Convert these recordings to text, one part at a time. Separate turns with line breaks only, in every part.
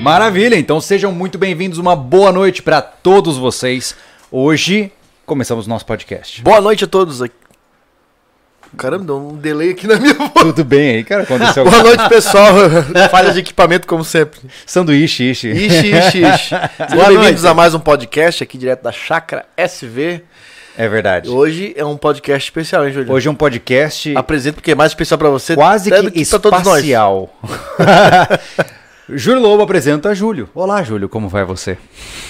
Maravilha, então sejam muito bem-vindos, uma boa noite para todos vocês. Hoje começamos nosso podcast.
Boa noite a todos aqui. Caramba, deu um delay aqui na minha voz.
Tudo bem aí, cara? Aconteceu
Boa noite, pessoal. Falha de equipamento, como sempre.
Sanduíche, ishi.
Ixi, ixi, ixi. Sejam bem-vindos a mais um podcast aqui direto da Chácara SV.
É verdade.
Hoje é um podcast especial, hein, Júlio?
Hoje é um podcast
Apresento porque é mais especial pra você.
quase que
nós.
espacial. Júlio Lobo apresenta Júlio. Olá, Júlio, como vai você?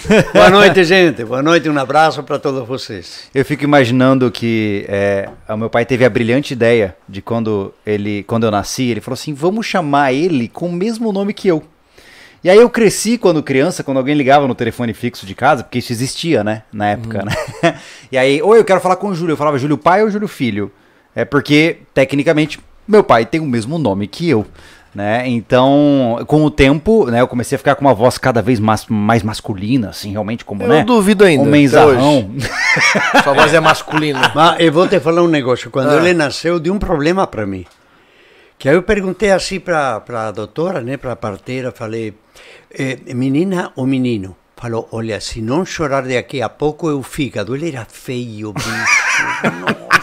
Boa noite, gente. Boa noite, um abraço para todos vocês.
Eu fico imaginando que é, o meu pai teve a brilhante ideia de quando ele, quando eu nasci, ele falou assim: vamos chamar ele com o mesmo nome que eu. E aí eu cresci quando criança, quando alguém ligava no telefone fixo de casa, porque isso existia, né, na época, né? E aí, ou eu quero falar com o Júlio, eu falava Júlio pai ou Júlio filho. É porque, tecnicamente, meu pai tem o mesmo nome que eu. Né? Então, com o tempo, né, eu comecei a ficar com uma voz cada vez mais, mais masculina, assim, realmente, como,
Eu
né?
duvido ainda.
Homenzarrão.
Sua voz é masculina.
Mas eu vou te falar um negócio. Quando
Ah.
ele nasceu, deu um problema para mim. Que aí eu perguntei assim para a doutora, né, para a parteira, falei, eh, menina ou menino? Falou, olha, se não chorar daqui a pouco o fígado. Ele era feio, bicho.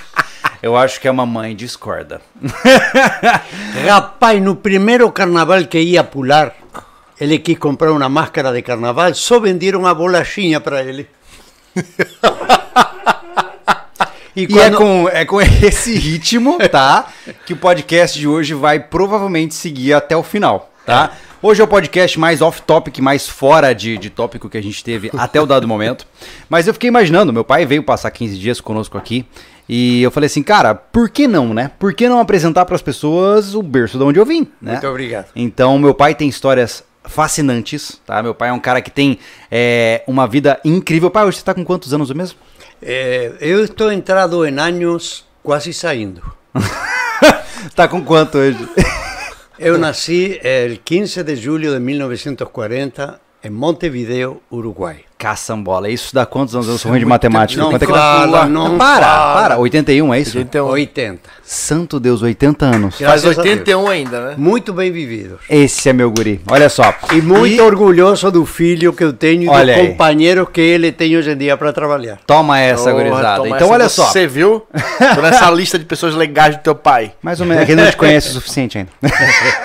Eu acho que a mamãe discorda.
Rapaz, no primeiro carnaval que ia pular, ele quis comprar uma máscara de carnaval, só venderam a bolachinha para ele.
E, é, com, é com esse ritmo, tá? Que o podcast de hoje vai provavelmente seguir até o final, tá? Hoje é o podcast mais off-topic, mais fora de, de tópico que a gente teve até o dado momento. Mas eu fiquei imaginando, meu pai veio passar 15 dias conosco aqui. E eu falei assim, cara, por que não, né? Por que não apresentar para as pessoas o berço de onde eu vim, né?
Muito obrigado.
Então, meu pai tem histórias fascinantes, tá? Meu pai é um cara que tem é, uma vida incrível. Pai, hoje você tá com quantos anos mesmo?
Eh, eu estou entrado em anos quase saindo.
tá com quanto hoje?
Eu nasci el 15 de julho de 1940 em Montevideo, Uruguai.
Caçambola, isso dá quantos anos? Eu sou ruim de matemática.
Não
Quanto é que
fala,
dá?
não
para,
fala.
para. 81, é isso?
Então,
80.
Santo Deus, 80 anos.
faz
Graças a
81 ainda, né?
Muito bem vividos.
Esse é meu guri. Olha só.
E muito orgulhoso do filho que eu tenho e
Olha
dos
aí.
companheiros que ele tem hoje em dia para trabalhar.
Toma essa,
Porra,
gurizada.
toma
Então,
essa,
olha só.
Você viu? Tô nessa lista de pessoas legais do teu pai.
Mais ou menos. Aquele não te conhece o suficiente ainda.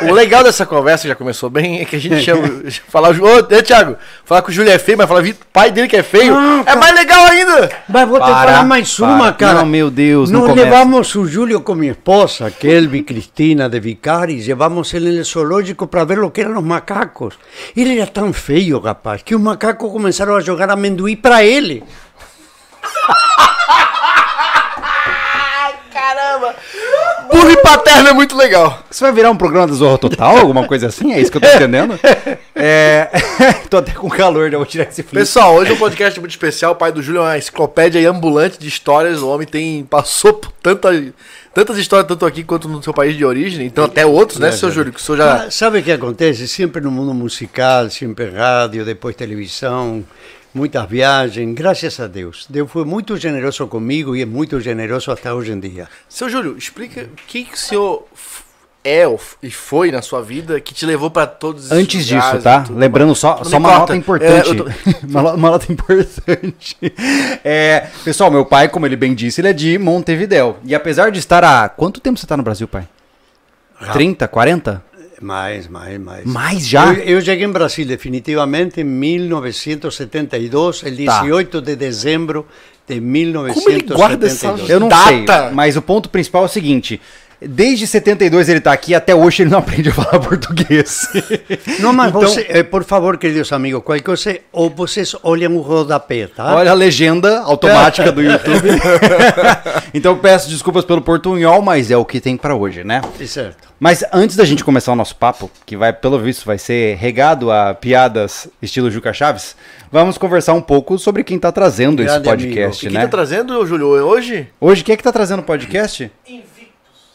O legal dessa conversa, já começou bem, é que a gente chama. falar, o Ju- ô, Thiago, falar que o Júlio é feio, mas falar o pai dele que é feio. é mais legal ainda!
Mas vou te
Para,
falar mais
para.
uma, cara.
Não, meu Deus, não
Nós
começa.
levamos o Júlio com minha esposa, Kelby Cristina de Vicari, levamos ele no zoológico para ver o que eram os macacos. Ele era tão feio, rapaz, que os macacos começaram a jogar amendoim para ele.
Burro e paterno é muito legal.
Você vai virar um programa do Zorro Total? Alguma coisa assim? É isso que eu tô entendendo? É. tô até com calor, né? Vou tirar esse flip.
Pessoal, hoje é um podcast muito especial. O pai do Júlio é uma enciclopédia ambulante de histórias. O homem tem passou por tanta, tantas histórias, tanto aqui quanto no seu país de origem. Então, até outros, né, seu Júlio? Que o senhor já.
Mas sabe o que acontece? Sempre no mundo musical, sempre rádio, depois televisão, muitas viagens, graças a Deus. Deus foi muito generoso comigo e é muito generoso até hoje em dia.
Seu Júlio, explica o que, que o senhor é e foi na sua vida que te levou pra todos esses
Antes disso, tá? Lembrando só,
Não
só
me
uma nota importante.
É, tô-
uma, uma nota importante. É, pessoal, meu pai, como ele bem disse, ele é de Montevidéu. E apesar de estar há. Quanto tempo você está no Brasil, pai? 30, 40?
Mais, mais, mais.
Mais já?
Eu, eu cheguei em Brasil definitivamente em 1972, el
Tá.
18 de dezembro de
Como ele guarda essa
1972.
Eu não
Data.
sei, mas o ponto principal é o seguinte. Desde 72 ele tá aqui, até hoje ele não aprende a falar português.
Não, mas
Então-
você, eh, por favor, queridos amigos, qualquer coisa, ou vocês olham o rodapé, tá?
Olha a legenda automática do YouTube. então peço desculpas pelo portunhol, mas é o que tem pra hoje, né?
É certo.
Mas antes da gente começar o nosso papo, que vai, pelo visto, vai ser regado a piadas estilo Juca Chaves, vamos conversar um pouco sobre quem tá trazendo esse
Grande
podcast,
O que
né?
tá trazendo, Júlio, hoje?
Hoje, quem é que tá trazendo o podcast?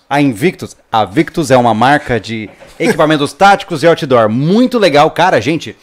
A Invictus. A Victus é uma marca de equipamentos táticos e outdoor. Muito legal. Cara, gente,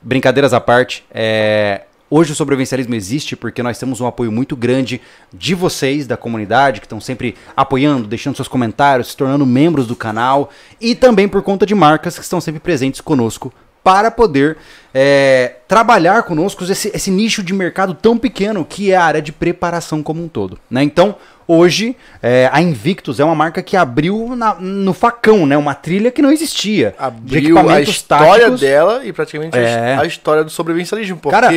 brincadeiras à parte, é, Hoje o sobrevivencialismo existe porque nós temos um apoio muito grande de vocês, da comunidade, que estão sempre apoiando, deixando seus comentários, se tornando membros do canal, e também por conta de marcas que estão sempre presentes conosco para poder é, trabalhar conosco esse, esse nicho de mercado tão pequeno que é a área de preparação como um todo. Né? Então, hoje, é, a Invictus é uma marca que abriu na- no facão, né? uma trilha que não existia.
Abriu a história dela e praticamente a-
É.
a história do sobrevivencialismo. Porque
Cara-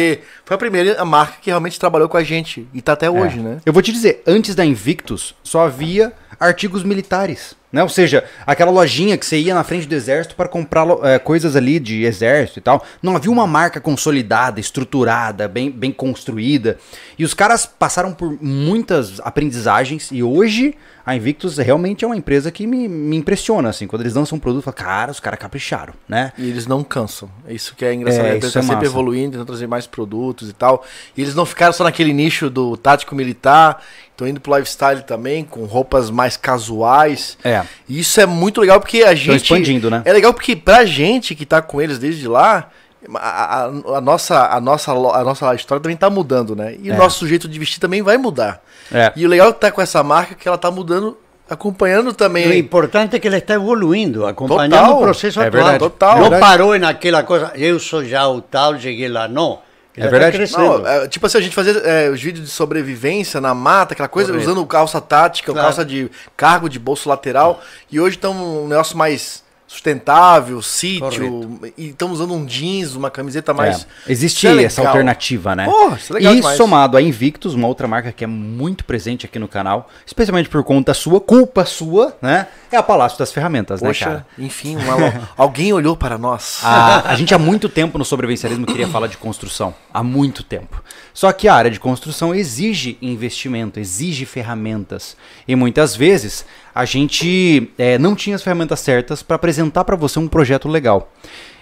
foi a primeira marca que realmente trabalhou com a gente. E tá até hoje,
É.
né?
Eu vou te dizer, antes da Invictus, só havia artigos militares. Né? Ou seja, aquela lojinha que você ia na frente do exército para comprar é, coisas ali de exército e tal. Não havia uma marca consolidada, estruturada, bem, bem construída. E os caras passaram por muitas aprendizagens e hoje a Invictus realmente é uma empresa que me, me impressiona. Assim, quando eles lançam um produto, eu falo, cara, os caras capricharam, né?
E eles não cansam. É Isso que é engraçado.
É,
eles estão
é
sempre
massa.
evoluindo, tentando trazer mais produtos e tal. E eles não ficaram só naquele nicho do tático militar. Estão indo pro lifestyle também, com roupas mais casuais.
É.
E isso é muito legal porque a gente.
expandindo, né?
É legal porque pra gente que tá com eles desde lá. A, a- a nossa, a, nossa, a nossa história também tá mudando, né? E
É.
o nosso jeito de vestir também vai mudar.
É.
E o legal é que tá com essa marca que ela tá mudando, acompanhando também.
importante é que ela está evoluindo, acompanhando
Total.
o processo
É
atual.
verdade.
Total.
Não
Verdade.
parou naquela coisa, eu sou já o tal, cheguei lá. Não.
É verdade.
Está crescendo.
Não, é, tipo assim, a gente fazia é, os vídeos de sobrevivência na mata, aquela coisa,
Correto.
usando calça tática,
Claro.
calça de cargo de bolso lateral. E hoje estão um negócio mais sustentável, sítio. E estamos usando um jeans, uma camiseta mais.
É, existe
é
essa alternativa, né?
Porra, é
e
demais.
somado a Invictus, uma outra marca que é muito presente aqui no canal, especialmente por conta sua, culpa sua, né? É a Palácio das Ferramentas, né,
Poxa,
cara?
enfim, uma alguém olhou para nós.
A, a gente há muito tempo no sobrevivencialismo queria falar de construção. Há muito tempo. Só que a área de construção exige investimento, exige ferramentas. E muitas vezes a gente eh, não tinha as ferramentas certas para apresentar para você um projeto legal.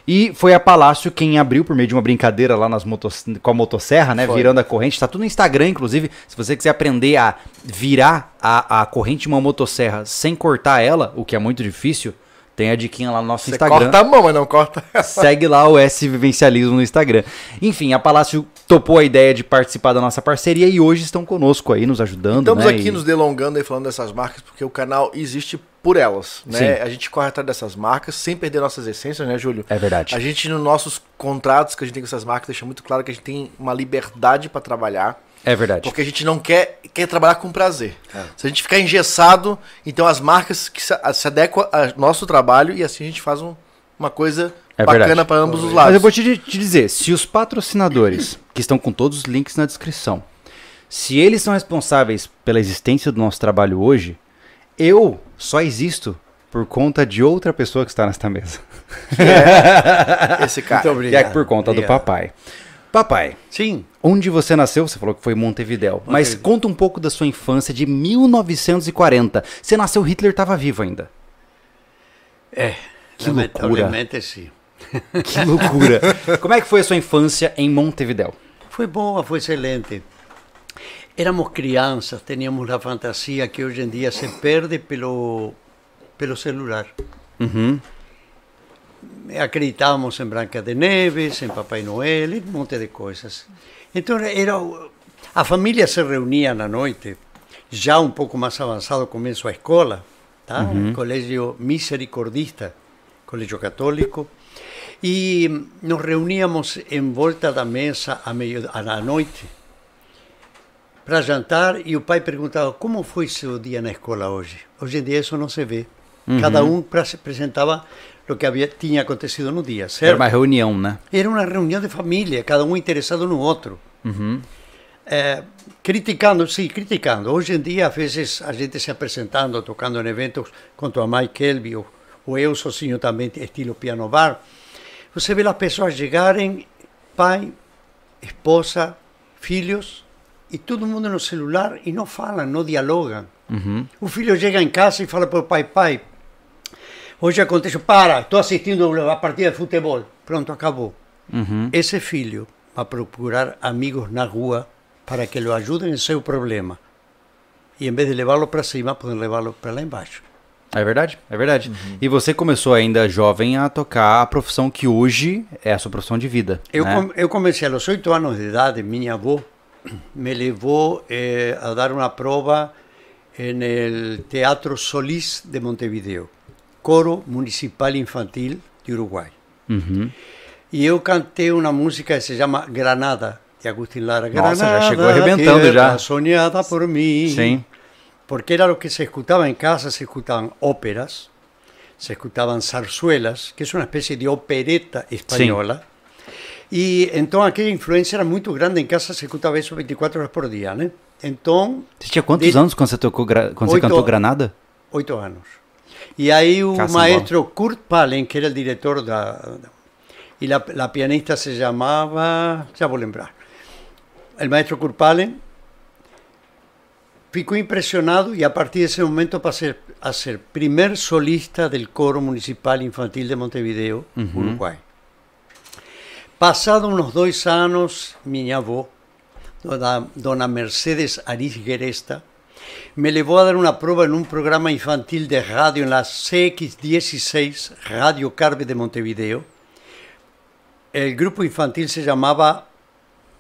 E foi a Palácio quem abriu por meio de uma brincadeira lá nas motos, com a motosserra, né?
Foi.
Virando a corrente. Tá tudo no Instagram, inclusive. Se você quiser aprender a virar a, a corrente de uma motosserra sem cortar ela, o que é muito difícil, tem a diquinha lá no nosso
Você
Instagram.
corta a mão, mas não corta.
Segue lá o S Vivencialismo no Instagram. Enfim, a Palácio topou a ideia de participar da nossa parceria e hoje estão conosco aí, nos ajudando.
Estamos
né?
aqui
E-
nos delongando e falando dessas marcas porque o canal existe por elas, né?
Sim.
A gente corre atrás dessas marcas sem perder nossas essências, né, Júlio?
É verdade.
A gente, nos nossos contratos que a gente tem com essas marcas, deixa muito claro que a gente tem uma liberdade para trabalhar,
É verdade.
porque a gente não quer, quer trabalhar com prazer.
É.
Se a gente ficar engessado, então as marcas que se, se adequam ao nosso trabalho e assim a gente faz um- uma coisa
É
bacana para ambos os
Mas
lados.
eu vou te, te dizer, se os patrocinadores, que estão com todos os links na descrição, se eles são responsáveis pela existência do nosso trabalho hoje, eu só existo por conta de outra pessoa que está nesta mesa.
Esse cara.
Muito
que é
obrigado.
por conta do
Obrigado.
papai. Papai,
Sim.
Onde você nasceu? Você falou que foi em Montevidéu. Mas
Montevidéu.
conta um pouco da sua infância de 1940. Você nasceu, Hitler estava vivo ainda.
É,
Que loucura.
sim.
Que loucura. Como é que foi a sua infância em Montevidéu?
Foi boa, foi excelente. Éramos crianças, teníamos a fantasia que hoje em dia se perde pelo, pelo celular.
Uhum.
acreditávamos em Branca de Neves, em Papai Noel, um monte de coisas. Então era a família se reunia na noite, já um pouco mais avançado começo a escola, tá? Colégio Misericordista, colégio católico, e nos reuníamos em volta da mesa à, meio, à noite para jantar e o pai perguntava como foi seu dia na escola hoje. Hoje em dia isso não se vê. Cada um apresentava o que havia, tinha acontecido no dia,
Era
certo?
uma reunião, né?
Era uma reunião de família, cada um interessado no outro. Eh, criticando, sim, criticando. Hoje em dia, às vezes, a gente se apresentando, tocando em eventos com tua mãe Kelby, ou, ou eu sozinho também, estilo piano bar. Você vê as pessoas chegarem, pai, esposa, filhos, e todo mundo no celular e não falam, não dialogam. O filho chega em casa e fala para o pai, pai, hoje aconteceu, para, estou assistindo a partida de futebol. Pronto, acabou. Esse filho vai procurar amigos na rua para que o ajudem em seu problema. E em vez de levá-lo para cima, podem levá-lo para lá embaixo.
É verdade, é verdade. E você começou ainda jovem a tocar a profissão que hoje é a sua profissão de vida.
Eu,
né?
com- eu comecei aos oito anos de idade, minha avó me levou eh, a dar uma prova no Teatro Solís de Montevideo, Coro Municipal Infantil de Uruguai.
Uhum.
E eu cantei uma música que se chama Granada, de Agustín Lara.
Nossa, já
Granada,
chegou arrebentando já.
Soñada por mim.
Sim.
Porque era lo que se escutaba en casa, se escutaban óperas, se escutaban zarzuelas, que es una especie de opereta española. Y entonces aquella influencia era muy grande en casa, se escutaba eso 24 horas por día, ¿no? Entonces,
Você tinha quantos
De-
anos quando você tocou, quando você
Oito.
cantou Granada?
ocho años. Y ahí un
Casi
maestro, Kurt Palen, que era el director, da, da- y la, la pianista se llamaba, ya voy a lembrar, el maestro Kurt Palen, ficou impresionado y a partir de ese momento pasé a ser primer solista del coro municipal infantil de Montevideo, Uruguay. Pasado unos dos años, mi avó, dona, dona Mercedes Ariz Geresta, me llevó a dar una prueba en un programa infantil de radio en la CX16, Radio Carve de Montevideo. El grupo infantil se llamaba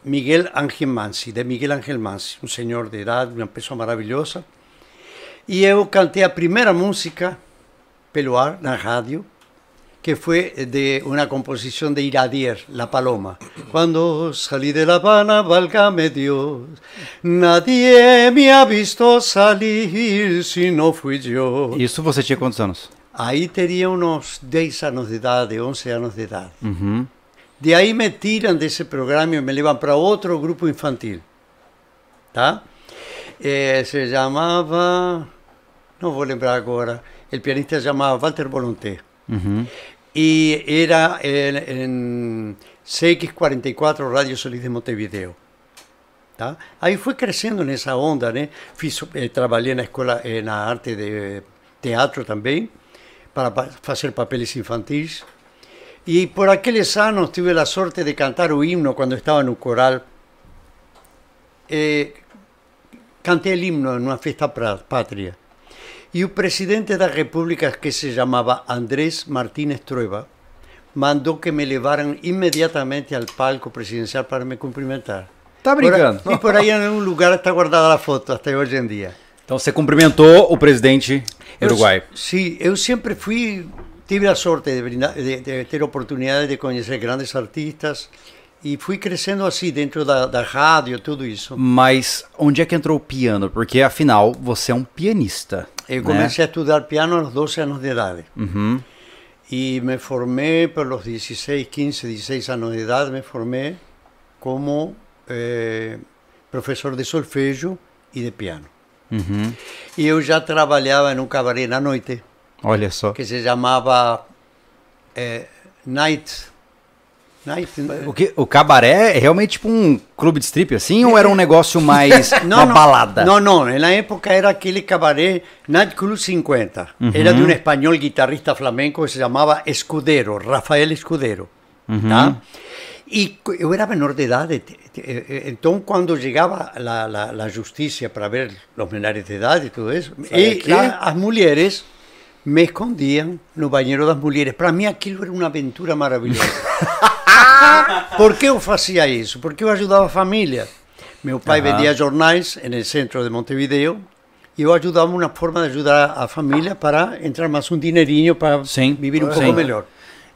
Miguel Ángel Mansi, de Miguel Ángel Mansi, un señor de edad, una persona maravillosa. Y yo canté a primera música, Peloar, na radio, que fue de una composición de Iradier, La Paloma. Cuando salí de La Habana, válgame Dios, nadie me ha visto salir si no fui yo.
Isso você tinha quantos anos?
Ahí tenía unos 10 años de edad, de 11 años de edad.
Uhum.
De ahí me tiran de ese programa y me llevan para otro grupo infantil. ¿tá? Eh, se llamaba, no voy a lembrar ahora, el pianista se llamaba Walter Volonté.
Uhum.
Y era en, en CX44 Radio Solís de Montevideo. ¿tá? Ahí fue creciendo en esa onda. Fiz, eh, trabajé en la escuela, en la arte de teatro también, para pa- hacer papeles infantiles. Y por aquellos años tuve la suerte de cantar un himno cuando estaba en un coral. Eh, canté el himno en una fiesta patria. Y un presidente de la República que se llamaba Andrés Martínez Trueba mandó que me llevaran inmediatamente al palco presidencial para me cumprimentar.
Tá
Por ahí-
brincando?
y por ahí en un lugar está guardada la foto hasta hoy en día.
Então você cumprimentou o presidente
Eu-
uruguai.
Sí, yo siempre fui, tive la suerte de, brindar- de, de ter oportunidades de conocer grandes artistas y fui creciendo así dentro da, da rádio, tudo isso.
Mas onde é que entrou o piano? Porque afinal você é um pianista.
Eu
né?
comecei a estudar piano a los 12 anos de idade.
Uhum.
Y me formé por los 16, 15, 16 años de edad, me formé como eh, profesor de solfejo y de piano.
Uhum.
Y yo ya trabajaba en un cabaret na noite
Olha só.
que se llamaba eh, Night.
O, que, o cabaré é realmente tipo um clube de strip assim ou era um negócio mais
No,
uma
no,
balada?
No, en la época era aquel cabaret Night Club 50. Era de un español guitarrista flamenco que se llamaba Escudero, Rafael Escudero. ¿tá? Y cu- yo era menor de edad, de- de- eh, eh, entonces cuando llegaba la, la, la justicia para ver los menores de edad y todo eso, y
qué?
la- las mujeres me escondían no banheiro das mulheres. Para mim aquilo era uma aventura maravilhosa. Por que eu fazia isso? Porque eu ajudava a família. Meu pai vendia jornais no centro de Montevideo e eu ajudava uma forma de ajudar a família para entrar mais um dinheirinho para
Sim,
viver um
sim.
pouco melhor.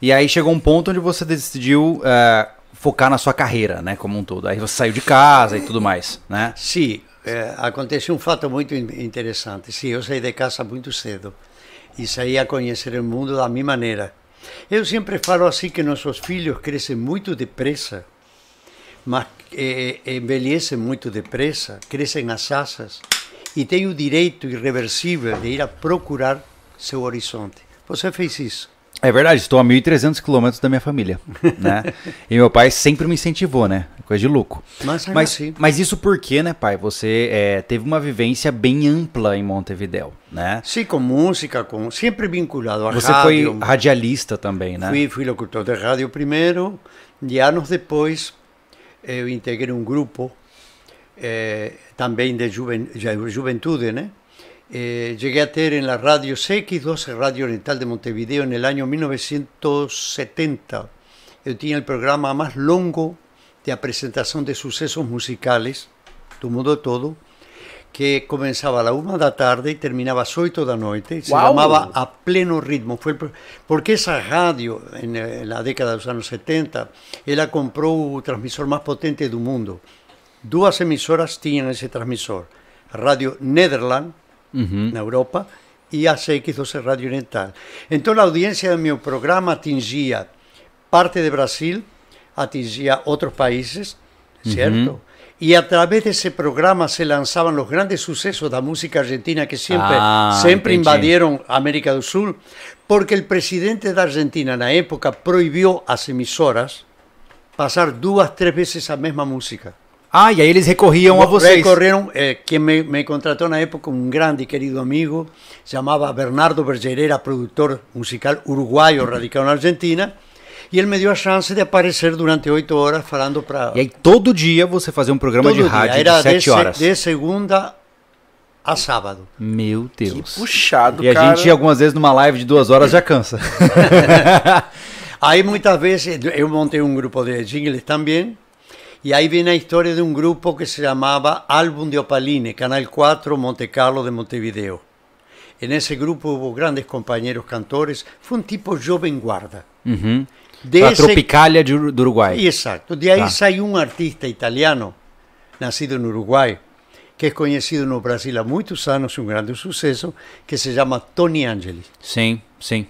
E aí chegou um ponto onde você decidiu é, focar na sua carreira, né, como um todo. Aí você saiu de casa e tudo mais, né?
Sim, eh, aconteceu um fato muito in- interessante. Sim, eu saí de casa muito cedo e saí a conhecer o mundo da minha maneira. Eu sempre falo assim que nossos filhos crescem muito depressa, mas eh, envelhecem muito depressa, crescem nas asas e têm o direito irreversível de ir a procurar seu horizonte. Você fez isso.
É verdade, estou a 1.300 quilômetros da minha família, né? e meu pai sempre me incentivou, né? Coisa de louco.
Mas
Mas,
assim.
mas isso porque, né, pai? Você é, teve uma vivência bem ampla em Montevideo, né?
Sim, com música, com sempre vinculado a
Você
rádio.
foi radialista também, né?
Fui, fui locutor de rádio primeiro, e anos depois eu integrei um grupo eh, também de juven, ju- juventude, né? Eh, llegué a ter en la radio CX12, Radio Oriental de Montevideo, en el año 1970. Yo tenía el programa más longo de presentación de sucesos musicales, do mundo todo, que comenzaba a la una da tarde y terminaba a las 8 da noite. Se
Uau!
llamaba A Pleno Ritmo. Fue el porque esa radio, en, eh, en la década dos anos 70, ela comprou o transmisor más potente do mundo. Duas emisoras tinham esse transmisor. Radio Nederland, na Europa, e a CX12 Radio Oriental. Então a audiência do meu programa atingia parte de Brasil, atingia outros países, certo? E através desse programa se lançavam os grandes sucessos da música argentina que sempre,
Ah,
sempre
entendi.
invadiram a América do Sul, porque o presidente da Argentina na época proibiu as emissoras passar duas, três vezes a mesma música.
Ah, e aí eles recorriam a vocês.
Recorrieron, eh, quien me, me contrató en la época, un grande y querido amigo, se llamaba Bernardo Bergerera, productor musical uruguayo radicado en Argentina, y él me dio a chance de aparecer durante ocho horas falando para...
E aí todo dia você fazia um programa de rádio
Era
de sete
de,
horas.
de segunda a sábado.
Meu
Que
Deus.
puxado,
E a
cara.
gente, algumas vezes, numa live de duas horas já cansa.
Aí muitas vezes eu montei um grupo de jingles também, e aí vem a história de um grupo que se chamava Álbum de Opaline, Canal 4, Monte Carlo de Montevideo. E nesse grupo houve grandes companheiros cantores, foi um tipo jovem guarda.
Uhum.
De esse-
Tropicália de Ur- do Uruguai.
Exato. De aí
Tá.
saiu um artista italiano, nascido no Uruguai, que é conhecido no Brasil há muitos anos, um grande sucesso, que se chama Tony Angeli.
Sim, sim.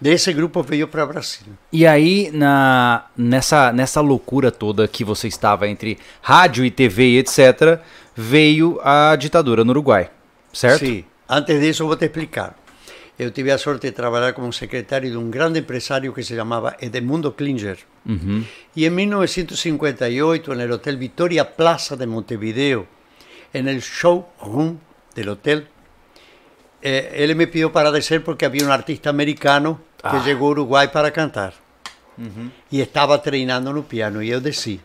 Desse grupo veio para o Brasil.
E aí, na, nessa, nessa loucura toda que você estava entre rádio e TV e etc., veio a ditadura no Uruguai, certo?
Sim. Antes disso, eu vou te explicar. Eu tive a sorte de trabalhar como secretário de um grande empresário que se chamava Edmundo Klinger.
Uhum.
Y en 1958, en el Hotel Victoria Plaza de Montevideo, el showroom del hotel, eh, él me pidió para descer porque había un artista americano que
Ah.
llegó a Uruguay para cantar. Y estaba treinando no piano, y yo descí.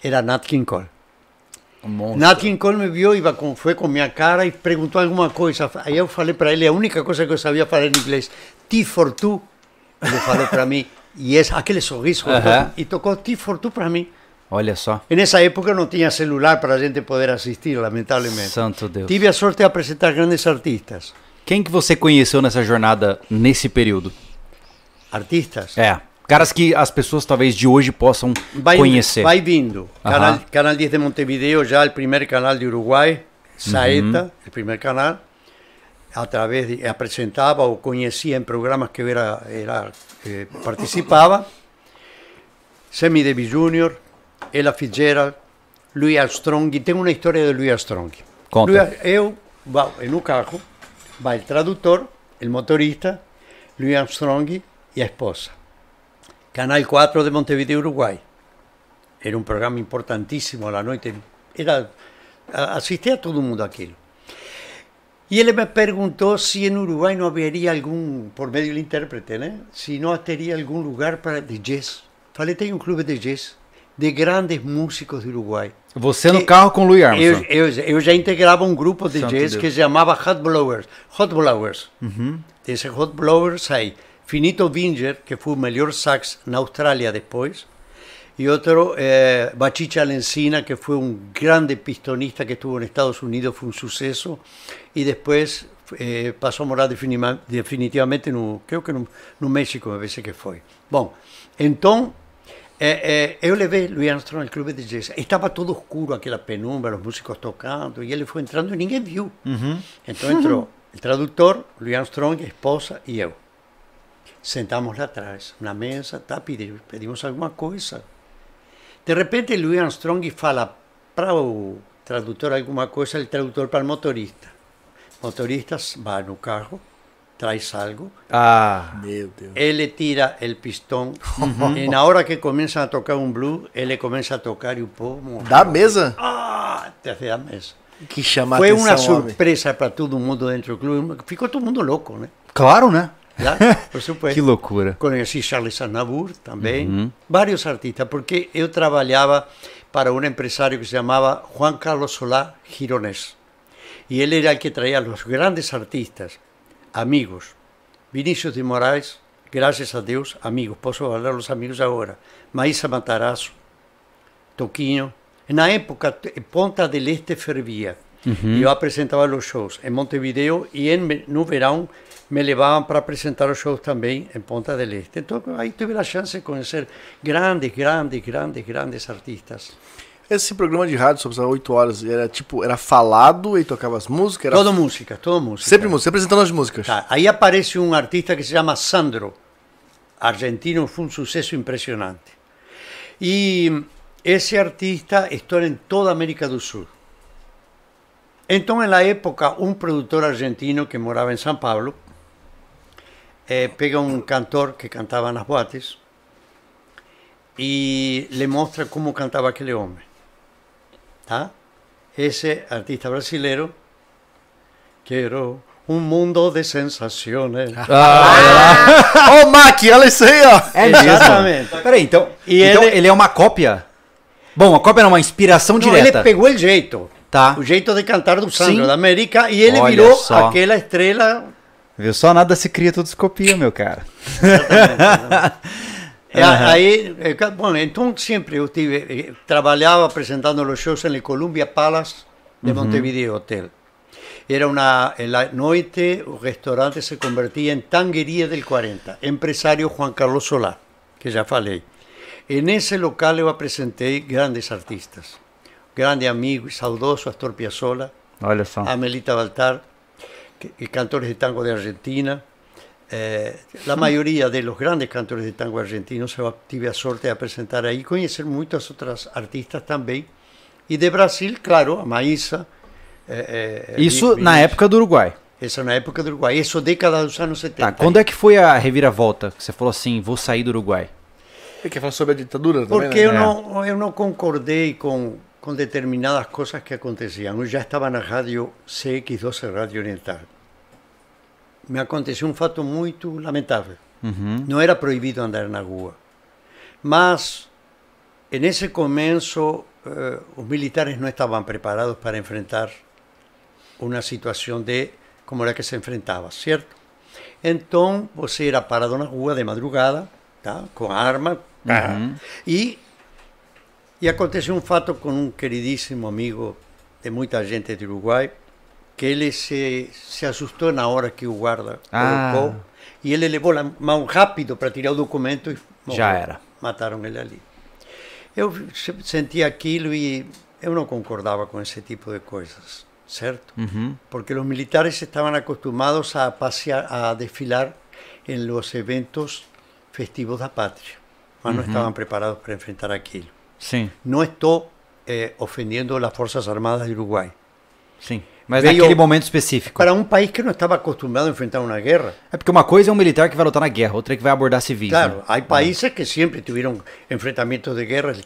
Era Nat King Cole. Nat King Cole me vio, iba con, fue con mi cara y preguntó alguna cosa. Aí eu falei para ele, a única cosa que eu sabia falar em inglês, T for two. Ele falou para mim, e esse, aquele sorriso,
Aham.
e tocou T for two para mim.
Olha só.
En esa época no tenía celular para a gente poder asistir, lamentablemente.
Santo Deus.
Tive a sorte de apresentar grandes artistas.
Quem que você conheceu nessa jornada, nesse período?
Artistas.
É, caras que as pessoas talvez de hoje possam
Vai,
conhecer.
vai vindo. Canal, canal 10 de Montevideo, já o primeiro canal de Uruguai, Saeta, o primeiro canal. A través de, apresentava ou conhecia em programas que eu era, era, eh, participava. Sammy Davis Jr., Ella Fitzgerald, Louis Armstrong. E tem uma história de Louis Armstrong.
Conta.
Louis- eu, em um carro, vai o tradutor, o motorista, Louis Armstrong e a esposa. Canal 4 de Montevideo, Uruguai. Era um programa importantíssimo à noite. Era, a- assistia todo mundo aquilo. E ele me perguntou se em Uruguai não haveria algum, por meio do intérprete, né? Se não teria algum lugar para de jazz. Falei, tem um clube de jazz de grandes músicos do Uruguai.
Você no carro com o Louis
Eu,
Armstrong.
eu, eu já integrava um grupo de
Santo
jazz
Deus.
que se chamava Hot Blowers. Hot Blowers. Desse Hot Blowers aí, Finito Binger, que foi o melhor sax na Austrália depois, e outro, eh, Bachicha Lencina, que foi um grande pistonista que estuvo nos Estados Unidos, foi um sucesso, e depois eh, passou a morar definitivamente no, creio que no, no México, me parece que foi. Bom, então, eh, eh, eu levei Louis Armstrong ao clube de jazz. Estava todo escuro, aquela penumbra, os músicos tocando, e ele foi entrando e ninguém viu. Então entrou o tradutor, Louis Armstrong, a esposa e eu. Sentamos lá atrás, na mesa, tá, pedimos, pedimos alguma coisa. De repente, Louis Armstrong fala para o tradutor alguma coisa, o tradutor para o motorista. Motorista vai no carro, traz algo,
Ah,
Meu Deus.
ele tira o pistão, e na hora que começam a tocar um blues, ele começa a tocar e o povo morre.
Da mesa?
Ah, desde a mesa.
Que chama
Foi
atenção,
uma surpresa para todo mundo dentro do clube. Ficou todo mundo louco, né?
claro, né?
Já, por supuesto.
Que loucura.
Conheci Charles Aznavour também, vários artistas, porque eu trabalhava para um empresário que se chamava Juan Carlos Solá Gironés. E ele era o que traía os grandes artistas, amigos. Vinícius de Moraes, graças a Deus, amigos, posso falar os amigos agora. Maísa Matarazzo, Toquinho. Na época, Ponta del Este fervia. Y yo apresentaba los shows en Montevideo y en, ve- no verão me levaban para apresentar los shows también en Ponta del Este. Entonces ahí tuve la chance de conocer grandes, grandes, grandes, grandes artistas.
Esse programa de rádio sobre as 8 horas era tipo, era falado e tocava as músicas? Era
Todo música, todo música.
sempre música, apresentando as músicas.
Tá, Ahí aparece un artista que se llama Sandro, argentino, fue un suceso impresionante. Y ese artista está en toda América del Sur. Entonces, en la época, un productor argentino que moraba en San Pablo eh, pega un cantor que cantaba en las boates y le muestra cómo cantaba aquel hombre. ¿Tá? Ese artista brasilero Quiero un mundo de sensaciones.
Ó, o Mac, olha isso aí, ó.
É?
Exatamente.
Peraí, então,
E
então
ele-
ele... é uma cópia? Bom, uma cópia não, uma inspiração
No,
direta.
ele pegou o jeito.
Tá.
O jeito de cantar do Sandro
Sim.
da América e ele
Olha
virou
só.
aquela estrela.
Viu? Só nada se cria, tudo se copia, meu cara.
É, É, ca- bom, então sempre eu tive, eh, trabalhava apresentando os shows no Columbia Palace de Montevideo Hotel. Era una, en la noche, el restaurante se convertía en Tanguería del 40. Empresario Juan Carlos Solá, que ya falei. En ese local yo presenté grandes artistas. Grande amigo y saudoso Astor Piazzolla. Amelita Baltar, que- que cantores de tango de Argentina. Eh, la mayoría de los grandes cantores de tango argentinos eu tive a sorte de apresentar aí, conhecer muitas outras artistas também. E de Brasil, claro, a Maísa. eh, eh,
Isso na época do Uruguai.
Isso na época do Uruguai. Isso década dos anos 70.
Tá, quando é que foi a reviravolta? Que você falou assim, vou sair do Uruguai.
Você quer falar sobre a ditadura também,
Porque
né?
eu,
É.
não, eu não concordei com, com determinadas coisas que aconteciam. Eu já estava na rádio CX12 Rádio Oriental. Me aconteceu um fato muito lamentável. Não era proibido andar na rua. Mas, nesse começo, eh, os militares não estavam preparados para enfrentar uma situação de como era que se enfrentava, certo? Então, você era parado na rua de madrugada, tá? com arma, tá? e, e aconteceu um fato com um queridíssimo amigo de muita gente do Uruguai, que ele se, se assustou na hora que o guarda
Ah.
colocou, e ele levou a mão rápido para tirar o documento e
Já
morreu.
era.
Mataram ele ali. Eu se- senti aquilo e eu não concordava com esse tipo de coisas, certo? Porque os militares estavam acostumados a passear, a desfilar em los eventos festivos da pátria, mas não estavam preparados para enfrentar aquilo.
Sim,
Não estou eh, ofendendo as Forças Armadas do Uruguai.
sim. Mas
Veio-
naquele momento específico.
Para um país que não estava acostumado a enfrentar uma guerra,
É porque uma coisa é um militar que vai lutar na guerra, outra é que vai abordar civis.
Claro,
né?
hay países que siempre tuvieron enfrentamientos de guerra,
Sí.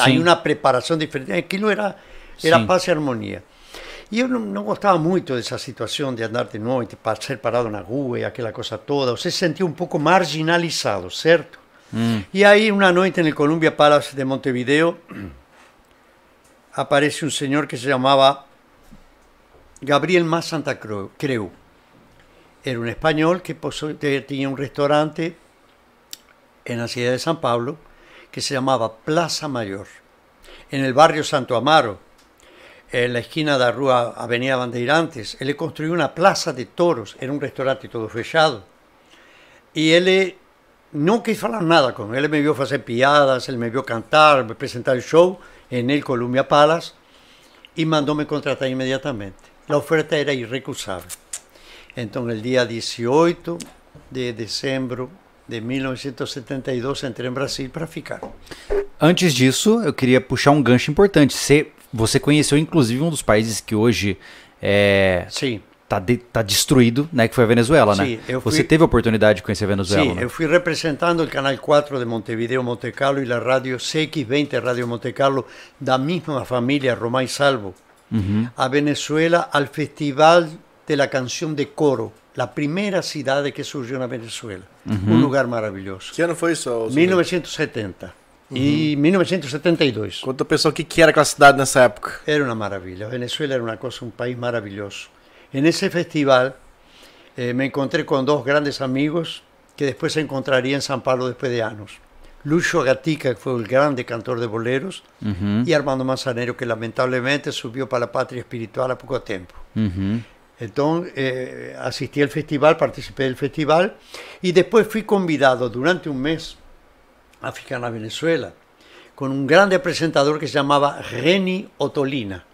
hay una preparação diferente. Aquilo era, era paz e harmonia. E eu não, não gostava muito dessa situação de andar de noite, ser parado na rua e aquela coisa toda. Você se sentia um pouco marginalizado, certo? E aí, uma noite no Columbia Palace de Montevideo, aparece um senhor que se chamava Gabriel Más Santa Creu. Era un español que tenía un restaurante en la ciudad de San Pablo que se llamaba Plaza Mayor, en el barrio Santo Amaro, en la esquina de la rúa Avenida Bandeirantes. Él construyó una plaza de toros, era un restaurante todo fechado. Y él eh, no quis falar nada con él, me vio hacer piadas, él me vio cantar, presentar el show en el Columbia Palace y mandó me contratar inmediatamente. La oferta era irrecusable. Entonces, el día 18 de diciembre de 1972, entré en Brasil para ficar.
Antes disso, eu queria puxar um gancho importante. Você, você conheceu, inclusive, um dos países que hoje é,
Sí,
tá, de- tá destruído, né? Que foi a Venezuela, né?
Sim, eu
Você
fui-
teve a oportunidade de conhecer a Venezuela,
sí,
né?
yo fui representando el Canal 4 de Montevideo, Monte Carlo y la radio CX20 Radio Monte Carlo, da misma familia Romay Salvo, a Venezuela al Festival de la Canción de Coro, la primera ciudad que surgió en Venezuela. Un lugar maravilloso.
Foi isso? ô, Zé?
1970 y 1972.
Conta o pessoal o que, que era aquela cidade nessa época.
Era una maravilla. Venezuela era una cosa, un país maravilloso. En ese festival eh, me encontré con dos grandes amigos que después se encontraría en San Pablo después de años. Lucho Gatica, que foi o grande cantor de boleros,
Uhum.
e Armando Manzanero, que lamentavelmente subiu para a pátria espiritual há pouco tempo.
Uhum.
Então, eh, assisti ao festival, participei do festival e depois fui convidado durante um mês a ficar na Venezuela com um grande apresentador que se chamava Reni Otolina.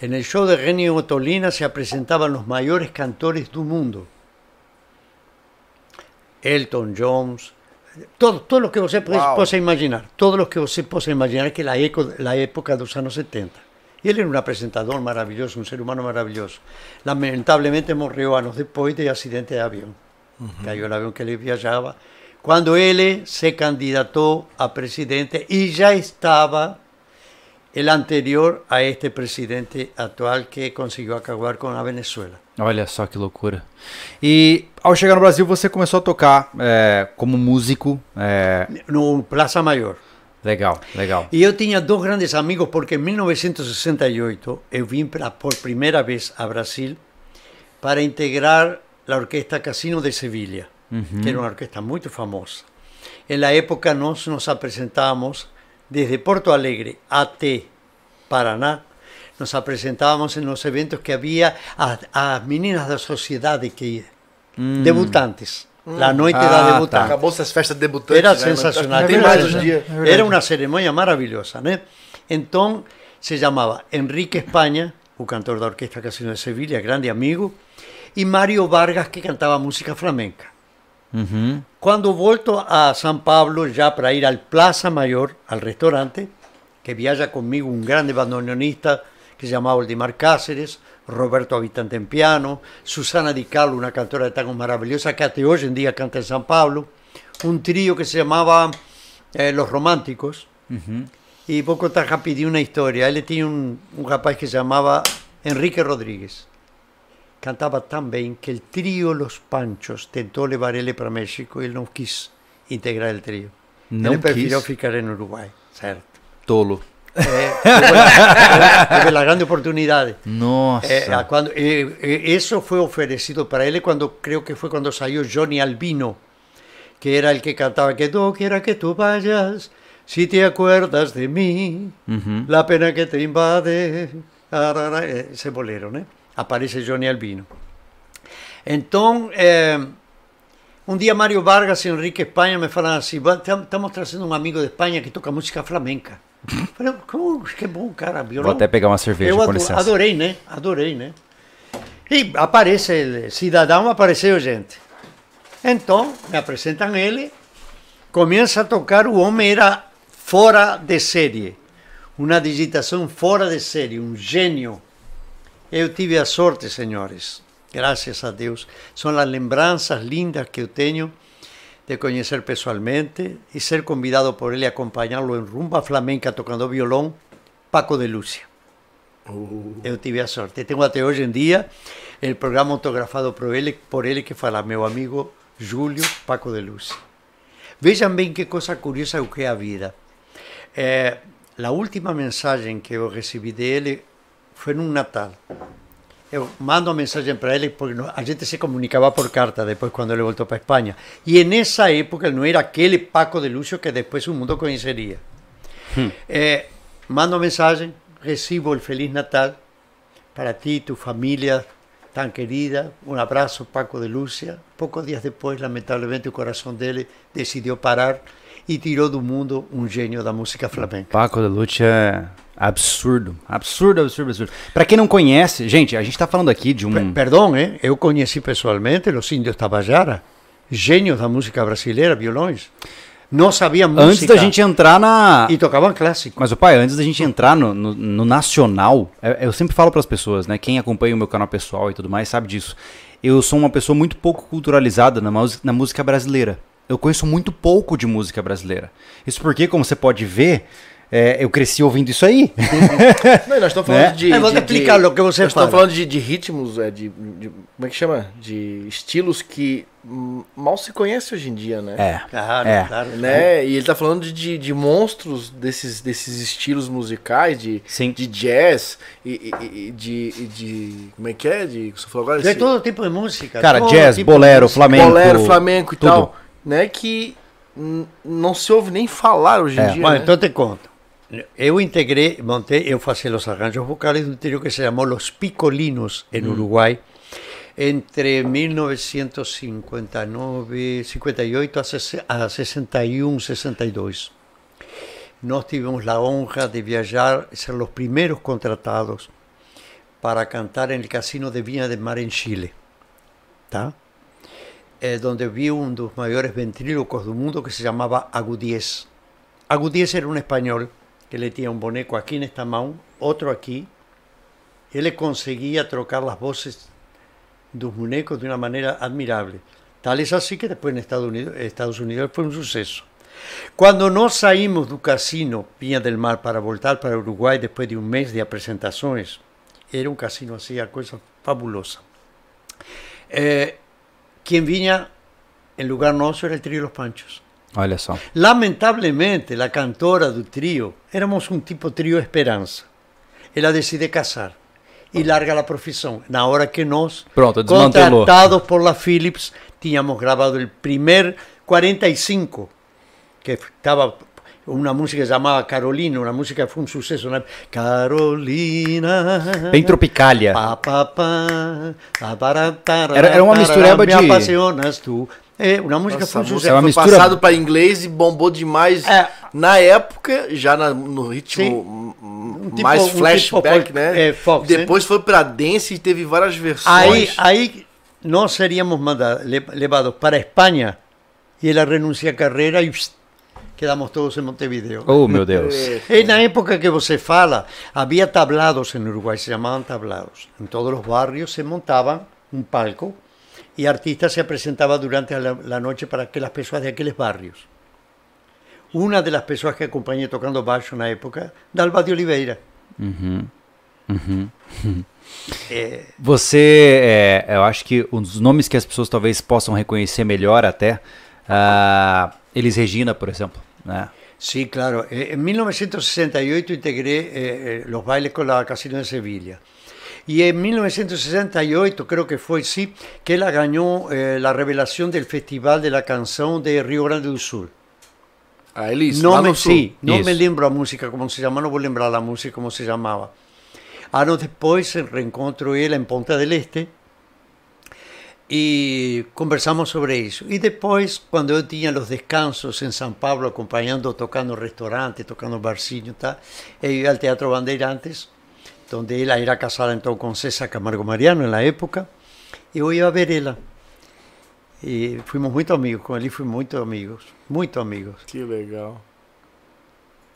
En el show de Reni Otolina se apresentaban los mayores cantores do mundo. Elton Jones, todo, todo lo que você pode-
Uau.
possa imaginar, todos los que você possa imaginar que la, eco, la época dos anos 70. E ele era um apresentador maravilhoso, um ser humano maravilhoso. Lamentavelmente morreu anos depois de acidente de avião. Caiu no avião que ele viajava. Quando ele se candidatou a presidente e já estava el anterior a este presidente actual que conseguiu acabar com a Venezuela.
Olha só que loucura. E ao chegar no Brasil, você começou a tocar é, como músico. é,
No Plaza Mayor.
legal, legal.
E eu tinha dois grandes amigos porque em 1968 eu vim pra, por primeira vez a Brasil para integrar a Orquesta Casino de Sevilha, que era uma orquesta muito famosa. En la época nós nos apresentávamos desde Porto Alegre até Paraná, nos apresentábamos en los eventos que había a, a meninas da sociedade que debutantes, la noite
Ah,
da
tá.
debutante.
Acabou essas festas debutantes.
Era
né?
sensacional.
Tem
Era-
mais hoje em dia.
Era uma cerimônia maravilhosa, né? Então, se chamava Enrique Espanha, o cantor da Orquesta Casino de Sevilha, grande amigo, e Mário Vargas, que cantava música flamenca.
Uhum.
Quando volto a São Paulo, já para ir ao Plaza Mayor, al restaurante, que viaja comigo um grande bandoneonista que se chamava Oldimar Cáceres, Roberto Habitante en piano, Susana Di Carlo, una cantora de tangos maravillosa que até hoje em dia canta em São Paulo, um trio que se chamava eh, Los Románticos, e vou contar rapidinho uma história. Ele tinha um, um rapaz que se chamava Enrique Rodrigues. Cantava tão bem que o trio Los Panchos tentou levar ele para México e ele não quis integrar o trio.
Não
ele preferiu
quis?
ficar no Uruguai, certo?
Tolo.
Eh, la, grande oportunidade.
Nossa.
Eh, cuando, eh, eh, eso fue ofrecido para él cuando creo que fue cuando salió Johnny Albino, que era el que cantaba que no quiera que tú vayas, si te acuerdas de mí,
Uhum.
la pena que te invade, arara, eh, ese bolero, ¿no? Aparece Johnny Albino. Entonces, eh, un día Mario Vargas y Enrique España me falan así, "Va, tam- estamos trazendo un amigo de España que toca música flamenca. Falei, que bom cara, violão.
Vou até pegar uma cerveja,
Eu
com licença.
adorei, né? Adorei, né? E aparece ele, cidadão, apareceu gente. Então, me apresentam ele, começa a tocar, o homem era fora de série. Uma digitação fora de série, um gênio. Eu tive a sorte, senhores, graças a Deus. São as lembranças lindas que eu tenho de conhecer pessoalmente e ser convidado por ele a acompanhá-lo em rumba flamenca tocando violão, Paco de Lúcia. Eu tive a sorte. Tenho até hoje em dia o programa autografado por ele, por ele que fala meu amigo Júlio Paco de Lúcia. Vejam bem que coisa curiosa o que é a vida. Eh, a última mensagem que eu recebi dele foi num Natal. Eu mando a mensagem para ele porque a gente se comunicava por carta depois quando ele voltou para Espanha. E nessa época ele não era aquele Paco de Lúcio que depois o mundo conheceria. Eh, mando mensagem, recibo o Feliz Natal para ti, tu família tan querida. Um abraço, Paco de Lúcia. Poucos dias depois, lamentavelmente, o coração dele decidiu parar e tirou do mundo um gênio da música flamenca.
Paco de Lute é absurdo. Absurdo, absurdo, absurdo. Pra quem não conhece, gente, a gente tá falando aqui de um.
Per- Perdão, eh? eu conheci pessoalmente os índios Tabajara, gênios da música brasileira, violões. Não sabiam música
Antes da gente entrar na.
e tocavam clássico.
Mas o pai, antes da gente entrar no, no, no nacional, é- eu sempre falo pras pessoas, né? Quem acompanha o meu canal pessoal e tudo mais sabe disso. Eu sou uma pessoa muito pouco culturalizada na, na música brasileira. Eu conheço muito pouco de música brasileira. Isso porque, como você pode ver, é, eu cresci ouvindo isso aí.
Não, e nós estamos falando
Né?
de.
É, vou explicar o que você
Nós
fala.
estamos falando de, de ritmos, é, de, de- Como é que chama? De estilos que mal se conhece hoje em dia, né?
É.
Claro,
É.
claro.
Né? E ele tá falando de, de, monstros desses, desses estilos musicais, de,
Sim.
de jazz, e, e- e de, e de. Como é que é? De, você falou agora?
De
Esse-
todo tipo de música.
Cara,
todo
jazz,
tipo
bolero, flamenco.
bolero, flamenco e
tudo.
tal. Né? Que não se ouve nem falar hoje em
É.
dia.
Bueno,
né?
então te conto. Eu integrei, montei, eu fazia os arranjos vocais de um trio que se chamou Los Picolinos, em Uruguai, entre 1959, 58 a, sesse- a 61, 62. Nós tivemos a honra de viajar, ser os primeiros contratados para cantar en el Casino de Viña del Mar en Chile, ¿tá? Eh, donde vi un dos mayores ventrílocos del mundo que se llamaba Agudies. Agudies era un español que le tenía un boneco aquí en esta mano, otro aquí, y él le conseguía trocar las voces de los bonecos de una manera admirable. Tal es así que después en Estados Unidos, Estados Unidos fue un suceso. Cuando nos saímos del casino Viña del Mar para voltar para Uruguay después de un mes de presentaciones, era un casino así, cosa fabulosa. Eh, quien vinha en lugar nosso era el trío Los Panchos.
Olha só.
Lamentablemente, la cantora del trío, éramos un tipo trío Esperanza. Ela decide casar y larga la profesión. Na hora que
Pronto, desmantelou.
contratados por la Philips, tínhamos grabado el primer 45, que estaba una música llamada Carolina, una música que fue un suceso. ¿no? Carolina.
Bem Tropicália.
Pa, pa, pa, pa, para, tarara,
Era- era uma mistureba
me
de-
apasionas tu. É, uma música
Nossa,
foi
a
um
música
sucesso.
É uma
foi
mistura-
passado para inglês e bombou demais
É.
na época, já na- no ritmo
Sim.
m- m-
tipo-
mais
um tipo
flashback, né?
é, folk,
Depois foi pra dance e teve várias versões.
Aí, aí nós seríamos mandados, levados para Espanha e ela renuncia à carreira e pss, quedamos todos em Montevideo.
Oh, meu Deus.
E na época que você fala, havia tablados em Uruguai, se chamavam tablados. Em todos os barrios se montava um palco e artistas se apresentava durante la, la noche para aquelas pessoas de aqueles barrios. Uma das pessoas que acompanhei tocando baixo na época, Dalva de Oliveira. É,
Você, é, eu acho que um dos nomes que as pessoas talvez possam reconhecer melhor até, ah, Elis Regina, por exemplo, né?
Sí, claro. Eh, En 1968 integré eh, eh, los bailes con la Casino de Sevilla. Y en 1968, creo que fue, sí, que ella ganó eh, la revelación del Festival de la Canción de Río Grande do Sul.
A Elis,
no me, sí, no
Isso.
me lembro a música como se llama, no voy a lembrar la música como se llamaba. Años después el reencontro ella en Ponta del Este y conversamos sobre eso. Y después, cuando yo tenía los descansos en San Pablo, acompañando, tocando restaurantes, tocando barcillo, tal, e iba al Teatro Bandeirantes, donde ella era casada entonces con César Camargo Mariano en la época, y yo iba a ver ella. Y fuimos muy amigos, con él fuimos muy amigos, muy amigos.
Que legal.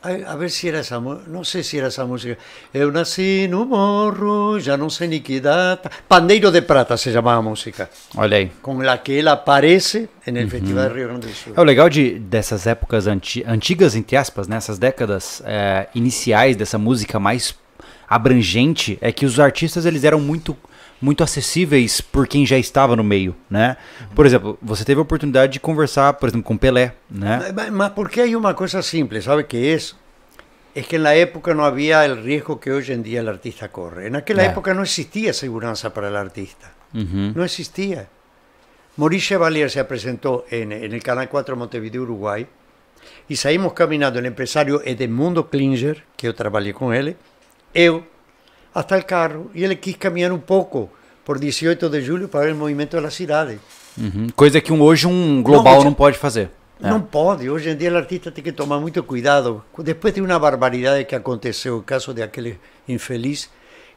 A, a ver si era esa, mu- no sé si era esa música. Eu nasci no morro, já não sei ni que data. Pandeiro de Prata se llamaba a música,
Olha aí.
con la que él aparece en el Festival de Río Grande do Sul.
É o legal de, dessas épocas anti- antigas, entre aspas, nessas décadas é, iniciais dessa música mais abrangente, é que os artistas eles eram muito muito acessíveis por quem já estava no meio, né? Por exemplo, você teve a oportunidade de conversar, por exemplo, com Pelé, né?
Ma- Mas porque hay una cosa simple, ¿sabe qué es? Es que en la época no había el riesgo que hoy en día el artista corre. En aquella
Ya.
época no existía seguridad para el artista.
Uhum.
No existía. Maurice Chevalier se presentó en, en el Canal 4 Montevideo, Uruguay, y saímos caminando el empresario Edmundo Klinger, que yo trabajé con él, yo, hasta el carro, y él quis caminhar un poco por 18 de julio para ver el movimiento de la ciudad.
Uhum. Coisa que um, hoje um global não pode fazer. É.
Não pode, hoje em dia o artista tem que tomar muito cuidado. Depois de uma barbaridade que aconteceu, o caso de aquele infeliz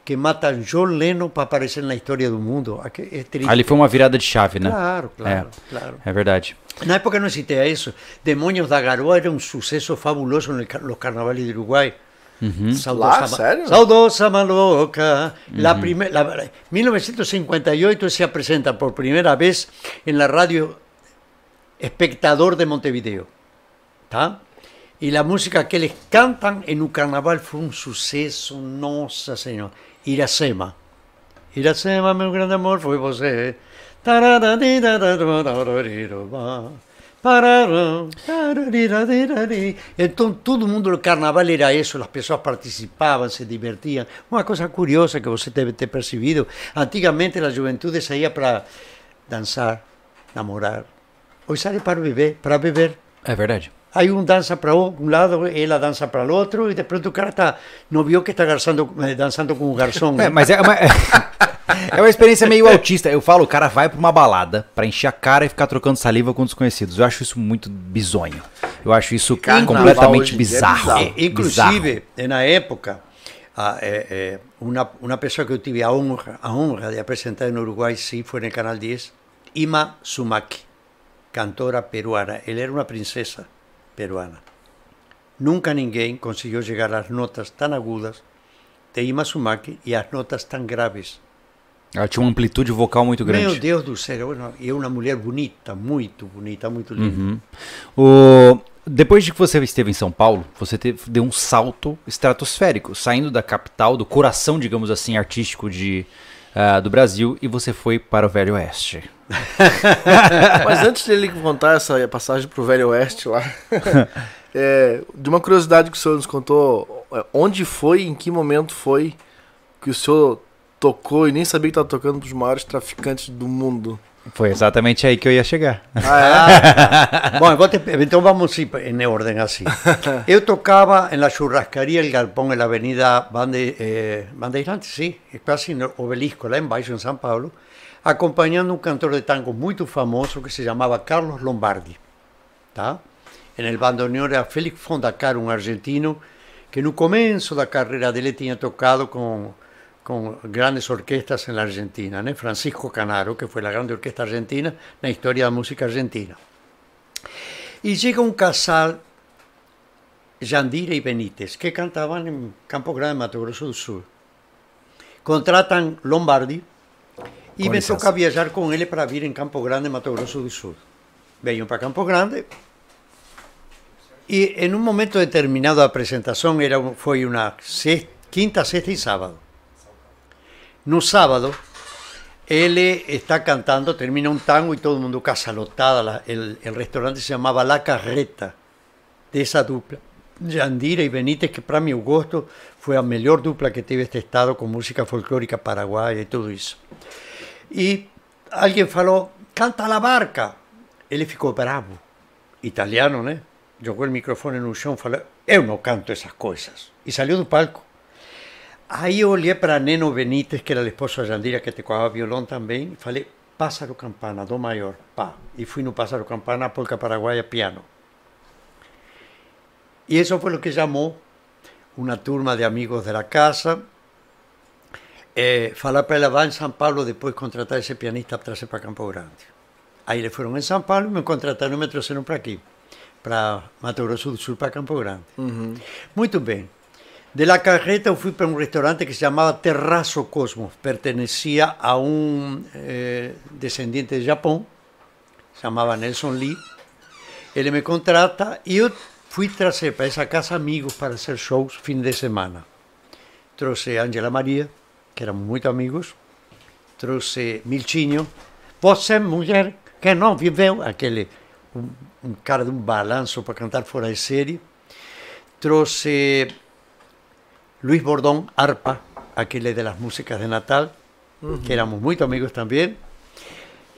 que mata John Lennon para aparecer na história do mundo. Aque- É.
Ali foi uma virada de chave, né?
Claro, claro, claro.
É verdade.
Na época não existia isso. Demônios da Garoa era um sucesso fabuloso nos car- los carnavales de Uruguai.
Lá, sério?
Saudosa Maloca. La prime- la- 1958 se apresenta por primera vez en la radio Espectador de Montevideo. ¿tá? Y la música que les cantan en un carnaval fue un suceso, nossa señor. Iracema. Iracema, meu grande amor, foi você. Então todo mundo no carnaval era isso, as pessoas participavam, se divertiam. Uma coisa curiosa que você deve ter percebido: antigamente a juventude saía para dançar, namorar, hoje sai para beber, para beber.
É verdade.
Aí um dança para um lado, ela dança para o outro, e de pronto o cara tá, não viu que está dançando, eh, dançando com o garçom.
É, mas é uma, é uma experiência meio autista. Eu falo, o cara vai pra uma balada pra encher a cara e ficar trocando saliva com desconhecidos. Eu acho isso muito bizonho. Eu acho isso
Carnaval
completamente
é
bizarro.
bizarro.
Eh, inclusive, na época, a, eh, eh, uma, uma pessoa que eu tive a honra, a honra de apresentar no Uruguai, sim, foi no Canal 10, Ima Sumaki, cantora peruana. Ela era uma princesa peruana. Nunca ninguém conseguiu chegar às notas tão agudas de Ima Sumaki e às notas tão graves.
Ela tinha uma amplitude vocal muito grande.
Meu Deus do céu, e é uma mulher bonita, muito bonita, muito linda.
O... Depois de que você esteve em São Paulo, você teve, deu um salto estratosférico, saindo da capital, do coração, digamos assim, artístico de, ah, do Brasil, e você foi para o Velho Oeste.
Mas antes dele contar essa passagem pro Velho Oeste lá, é, de uma curiosidade que o senhor nos contou, é, onde foi, em que momento foi que o senhor tocou e nem sabia que estava tocando pros maiores traficantes do mundo?
Foi exatamente aí que eu ia chegar.
Ah,
Bom, eu vou te- então vamos em ordem assim. Eu tocava la churrascaria El Galpón, en la avenida Bande, eh, Bandeirantes, sí, quase no obelisco, lá embaixo, em São Paulo, acompanhando um cantor de tango muito famoso que se chamava Carlos Lombardi. Tá? En el bandoneón era Félix Fondacar, um argentino que no começo da carreira dele tinha tocado com com grandes orquestas en la Argentina, né? Francisco Canaro, que foi a grande orquesta argentina na história da música argentina. E chega um casal, Jandira e Benítez, que cantavam em Campo Grande, Mato Grosso do Sul. Contratam Lombardi
Com
me toca viajar com ele para vir em Campo Grande, Mato Grosso do Sul. Venho para Campo Grande e em um momento determinado da apresentação era, foi uma sexta, quinta, sexta e sábado. No sábado, ele está cantando, termina un tango y todo el mundo casa lotada. la- el, el restaurante se llamaba La Carreta, de esa dupla. Yandira y Benítez, que para mi gusto fue la mejor dupla que tuve este estado con música folclórica paraguaya y todo eso. Y alguien falou, canta la barca. Ele ficou bravo, italiano, né? Jogou o microfone no chão e falou, eu não canto essas coisas. E saiu do palco. Aí eu olhei para Neno Benítez, que era o esposo da Jandira, que tocava violão também, e falei, Pássaro Campana, Dó maior, pá. E fui no Pássaro Campana, polca paraguaia, piano. E isso foi o que chamou uma turma de amigos da casa, eh, falar para ela, vá em São Paulo, depois contratar esse pianista para trazer para Campo Grande. Aí eles foram em São Paulo, me contrataram e me trouxeram para aqui, para Mato Grosso do Sul, para Campo Grande. Muito bem. De la carreta eu fui para um restaurante que se chamava Terraço Cosmos, pertencia a um eh, descendente de Japão, se chamava Nelson Lee. Ele me contrata e eu fui trazer para essa casa amigos para hacer shows fim de semana. Trouxe Angela Maria, que éramos muito amigos, trouxe Miltinho, você mulher que não viveu, aquele um, um cara de um balanço para cantar fora de série, trouxe Luis Bordón, arpa, aquele de las músicas de Natal, que éramos muito amigos também.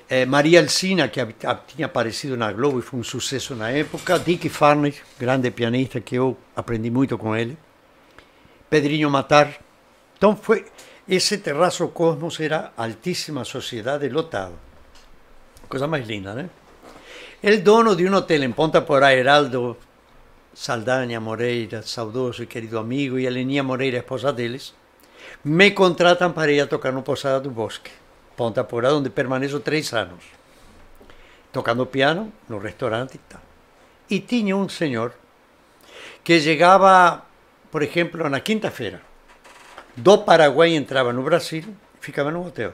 Eh, Maria Alcina, que tinha aparecido na Globo e foi um sucesso na época. Dick Farney, grande pianista, que eu aprendi muito com ele. Pedrinho Matar. Então foi. Esse terraço Cosmos era altíssima sociedade lotado. Coisa mais linda, né? El dono de um hotel em Ponta Porá, Heraldo Saldanha Moreira, saudoso e querido amigo, e a Leninha Moreira, esposa deles, me contratam para ir a tocar no Posada do Bosque, Ponta Porá, onde permaneço três anos, tocando piano no restaurante e tal. E tinha um senhor que chegava, por exemplo, na quinta-feira, do Paraguai entrava no Brasil e ficava no hotel.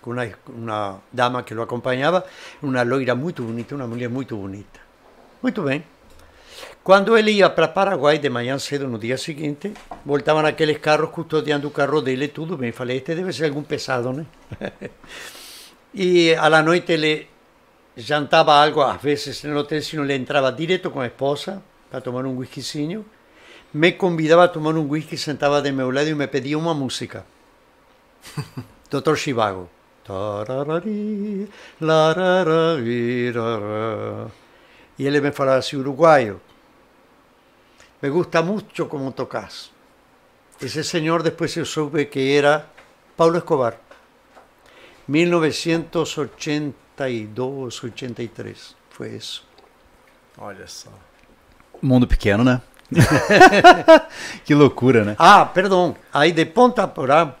Com uma, uma dama que o acompanhava, uma loira muito bonita, uma mulher muito bonita. Muito bem. Quando ele ia para Paraguai de manhã cedo no dia seguinte, voltavam aqueles carros custodiando o carro dele, tudo bem. Falei, este deve ser algum pesado, né? e à noite ele jantava algo, às vezes no hotel, se não ele entrava direto com a esposa para tomar um whiskyzinho, me convidava a tomar um whisky, sentava de meu lado e me pedia uma música. Dr. Chivago. Y él me falaba así, uruguayo, me gusta mucho cómo tocas. Ese señor después se supe que era Pablo Escobar. 1982, 83 fue eso.
Olha só.
Mundo pequeno, né? que loucura, né?
Ah, perdón, ahí de Ponta Porá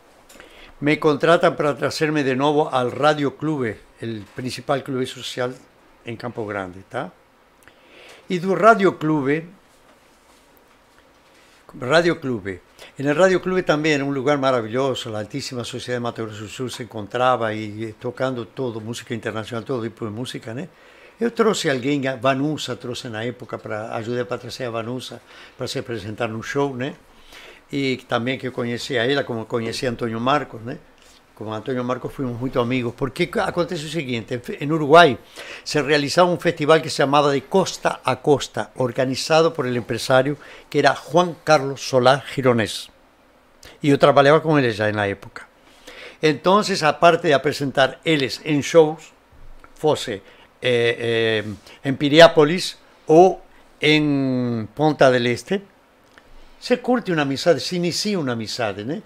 me contratan para traerme de nuevo al Radio Clube, el principal clube social en Campo Grande, ¿está? Y do Radio Clube, Radio Clube, en el Radio Clube también, un lugar maravilloso, la altísima sociedad de Mato Grosso Sul se encontraba y eh, tocando todo, música internacional, todo tipo de música, ¿no? Eu trouxe alguém, a Vanusa, trouxe na época, para ajudar para trazer a Vanusa para se apresentar no show, né? E também que eu conhecia ela, como conhecia Antônio Marcos, né? Com Antônio Marcos fomos muito amigos, porque acontece o seguinte, em Uruguai se realizava um festival que se chamava de Costa a Costa, organizado por el empresário que era Juan Carlos Solá Gironés. E eu trabalhava com ele já na época. Então, aparte de apresentar eles em shows, fosse eh, eh, en Piriápolis o en Ponta del Este, se curte una amizade, se inicia una amizade, né?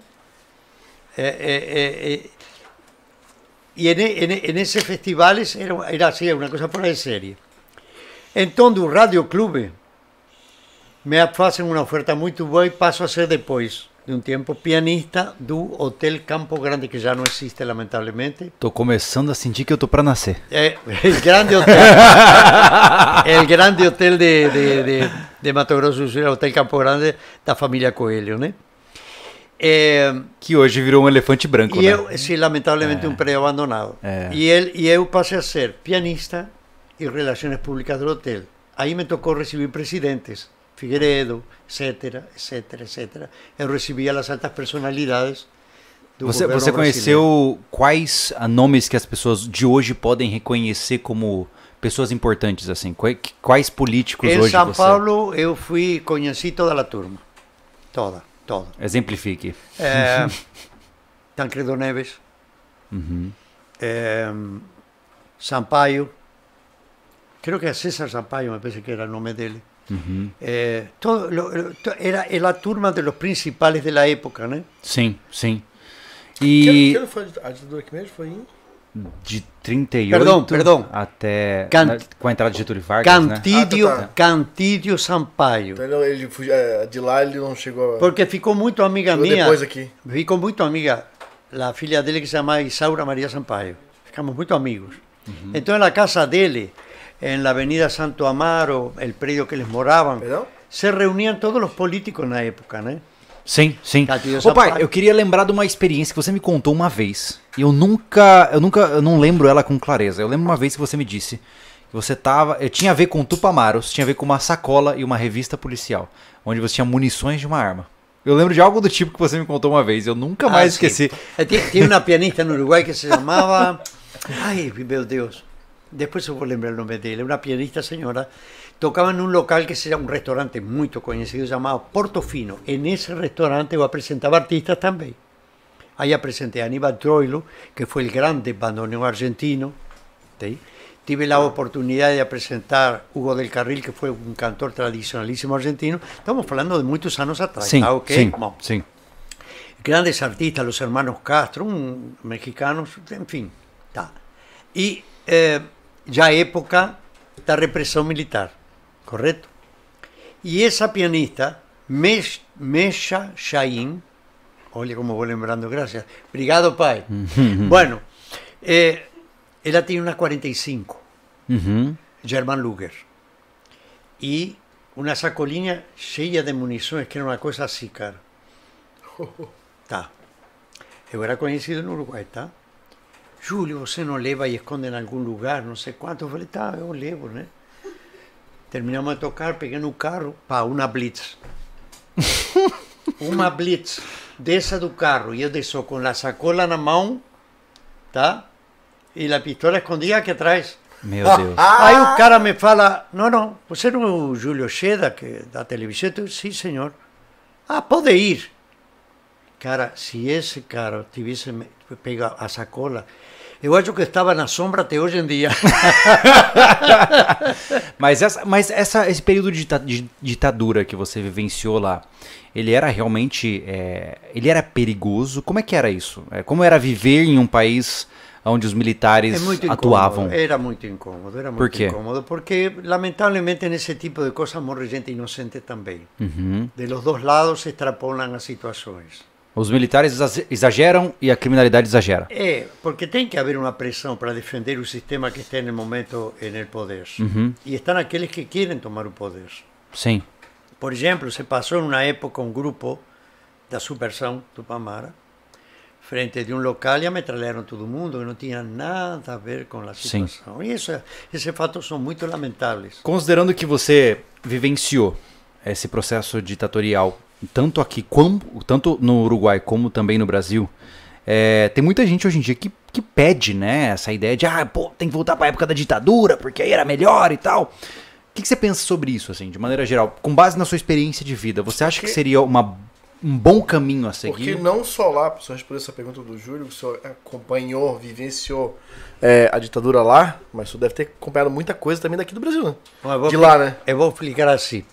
Eh, y en, en, en esos festivales era, era así, una cosa fuera de serie. Entonces, un Radio Club me hacen una oferta muy buena y paso a ser después de um tempo pianista do Hotel Campo Grande, que já não existe, lamentavelmente.
Tô começando a sentir que eu tô para nascer.
É, o grande hotel. o grande hotel de, de, de, de Mato Grosso do Sul, Hotel Campo Grande, da família Coelho, né?
É, que hoje virou um elefante branco,
e
né?
Eu, sim, lamentavelmente é. um prédio abandonado. É. E, ele, e eu passei a ser pianista e relações públicas do hotel. Aí me tocou receber presidentes Figueiredo, etc, etc, etc. Eu recebia as altas personalidades
do Você, você conheceu brasileiro. quais nomes que as pessoas de hoje podem reconhecer como pessoas importantes assim? Quais políticos
em
hoje
São
você...
Paulo eu fui conheci toda a turma, toda, toda.
Exemplifique.
É, Tancredo Neves, uhum. é, Sampaio, creio que é César Sampaio, me parece que era o nome dele. Eh, todo era la turma de los principales de la época, né?
Sim, sim. E...
Que, que foi a ditadura que mesmo? Foi em...
De 38
perdão, perdão.
até Cant... com a entrada de Getúlio Vargas,
Cantídio,
né?
ah, tá, tá. Cantídio Sampaio.
Então ele é, de lá ele não chegou.
Porque ficou muito amiga
chegou
minha.
Depois aqui.
Ficou muito amiga a filha dele que se chama Isaura Maria Sampaio. Ficamos muito amigos. Uhum. Então na casa dele en la avenida Santo Amaro, el predio que les moravam,
Perdão?
se reuniam todos os políticos na época, né?
Sim, sim. Ô pai, eu queria lembrar de uma experiência que você me contou uma vez. E eu nunca, eu nunca, eu não lembro ela com clareza. Eu lembro uma vez que você me disse que você tava, eu tinha a ver com Tupamaros, tinha a ver com uma sacola e uma revista policial, onde você tinha munições de uma arma. Eu lembro de algo do tipo que você me contou uma vez, eu nunca mais ah, esqueci.
Tinha uma pianista no Uruguai que se chamava, ai meu Deus, después se vou lembrar o nome dele, uma pianista senhora, tocava num local que era um restaurante muito conhecido chamado Portofino. En ese restaurante eu apresentava artistas também. Aí apresenté a Aníbal Troilo, que foi o grande bandoneón argentino. ¿sí? Tive a oportunidade de apresentar Hugo del Carril, que foi um cantor tradicionalíssimo argentino. Estamos falando de muitos anos atrás.
Sim,
¿tá?
okay? sim, sim.
Grandes artistas, los hermanos Castro, um, mexicanos, en fin. Tá. E eh, ya época da repressão militar, correto? E essa pianista, Mesha Shain, olha como vou lembrando, graças. Obrigado, pai. bueno, eh, ela tinha uma 45, uhum. German Luger, e uma sacolinha cheia de munições, que era uma coisa assim, cara. Tá. Eu era conhecido no Uruguai, tá? Júlio, você não leva e esconde em algum lugar, não sei quanto. Eu falei, tá, eu levo, né? Terminamos de tocar, peguei no carro, pá, uma blitz. uma blitz dessa do carro. E eu desço com a sacola na mão, tá? E a pistola escondida aqui atrás.
Meu Deus.
Aí o cara me fala, não, não, você não é o Júlio Cheda, que, da televisão? Eu, sim, senhor. Ah, pode ir. Cara, se esse cara tivesse pego a sacola, Eu acho que estava na sombra até hoje em dia.
Mas, essa, mas essa, esse período de, dita- de ditadura que você vivenciou lá, ele era realmente. é, ele era perigoso? Como é que era isso? É, como era viver em um país onde os militares
É incômodo,
atuavam?
Era muito incômodo, era
Por
muito
quê?
incômodo, porque lamentavelmente nesse tipo de coisas morre gente inocente também.
Uhum.
De los dos lados se extrapolam as situações.
Os militares exa- exageram e a criminalidade exagera.
É, porque tem que haver uma pressão para defender o sistema que está no momento no poder.
Uhum.
E estão aqueles que querem tomar o poder.
Sim.
Por exemplo, se passou numa época um grupo da subversão Tupamara frente de um local e ametralharam todo mundo que não tinha nada a ver com a
Sim.
situação. E isso, esses fatos são muito lamentáveis.
Considerando que você vivenciou esse processo ditatorial, tanto aqui como tanto no Uruguai como também no Brasil, é, tem muita gente hoje em dia que, que pede, né, essa ideia de ah, pô, tem que voltar para a época da ditadura, porque aí era melhor e tal. O que, que você pensa sobre isso, assim, de maneira geral, com base na sua experiência de vida? Você acha que
Porque-
seria uma, um bom caminho a
Porque
seguir?
não só lá, para responder essa pergunta do Júlio, que o senhor acompanhou, vivenciou é, a ditadura lá, mas o senhor deve ter acompanhado muita coisa também daqui do Brasil, né? De lá, né?
Eu vou explicar assim.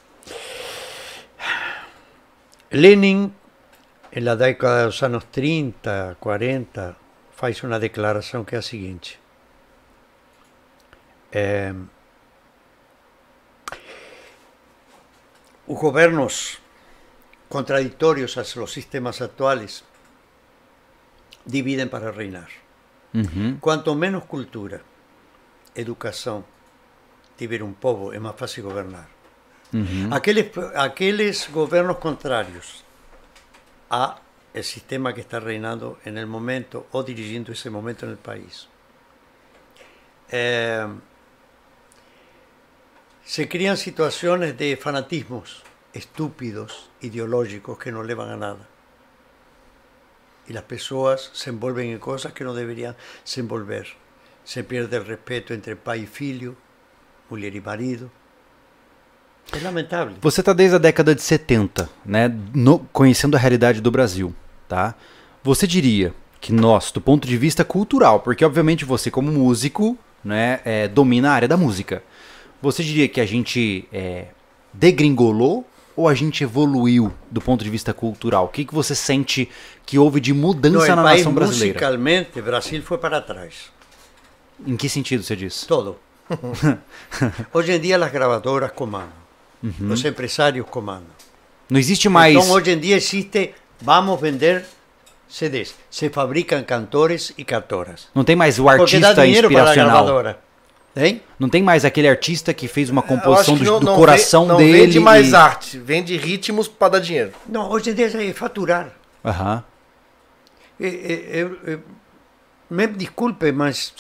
Lenin, na década dos anos 30, 40, faz uma declaração que é a seguinte. Eh, os governos contraditórios aos sistemas atuais dividem para reinar.
Uhum.
Quanto menos cultura, educação tiver um povo, é mais fácil governar.
Uhum.
Aqueles, aqueles governos contrários a el sistema que está reinando en el momento o dirigiendo ese momento en el país. Eh, se crean situaciones de fanatismos estúpidos, ideológicos, que no llevan a nada. Y las personas se envuelven en cosas que no deberían se envolver. Se pierde el respeto entre pai y filho, mujer y marido. É lamentável.
Você está desde a década de 70, né, no- conhecendo a realidade do Brasil, tá? Você diria que nós, do ponto de vista cultural, porque obviamente você como músico, né, é, domina a área da música, você diria que a gente é, degringolou ou a gente evoluiu do ponto de vista cultural? O que, que você sente que houve de mudança na nação brasileira?
musicalmente, Brasil foi para trás.
Em que sentido você diz?
Todo. hoje em dia as gravadoras comandam.
Uhum.
Os empresários comandam.
Não existe mais.
Então hoje em dia existe, vamos vender CDs. Se fabricam cantores e cantoras.
Não tem mais o
Porque dá
artista
para a
inspiracional.
gravadora. Hein?
Não tem mais aquele artista que fez uma composição do,
não-
do
não
coração
ve- não
dele.
vende mais
e-
arte, vende ritmos para dar dinheiro.
Não, hoje em dia é faturar.
Aham.
Eu, eu- eu- me desculpe, mas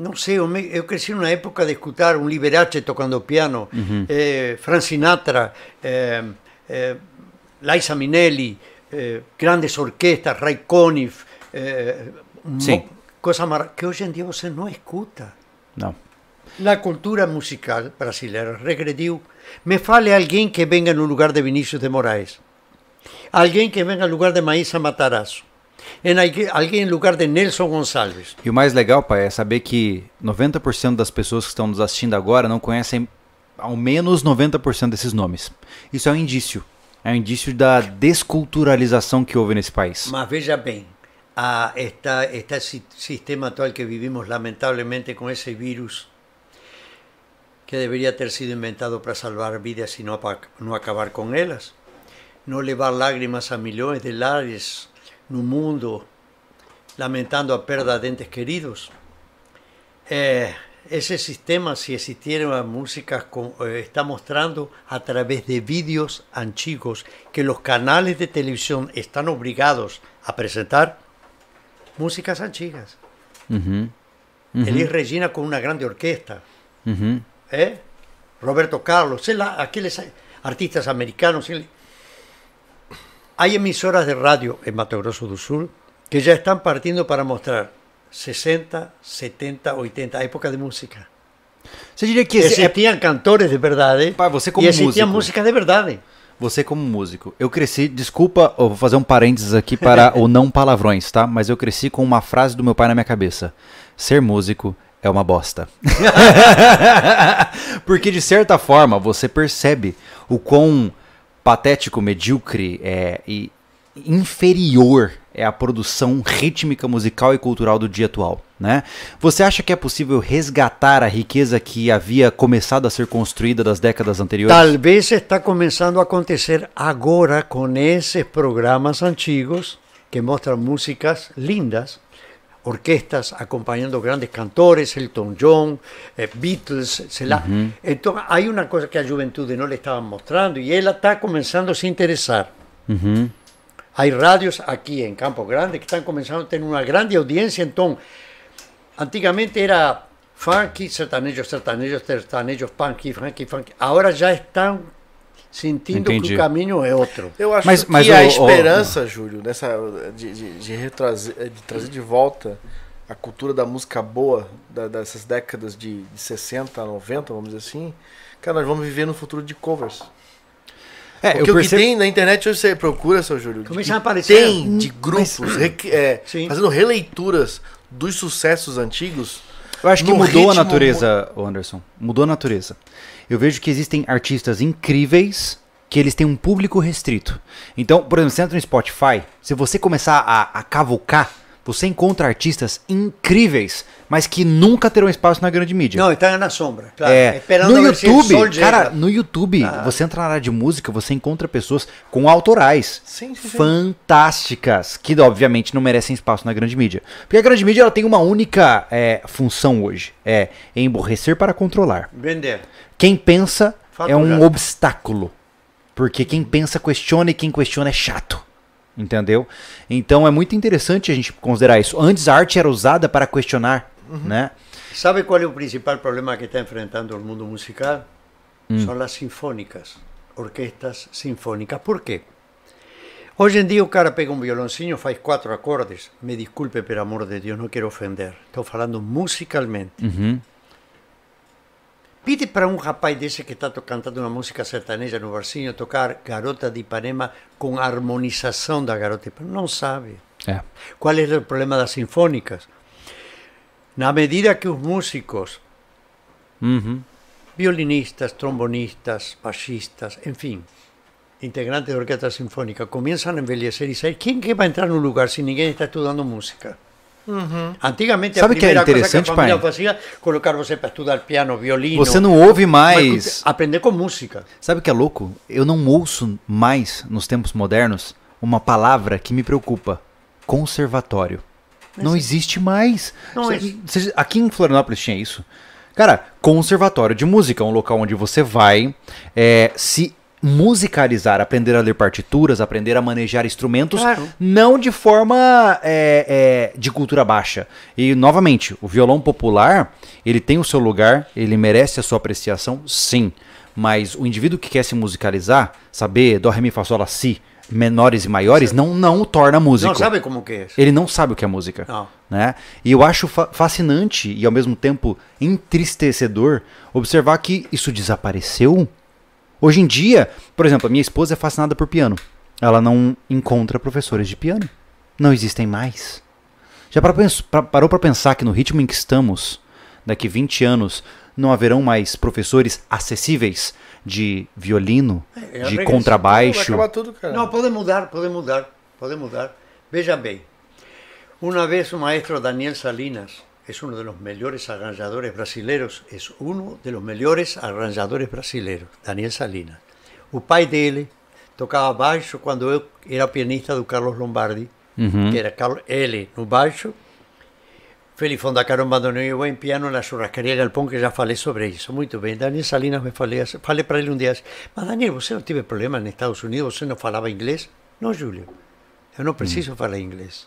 não sei, eu, me- eu cresci numa época de escutar um Liberace tocando piano, eh, Frank Sinatra, eh, eh, Liza Minnelli, eh, grandes orquestas, Ray Conniff, eh, mo-
Sim.
coisa mara- que hoje em dia você não escuta.
Não.
A cultura musical brasileira regrediu. Me fale alguém que venga no lugar de Vinícius de Moraes. Alguém que venga no lugar de Maísa Matarazzo. Em alguém, no lugar de Nelson Gonçalves.
E o mais legal, pai, é saber que 90% das pessoas que estão nos assistindo agora não conhecem ao menos 90% desses nomes. Isso é um indício. É um indício da desculturalização que houve nesse país.
Mas veja bem, a, esta, este si- sistema atual que vivimos lamentablemente com esse vírus, que deveria ter sido inventado para salvar vidas e não, apa- não acabar com elas, não levar lágrimas a milhões de lares no mundo lamentando a perda de entes queridos. Eh, ese sistema, si existiera música, eh, está mostrando a través de vídeos antiguos que los canales de televisión están obligados a presentar músicas antiguas.
Uhum.
Elis Regina con una grande orquesta. ¿eh? Roberto Carlos, aqueles artistas americanos. Hay emisoras de radio en Mato Grosso do Sul que ya están partiendo para mostrar 60, 70, 80, época de música.
Você diria que esse é-
cantores de verdade
Pai, você como
e existiam
músico.
músicas de verdade.
você como músico, eu cresci, desculpa, eu vou fazer um parênteses aqui para o não palavrões, tá? Mas eu cresci com uma frase do meu pai na minha cabeça. Ser músico é uma bosta. Porque de certa forma você percebe o quão patético, medíocre é, e inferior é a produção rítmica, musical e cultural do dia atual. Né? Você acha que é possível resgatar a riqueza que havia começado a ser construída das décadas anteriores?
Talvez está começando a acontecer agora com esses programas antigos que mostram músicas lindas, orquestas acompanhando grandes cantores, Elton John, eh, Beatles, sei lá.
Uhum.
Então, há uma coisa que a juventude não lhe estava mostrando e ela está começando a se interessar.
Uhum.
Há rádios aqui em Campo Grande que estão começando a ter uma grande audiência, então Antigamente era funk, sertanejo, sertanejo, sertanejo, punk, funk, funk. Agora já estão sentindo
Entendi.
que o caminho é outro.
Eu acho
Mas-
que
mas
a
o- o-
esperança, Júlio, nessa, de, de, de retrazer- de trazer de volta a cultura da música boa da- dessas décadas de, de 60 a 90, vamos dizer assim, cara, nós vamos viver no futuro de covers.
É,
Porque
eu
o que
percebo...
tem na internet hoje você procura, seu Júlio.
Começam
que
a aparecer.
Tem de grupos reque- é, fazendo releituras dos sucessos antigos.
Eu acho que mudou a natureza, Anderson. Mudou a natureza. Eu vejo que existem artistas incríveis que eles têm um público restrito. Então, por exemplo, você entra no Spotify, se você começar a, a cavucar, você encontra artistas incríveis, mas que nunca terão espaço na grande mídia.
Não, estão na sombra, claro.
É,
esperando
no YouTube, cara, no YouTube, você entra na área de música, você encontra pessoas com autorais
Sim, sim,
fantásticas, que obviamente não merecem espaço na grande mídia. Porque a grande mídia ela tem uma única é, função hoje, é emborrecer para controlar.
Vender.
Quem pensa é um obstáculo, porque quem pensa questiona e quem questiona é chato. Entendeu? Então é muito interessante a gente considerar isso. Antes a arte era usada para questionar, né?
¿Sabe cuál es el principal problema que está enfrentando el mundo musical? Son las sinfónicas, orquestas sinfónicas. ¿Por qué? Hoy en día o cara pega un violoncinho, faz cuatro acordes. Me disculpe, pero amor de Dios, no quiero ofender. Estoy hablando musicalmente.
Uhum.
Pide para um rapaz desse que está cantando uma música sertaneja no barzinho tocar Garota de Ipanema com a harmonização da Garota de Ipanema. Não sabe.
É.
Qual é o problema das sinfônicas? Na medida que os músicos,
Uhum.
violinistas, trombonistas, baixistas, enfim, integrantes da orquestra sinfônica, começam a envelhecer e sair, quem que vai entrar no lugar se ninguém está estudando música? Antigamente
Sabe
a
que é
primeira coisa que
interessante,
a família
pai?
fazia colocar você para estudar piano, violino.
Você não ouve mais.
Aprender com música.
Sabe o que é louco? Eu não ouço mais, nos tempos modernos, uma palavra que me preocupa: conservatório. Não existe mais.
Não
Cê-
existe.
cê- aqui em Florianópolis tinha isso. Cara, conservatório de música, um local onde você vai é, se musicalizar, aprender a ler partituras, aprender a manejar instrumentos,
Claro.
não de forma é, é, de cultura baixa. E, novamente, o violão popular, ele tem o seu lugar, ele merece a sua apreciação, sim. Mas o indivíduo que quer se musicalizar, saber dó, ré, mi, fá, sol, lá, si, menores e maiores, não, não o torna músico.
Não sabe como que é.
Ele não sabe o que é música.
Não.
Né? E eu acho fa- fascinante e ao mesmo tempo entristecedor observar que isso desapareceu. Hoje em dia, por exemplo, a minha esposa é fascinada por piano. Ela não encontra professores de piano. Não existem mais. Já parou pens- pra- parou para pensar que no ritmo em que estamos, daqui 20 anos, não haverão mais professores acessíveis de violino,
É,
de
regressão.
Vai
contrabaixo?
tudo, cara.
Não, pode mudar, pode mudar, pode mudar. Veja bem, uma vez o maestro Daniel Salinas es uno de los mejores arranjadores brasileños, es uno de los mejores arranjadores brasileños, Daniel Salinas. O pai dele tocava baixo quando eu era pianista do Carlos Lombardi,
Uhum.
que era Carlos, ele no baixo, Félix Fondacaron bandoneon e eu em piano na churrascaria Galpão, que já falei sobre isso. Muito bem, Daniel Salinas me falei, assim- falei para ele um dia assim, mas Daniel, você não teve problema nos Estados Unidos, você não falava inglês? Não, Júlio, eu não preciso falar inglês.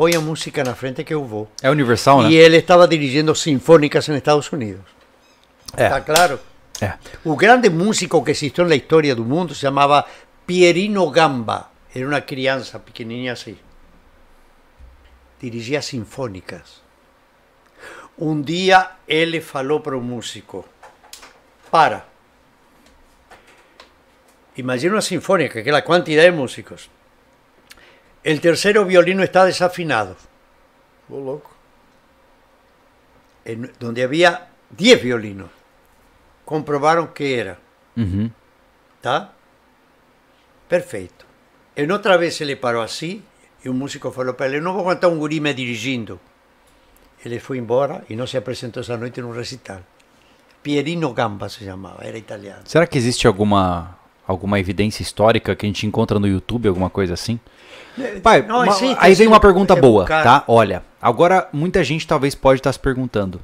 Põe a música na frente que eu vou.
É universal, né?
E ele estava dirigindo sinfônicas nos Estados Unidos.
É.
Está claro?
É.
O grande músico que existiu na história do mundo se chamava Pierino Gamba. Era uma criança pequenininha assim. Dirigia sinfônicas. Um dia ele falou para o músico: Para. imagina una sinfónica, que es la cantidad de músicos. El tercero violino está desafinado,
Ô, louco.
en- donde había 10 violinos. Comprobaron que era.
Uhum.
¿Está? Perfeito. En outra vez ele parou assim e o músico falou para ele: Eu não vou aguentar um guri me dirigindo. Ele foi embora e não se apresentou essa noite num recital. Pierino Gamba se chamava, era italiano.
Será que existe alguma, alguma evidência histórica que a gente encontra no YouTube, alguma coisa assim? Pai,
Não,
uma-
existe,
aí vem
sim,
uma pergunta
é
boa,
buscar.
tá? Olha, agora muita gente talvez pode estar se perguntando.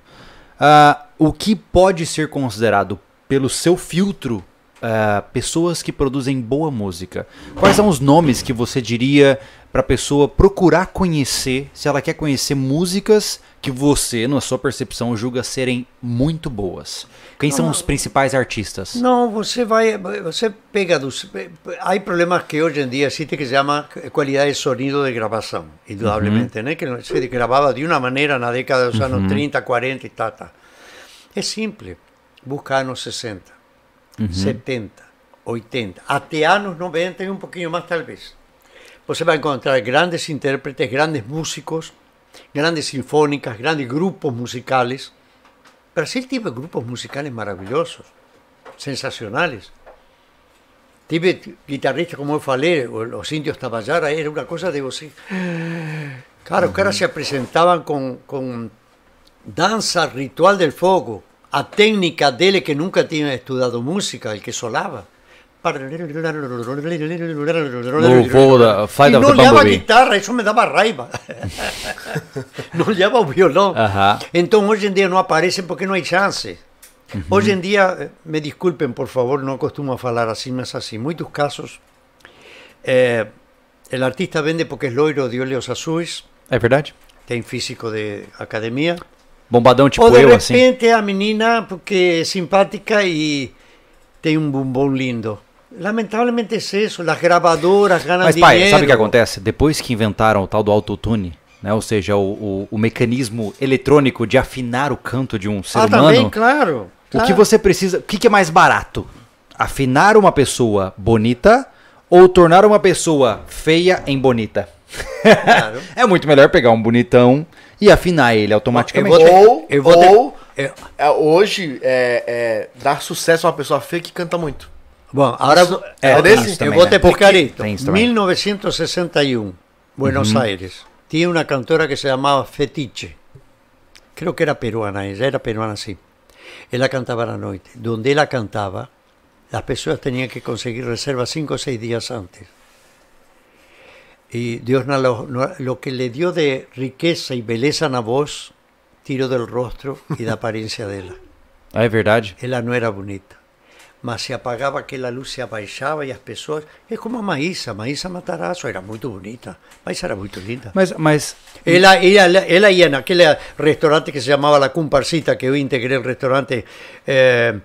ah, o que pode ser considerado pelo seu filtro ah, pessoas que produzem boa música? Quais são os nomes que você diria para a pessoa procurar conhecer, se ela quer conhecer músicas que você, na sua percepção, julga serem muito boas? Quem são os principais artistas?
Não, você vai, você pega dos. Há problemas que hoje em dia existe que se chama qualidade de sonido de gravação, indudablemente, né? Que se gravava de uma maneira na década dos anos 30, 40 e tal, tal. É simples. Buscar anos 60, 70, 80, até anos 90 e um pouquinho mais talvez. Você vai encontrar grandes intérpretes, grandes músicos, grandes sinfônicas, grandes grupos musicales. Brasil tiene grupos musicales maravillosos, sensacionales. Tive guitarristas, como eu falei, o- los indios Tabajara, era una cosa de você. Claro, caras se apresentavam com, com dança ritual del fogo, a técnica dele que nunca tinha estudado música, el que solava.
O voo da- Flight
e
of
não
the
olhava a
Bumblebee.
guitarra, isso me dava raiva. não olhava o violão.
Aham.
Então hoje em dia não aparecem porque não há chance. Hoje em dia, eh, me desculpem por favor, não costumo falar assim, mas assim, muitos casos, eh, o artista vende porque é loiro de olhos azuis,
É verdade?
tem físico de academia,
Bombadão tipo
ou de
eu, assim.
repente a menina porque é simpática e tem um bumbum lindo. Lamentavelmente é isso, as gravadoras ganham
Mas,
dinheiro.
pai, sabe o que acontece? Depois que inventaram o tal do autotune, né? Ou seja, o, o, o mecanismo eletrônico de afinar o canto de um ser
Ah,
humano.
também, claro.
O que você precisa. O que, que é mais barato? Afinar uma pessoa bonita ou tornar uma pessoa feia em bonita?
Claro.
é muito melhor pegar um bonitão e afinar ele automaticamente.
Eu vou ter-
Ou,
eu vou ter-
ou
eu-
é, hoje é, é dar sucesso a uma pessoa feia que canta muito.
Bom, agora
é,
desse?
eu vou te explicar
isso também.
1961, Buenos Aires. Tinha uma cantora que se chamava Fetiche. Creo que era peruana, ella era peruana, sí. Ela cantava na noite. Donde ela cantava, as pessoas tinham que conseguir reserva cinco o seis dias antes. Y Dios no lo, lo que le dio de riqueza y belleza na voz, tiró del rostro y da apariencia de ela.
Ah, É verdade.
Ela não era bonita. Mas se apagava aquela luz, se abaixava e as pessoas. É como a Maísa. Maísa Matarazzo era muito bonita. Maísa era muito linda.
Mas, mas
Ela, ela, ela ia naquele restaurante que se chamava La Comparsita, que eu integrei o restaurante eh,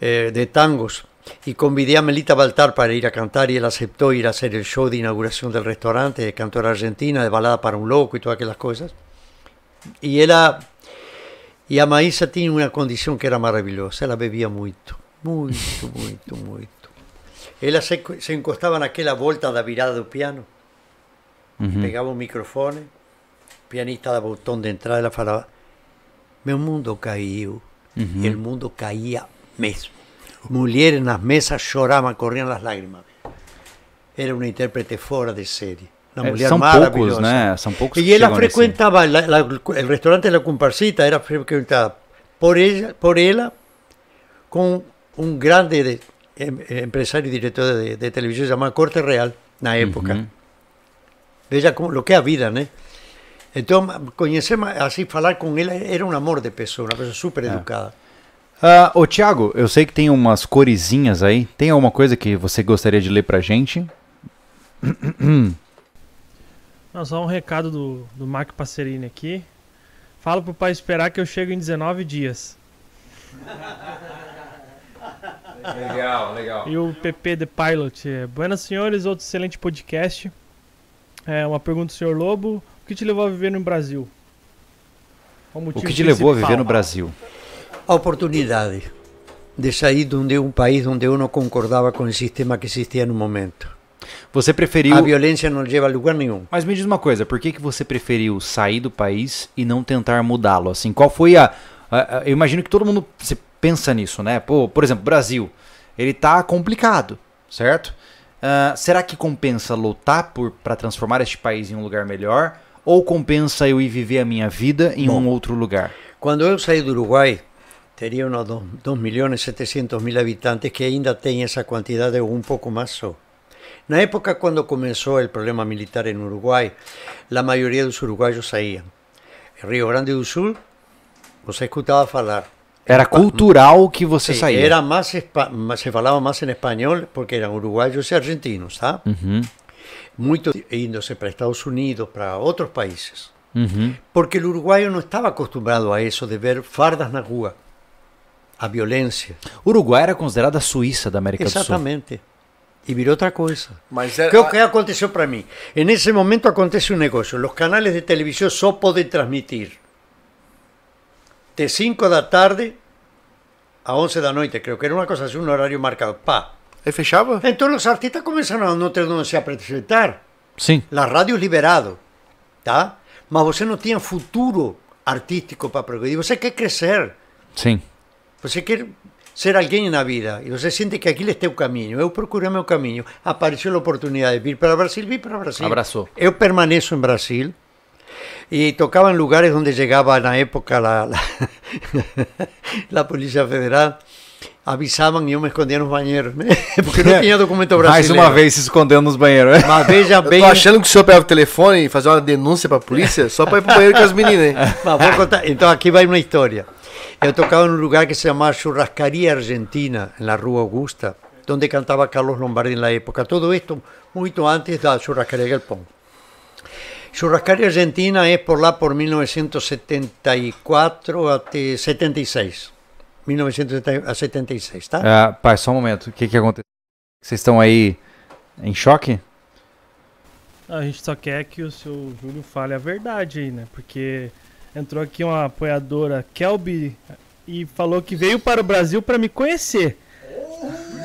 eh, de tangos. Y convidé a Melita Baltar para ir a cantar y él aceptó ir a hacer el show de inauguración del restaurante, de cantora argentina, de balada para un loco y todas aquellas cosas. Y ela e a Maísa tinha uma condição que era maravilhosa, ela bebia muito, muito, muito, muito. Ela se, se encostava naquela volta da virada do piano, pegava o microfone, o pianista dava o tom de entrada, ela falava, meu mundo caiu, e o mundo caía mesmo. Mulheres nas mesas choravam, corriam as lágrimas. Era uma intérprete fora de série.
É,
mulher
são
maravilhosa.
poucos, né? São poucos
Y
nesse-
frecuentaba la- la- el restaurante La Comparsita, era frecuentada por ella, por ela, con un grande de- em- empresario y director de, de televisión llamado Corte Real, na época.
Uhum.
Veja como, lo que é a vida, né? Então, conhecer, assim, falar com ela era um amor de pessoa, uma pessoa super educada.
Ah, ô Thiago, eu sei que tem umas coresinhas aí. Tem alguma coisa que você gostaria de ler pra gente?
Não, só um recado do, do Mark Passerini aqui. Fala pro pai esperar que eu chego em 19 dias.
Legal, legal.
E o PP The Pilot. é, Buenas senhores, outro excelente podcast. É, uma pergunta do senhor Lobo. O que te levou a viver no Brasil?
O
motivo
que te levou a viver no Brasil?
A oportunidade. de sair de um, de um país onde eu não concordava com o sistema que existia no momento.
Você preferiu.
A violência não leva a lugar nenhum.
Mas me diz uma coisa, por que, que você preferiu sair do país e não tentar mudá-lo? Assim, qual foi a, a- a- Eu imagino que todo mundo se pensa nisso, né? Pô, por exemplo, Brasil, ele tá complicado, certo? Ah, será que compensa lutar por para transformar este país em um lugar melhor? Ou compensa eu ir viver a minha vida em um outro lugar?
Quando eu saí do Uruguai, teria uns 2 milhões e 700 mil habitantes, que ainda tem essa quantidade ou um pouco mais só. Na época, quando começou o problema militar no Uruguai, a maioria dos uruguaios saíam. Em Rio Grande do Sul, você escutava falar.
Era cultural que você
Sí,
saía.
Era más, más- se falaba más en español porque eran uruguayos y argentinos, ¿tá?
Uhum,
Muchos yéndose para Estados Unidos, para otros países.
uhum.
Porque el uruguayo no estaba acostumbrado a eso de ver fardas na rua, a violencia.
Uruguai era considerada a Suíça da América do Sul.
Exatamente. Y viró otra cosa.
É,
¿Qué, qué aconteció para mí? En ese momento acontece un negocio. Los canales de televisión solo pueden transmitir de 5 de la tarde a 11 de la noche, creo que era una cosa así, un horario marcado. Pa.
Aí fechava?
Entonces los artistas comenzaron a no tener donde se presentar.
Sim.
La radio es liberado, ¿tá? Mas você não tinha futuro artístico para progredir. Você quer crescer.
Sim.
Você quer ser alguém na vida. E você sente que aquilo é teu caminho. Eu procurei meu caminho. Apareceu a oportunidade de vir para o Brasil, vim para o Brasil.
Abraçou.
Eu permaneço em Brasil. Tocava em lugares onde chegava na época a, a, a Polícia Federal. Avisavam e eu me escondia nos banheiros, né? Porque não tinha documento brasileiro.
Mais uma vez se escondendo nos banheiros.
Mas veja
Eu
bem.
tô achando que o senhor pega o telefone e fazer uma denúncia pra polícia só pra ir pro banheiro com as meninas, hein?
Mas vou contar. Então aqui vai uma história. Eu tocava num lugar que se chamava Churrascaria Argentina, na Rua Augusta, onde cantava Carlos Lombardi na época. Todo isto muito antes da Churrascaria Galpón. Churrascaria Argentina é por lá por 1974 até 76. 1970 a 76, tá?
Ah, pai, só um momento. O que que aconteceu? Vocês estão aí em choque?
A gente só quer que o seu Júlio fale a verdade aí, né? Porque entrou aqui uma apoiadora, Kelby, e falou que veio para o Brasil para me conhecer.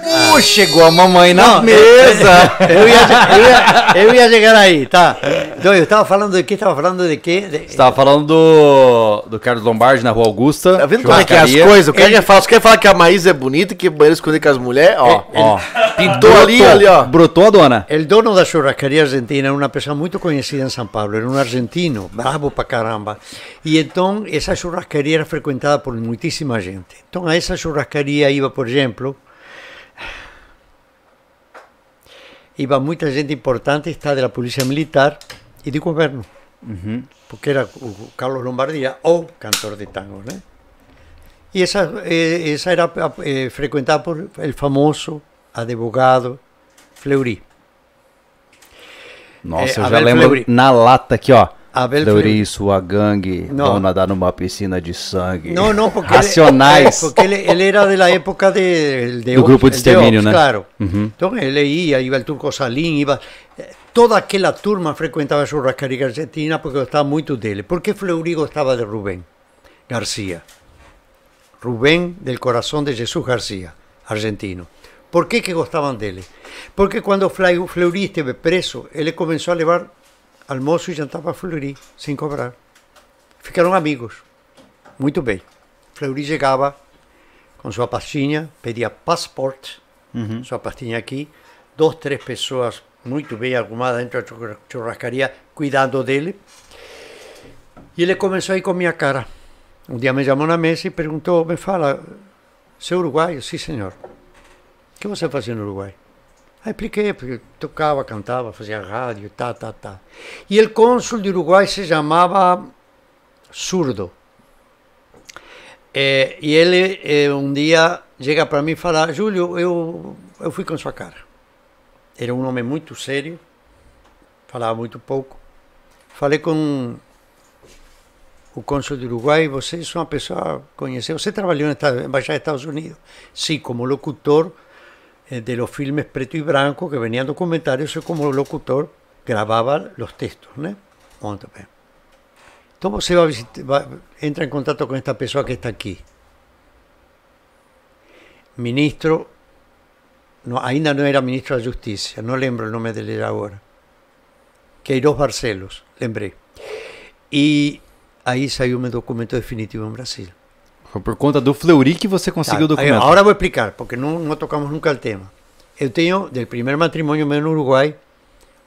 Uh, chegou a mamãe na
Não,
mesa!
Eu ia, eu, ia, eu ia chegar aí, tá? Então eu estava falando de quê? Estava falando de quê? De-
Você tava falando do, do Carlos Lombardi na Rua Augusta.
Tá vendo como é que é as coisas? O cara quer falar que a Maísa é bonita que o banheiro esconder com as mulheres? Ó,
Ó,
pintou ali, ali, ó.
Brotou a dona.
El dono da churrascaria argentina era uma pessoa muito conhecida em São Paulo, era um argentino, bravo pra caramba. E então essa churrascaria era frequentada por muitíssima gente. Então a essa churrascaria iba, por exemplo, iba muita gente importante, está da polícia militar e do governo, porque era o Carlos Lombardia ou cantor de tango, né? E essa, essa era eh, frequentada por el famoso advogado Fleury.
Nossa,
É,
eu já lembro
Fleury.
na lata aqui, ó.
Abel
Fleury,
Fleury.
sua gangue,
Não.
vão nadar numa piscina de sangue.
No, no, porque
Racionais.
Él, porque él, él era de la época de, de
Do
Ops,
grupo de
Ops,
¿no?
Claro.
Ujú.
Entonces él leía, iba el Turco Salín, iba... eh, Toda aquela turma frequentava a churrascaria argentina porque gostava muito dele. Por que Fleury gostava de Rubén García? Rubén del corazón de Jesús García, argentino. Por que que gostavam dele? Porque quando Fle- Fleury esteve preso, ele começou a levar almoço e jantar para Fleury, sem cobrar. Ficaram amigos. Muito bem. Fleury chegava com sua pastinha, pedia passport, sua pastinha aqui, duas, três pessoas muito bem arrumadas dentro da churra- churrascaria, cuidando dele. E ele começou a ir com minha cara. Um dia me chamou na mesa e perguntou, me fala, você é uruguaio? Sim, senhor. O que você fazia no Uruguai? Aí expliquei, porque tocava, cantava, fazia rádio, tá, tá, tá. E o cônsul de Uruguai se chamava Surdo. Eh, e ele eh, um dia chega para mim e fala, Júlio, eu, eu fui com sua cara. Era um homem muito sério, falava muito pouco. Falei com o cônsul de Uruguai, você é uma pessoa conheceu, você trabalhou na Embaixada dos Estados Unidos? Sim, como locutor eh, de los filmes preto y blanco que venían documentarios, yo como locutor grababa los textos, ¿no? Muito bem. Então você vai, visit- vai- entra em contato com esta pessoa que está aqui. ministro, no, ainda não era ministro da Justiça, não lembro o nome dele agora. Queiroz Barcelos, lembrei. E aí saiu meu documento definitivo em Brasil.
Foi por conta do Fleury que você conseguiu o
Tá,
documento.
agora vou explicar, porque não, não tocamos nunca o tema. Eu tenho, do primeiro matrimônio meu no Uruguai,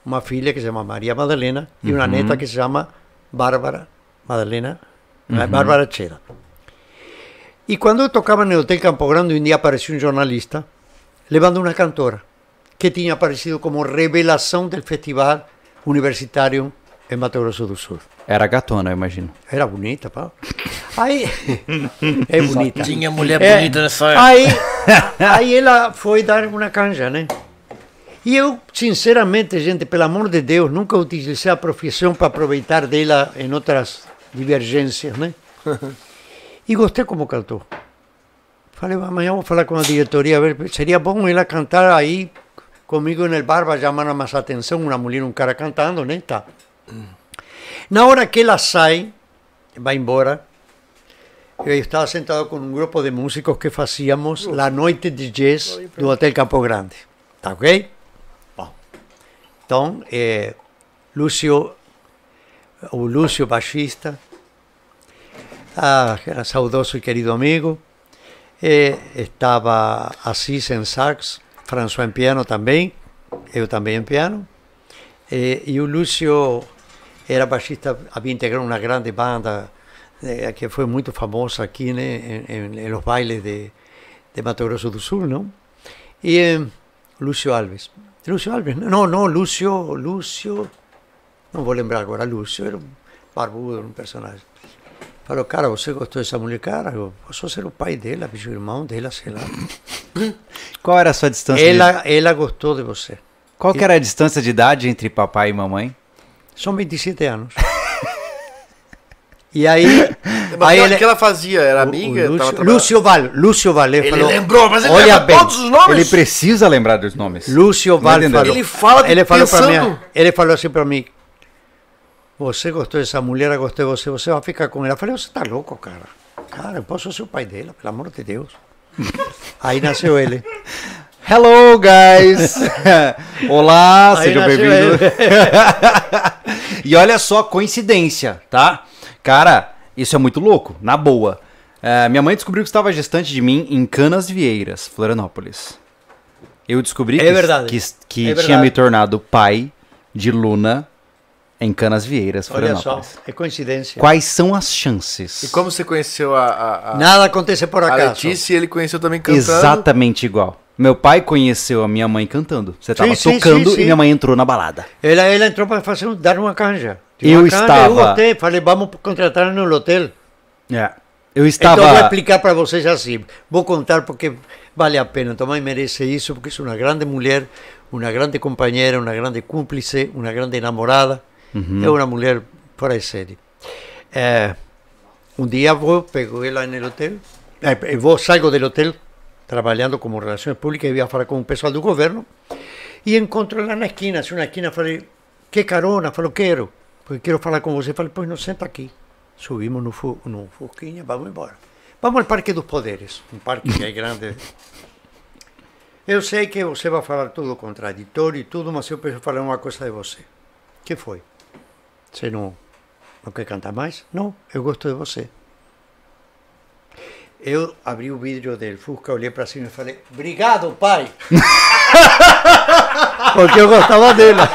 uma filha que se chama Maria Madalena e uma
Uhum.
neta que se chama Bárbara Madalena, não é?
Uhum.
Bárbara Chera. E quando eu tocava no Hotel Campo Grande, um dia apareceu um jornalista levando uma cantora que tinha aparecido como revelação do festival universitário em Mato Grosso do Sul.
Era gatona, eu imagino.
Era bonita, pá. Aí, é bonita.
Tinha mulher
É.
bonita nessa época.
Aí, aí ela foi dar uma canja, né? E eu, sinceramente, gente, pelo amor de Deus, nunca utilizei a profissão para aproveitar dela em outras divergências, né? E gostei como cantou. Falei, amanhã vou falar com a diretoria, a ver, seria bom ela cantar aí comigo no bar, vai chamar mais atenção, uma mulher um cara cantando, né? Tá. Na hora que ela sai, vai embora, eu estava sentado com um grupo de músicos que fazíamos a noite de jazz do Hotel Campo Grande. Tá ok? Bom. Então, eh, Lúcio, o Lúcio baixista, ah, era saudoso e querido amigo, eh, estava Assis em sax, François em piano também, eu também em piano, eh, e o Lúcio era baixista, havia integrado uma grande banda eh, que foi muito famosa aqui né, em, em, em bailes de, de Mato Grosso do Sul, não? E eh, Lúcio Alves. Lúcio Alves? Não, não, Lúcio, Lúcio, não vou lembrar agora, Lúcio, era um barbudo, um personagem. Falou, cara, você gostou dessa mulher? Cara, eu posso ser o pai dela, bicho, irmão dela, sei lá.
Qual era a sua distância? de-
Ela, ela gostou de você.
Qual que era a distância de idade entre papai e mamãe?
São 27 anos. E aí,
Mas
aí
o
ele,
que ela fazia? Era amiga?
Lúcio,
trabalhando-
Lúcio Val, Lúcio Val, ele,
Ele
falou,
lembrou, mas ele
olha
lembra
bem,
todos os nomes.
Ele precisa lembrar dos nomes.
Lúcio Val
entendeu?
falou,
Ele fala
ele falou
pensando.
mim, ele falou assim para mim, você gostou dessa mulher, eu gostei de você, você vai ficar com ela. Eu falei, você tá louco, cara. Cara, eu posso ser o pai dela, pelo amor de Deus. Aí nasceu ele.
Hello, guys! Olá,
Aí
sejam bem-vindos. e olha só, coincidência, tá? Cara, isso é muito louco, na boa. É, minha mãe descobriu que estava gestante de mim em Canas Vieiras, Florianópolis. Eu descobri
É
que,
verdade.
que, que
É
tinha
verdade.
me tornado pai de Luna em Canas Vieiras,
Olha só,
Florianópolis.
é coincidência.
Quais são as chances?
E como você conheceu a, a, a,
Nada acontece por
a
acaso.
Letícia e ele conheceu também cantando?
Exatamente igual. Meu pai conheceu a minha mãe cantando. Você tava
sim,
tocando
sim, sim.
e minha mãe entrou na balada.
Ela, ela entrou para fazer, dar uma canja.
Eu
canja,
estava-
Eu gostei, falei, vamos contratar no hotel.
É. Eu estava.
Então vou explicar para vocês assim. Vou contar porque vale a pena. Tomás merece isso porque é uma grande mulher, uma grande companheira, uma grande cúmplice, uma grande namorada. É uma mulher fora de série. É, um dia vou, pego ela no hotel, eh, eu vou, salgo do hotel trabalhando como relações públicas e ia falar com o pessoal do governo e encontro ela na esquina, assim, na esquina, falei, que carona? Falou, quero, porque quero falar com você. Falei, pois não, senta aqui. Subimos no, fu no Fusquinha, vamos embora. Vamos ao Parque dos Poderes, um parque que é grande. Eu sei que você vai falar tudo contraditório e tudo, mas eu preciso falar uma coisa de você. que foi? Você não, não quer cantar mais? Não, eu gosto de você. Eu abri o vidro do Fusca, olhei para cima e falei, obrigado, pai. Porque eu gostava dela.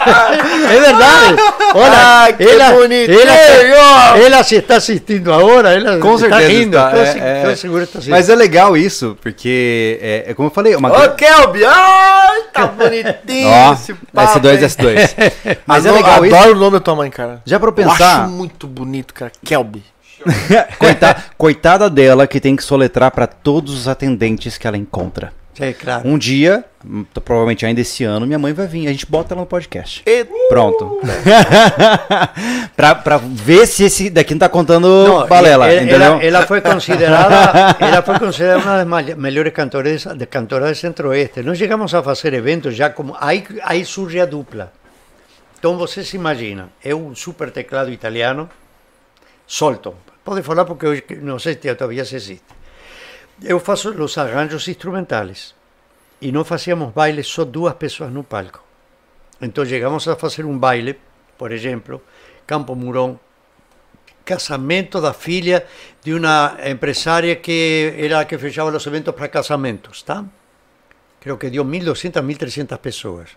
É verdade. Olha,
Ai, que
ela,
bonitinho!
ela, ela se está assistindo agora, ela
Com
está
certeza
rindo.
está,
Estou
é, é.
estou seguro que está
Mas é legal isso, porque é, é como eu falei, uma
Ô, Kelby! Ai, tá bonitinho
Ó,
esse papo,
S2,
hein?
S2. Mas é
Adoro-
legal isso.
Adoro o nome da tua mãe, cara.
Já pra eu
Eu
pensar,
acho muito bonito, cara. Kelby.
coita- coitada dela que tem que soletrar pra todos os atendentes que ela encontra.
É claro.
Um dia, hum, provavelmente ainda esse ano, minha mãe vai vir. A gente bota ela no podcast.
E-
Pronto. pra, pra ver se esse daqui não tá contando
Não,
balela,
ela,
entendeu?
ela- ela foi considerada, ela foi considerada uma das melhores cantoras de cantoras do Centro-Oeste. Nós chegamos a fazer eventos já como aí aí surge a dupla. Então você se imagina, é um super teclado italiano, solto. Pode falar porque hoje não sei se todavía se existe. eu faço os arranjos instrumentais. E não fazíamos baile só duas pessoas no palco. Então chegamos a fazer um baile, por exemplo, Campo Mourão, casamento da filha de uma empresária que era a que fechava os eventos para casamentos, tá? Creo que dio 1.200, 1.300 pessoas.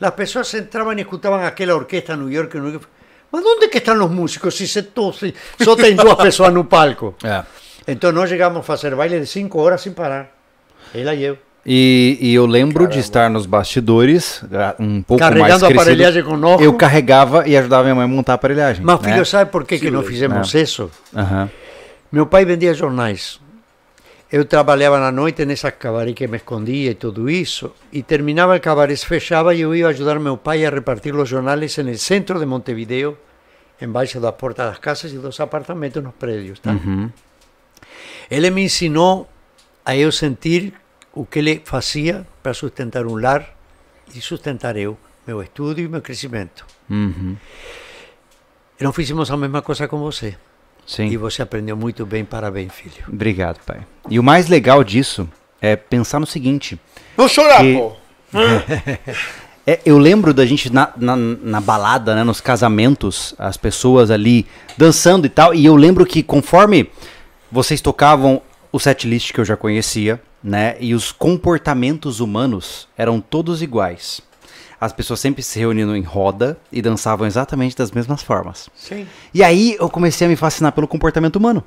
As pessoas entravam e escutavam aquela orquestra em New York, New York. Mas onde que estão os músicos se, se to- se só tem duas pessoas no palco?
É.
Então nós chegamos a fazer baile de cinco horas sem parar. Ela e eu.
E, e eu lembro de estar nos bastidores, um pouco mais
Carregando a
crescido.
aparelhagem conosco.
Eu carregava e ajudava minha mãe a montar a aparelhagem.
Mas
né?
filho, sabe por que, que nós fizemos isso?
Aham.
Meu pai vendia jornais. Eu trabalhava na noite nessa cabaré que me escondia e tudo isso. E terminava o cabaré, se fechava e eu ia ajudar meu pai a repartir os jornais no centro de Montevideo, embaixo da porta das casas e dos apartamentos nos prédios. Tá?
Uhum.
Ele me ensinou a eu sentir o que ele fazia para sustentar um lar e sustentar eu, meu estudo e meu crescimento.
Uhum.
Não fizemos a mesma coisa com você.
Sim.
E você aprendeu muito bem, parabéns, filho.
Obrigado, pai. E o mais legal disso é pensar no seguinte.
Vou chorar,
Que-
pô.
É, eu lembro da gente na, na, na balada, né, nos casamentos, as pessoas ali dançando e tal. E eu lembro que conforme vocês tocavam o setlist que eu já conhecia, né, e os comportamentos humanos eram todos iguais. As pessoas sempre se reuniam em roda e dançavam exatamente das mesmas formas.
Sim.
E aí eu comecei a me fascinar pelo comportamento humano.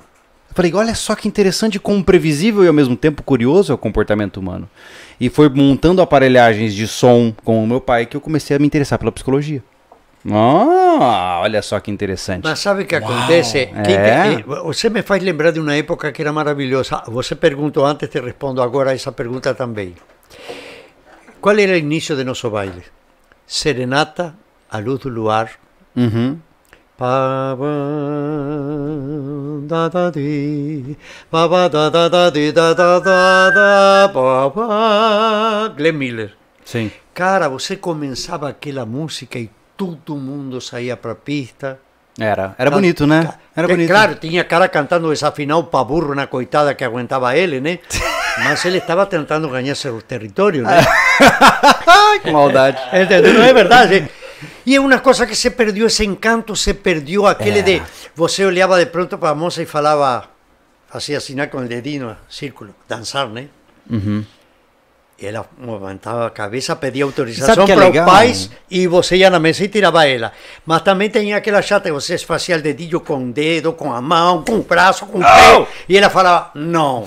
Eu falei, olha só que interessante, como previsível e ao mesmo tempo curioso é o comportamento humano. E foi montando aparelhagens de som com o meu pai que eu comecei a me interessar pela psicologia. Ah, olha só que interessante.
Mas sabe o que acontece? Quem-
É.
Você me faz lembrar de uma época que era maravilhosa. Você perguntou antes, te respondo agora essa pergunta também. Qual era o início de nosso baile? Serenata, a luz do luar.
Uhum.
Glenn Miller.
Sim.
Cara, você começava aquela música e todo mundo saía para a pista.
Era. Era bonito, né? Era
É,
bonito.
Claro, tinha cara cantando desafinado para burro na coitada que aguentava ele, né? Mas ele estava tentando ganhar seu território, né?
Ai, que maldade.
Entendeu? Não é verdade? E é uma coisa que se perdeu, esse encanto se perdeu, aquele de... Você olhava de pronto para a moça e falava, fazia assinar com o dedinho, círculo, dançar, né?
Uhum.
E ela levantava a cabeça, pedia autorização
é
para os
legal?
pais e você ia na mesa e tirava ela. Mas também tinha aquela chata que você fazia o dedinho com o dedo, com a mão, com o braço, com o pé. E ela falava, não.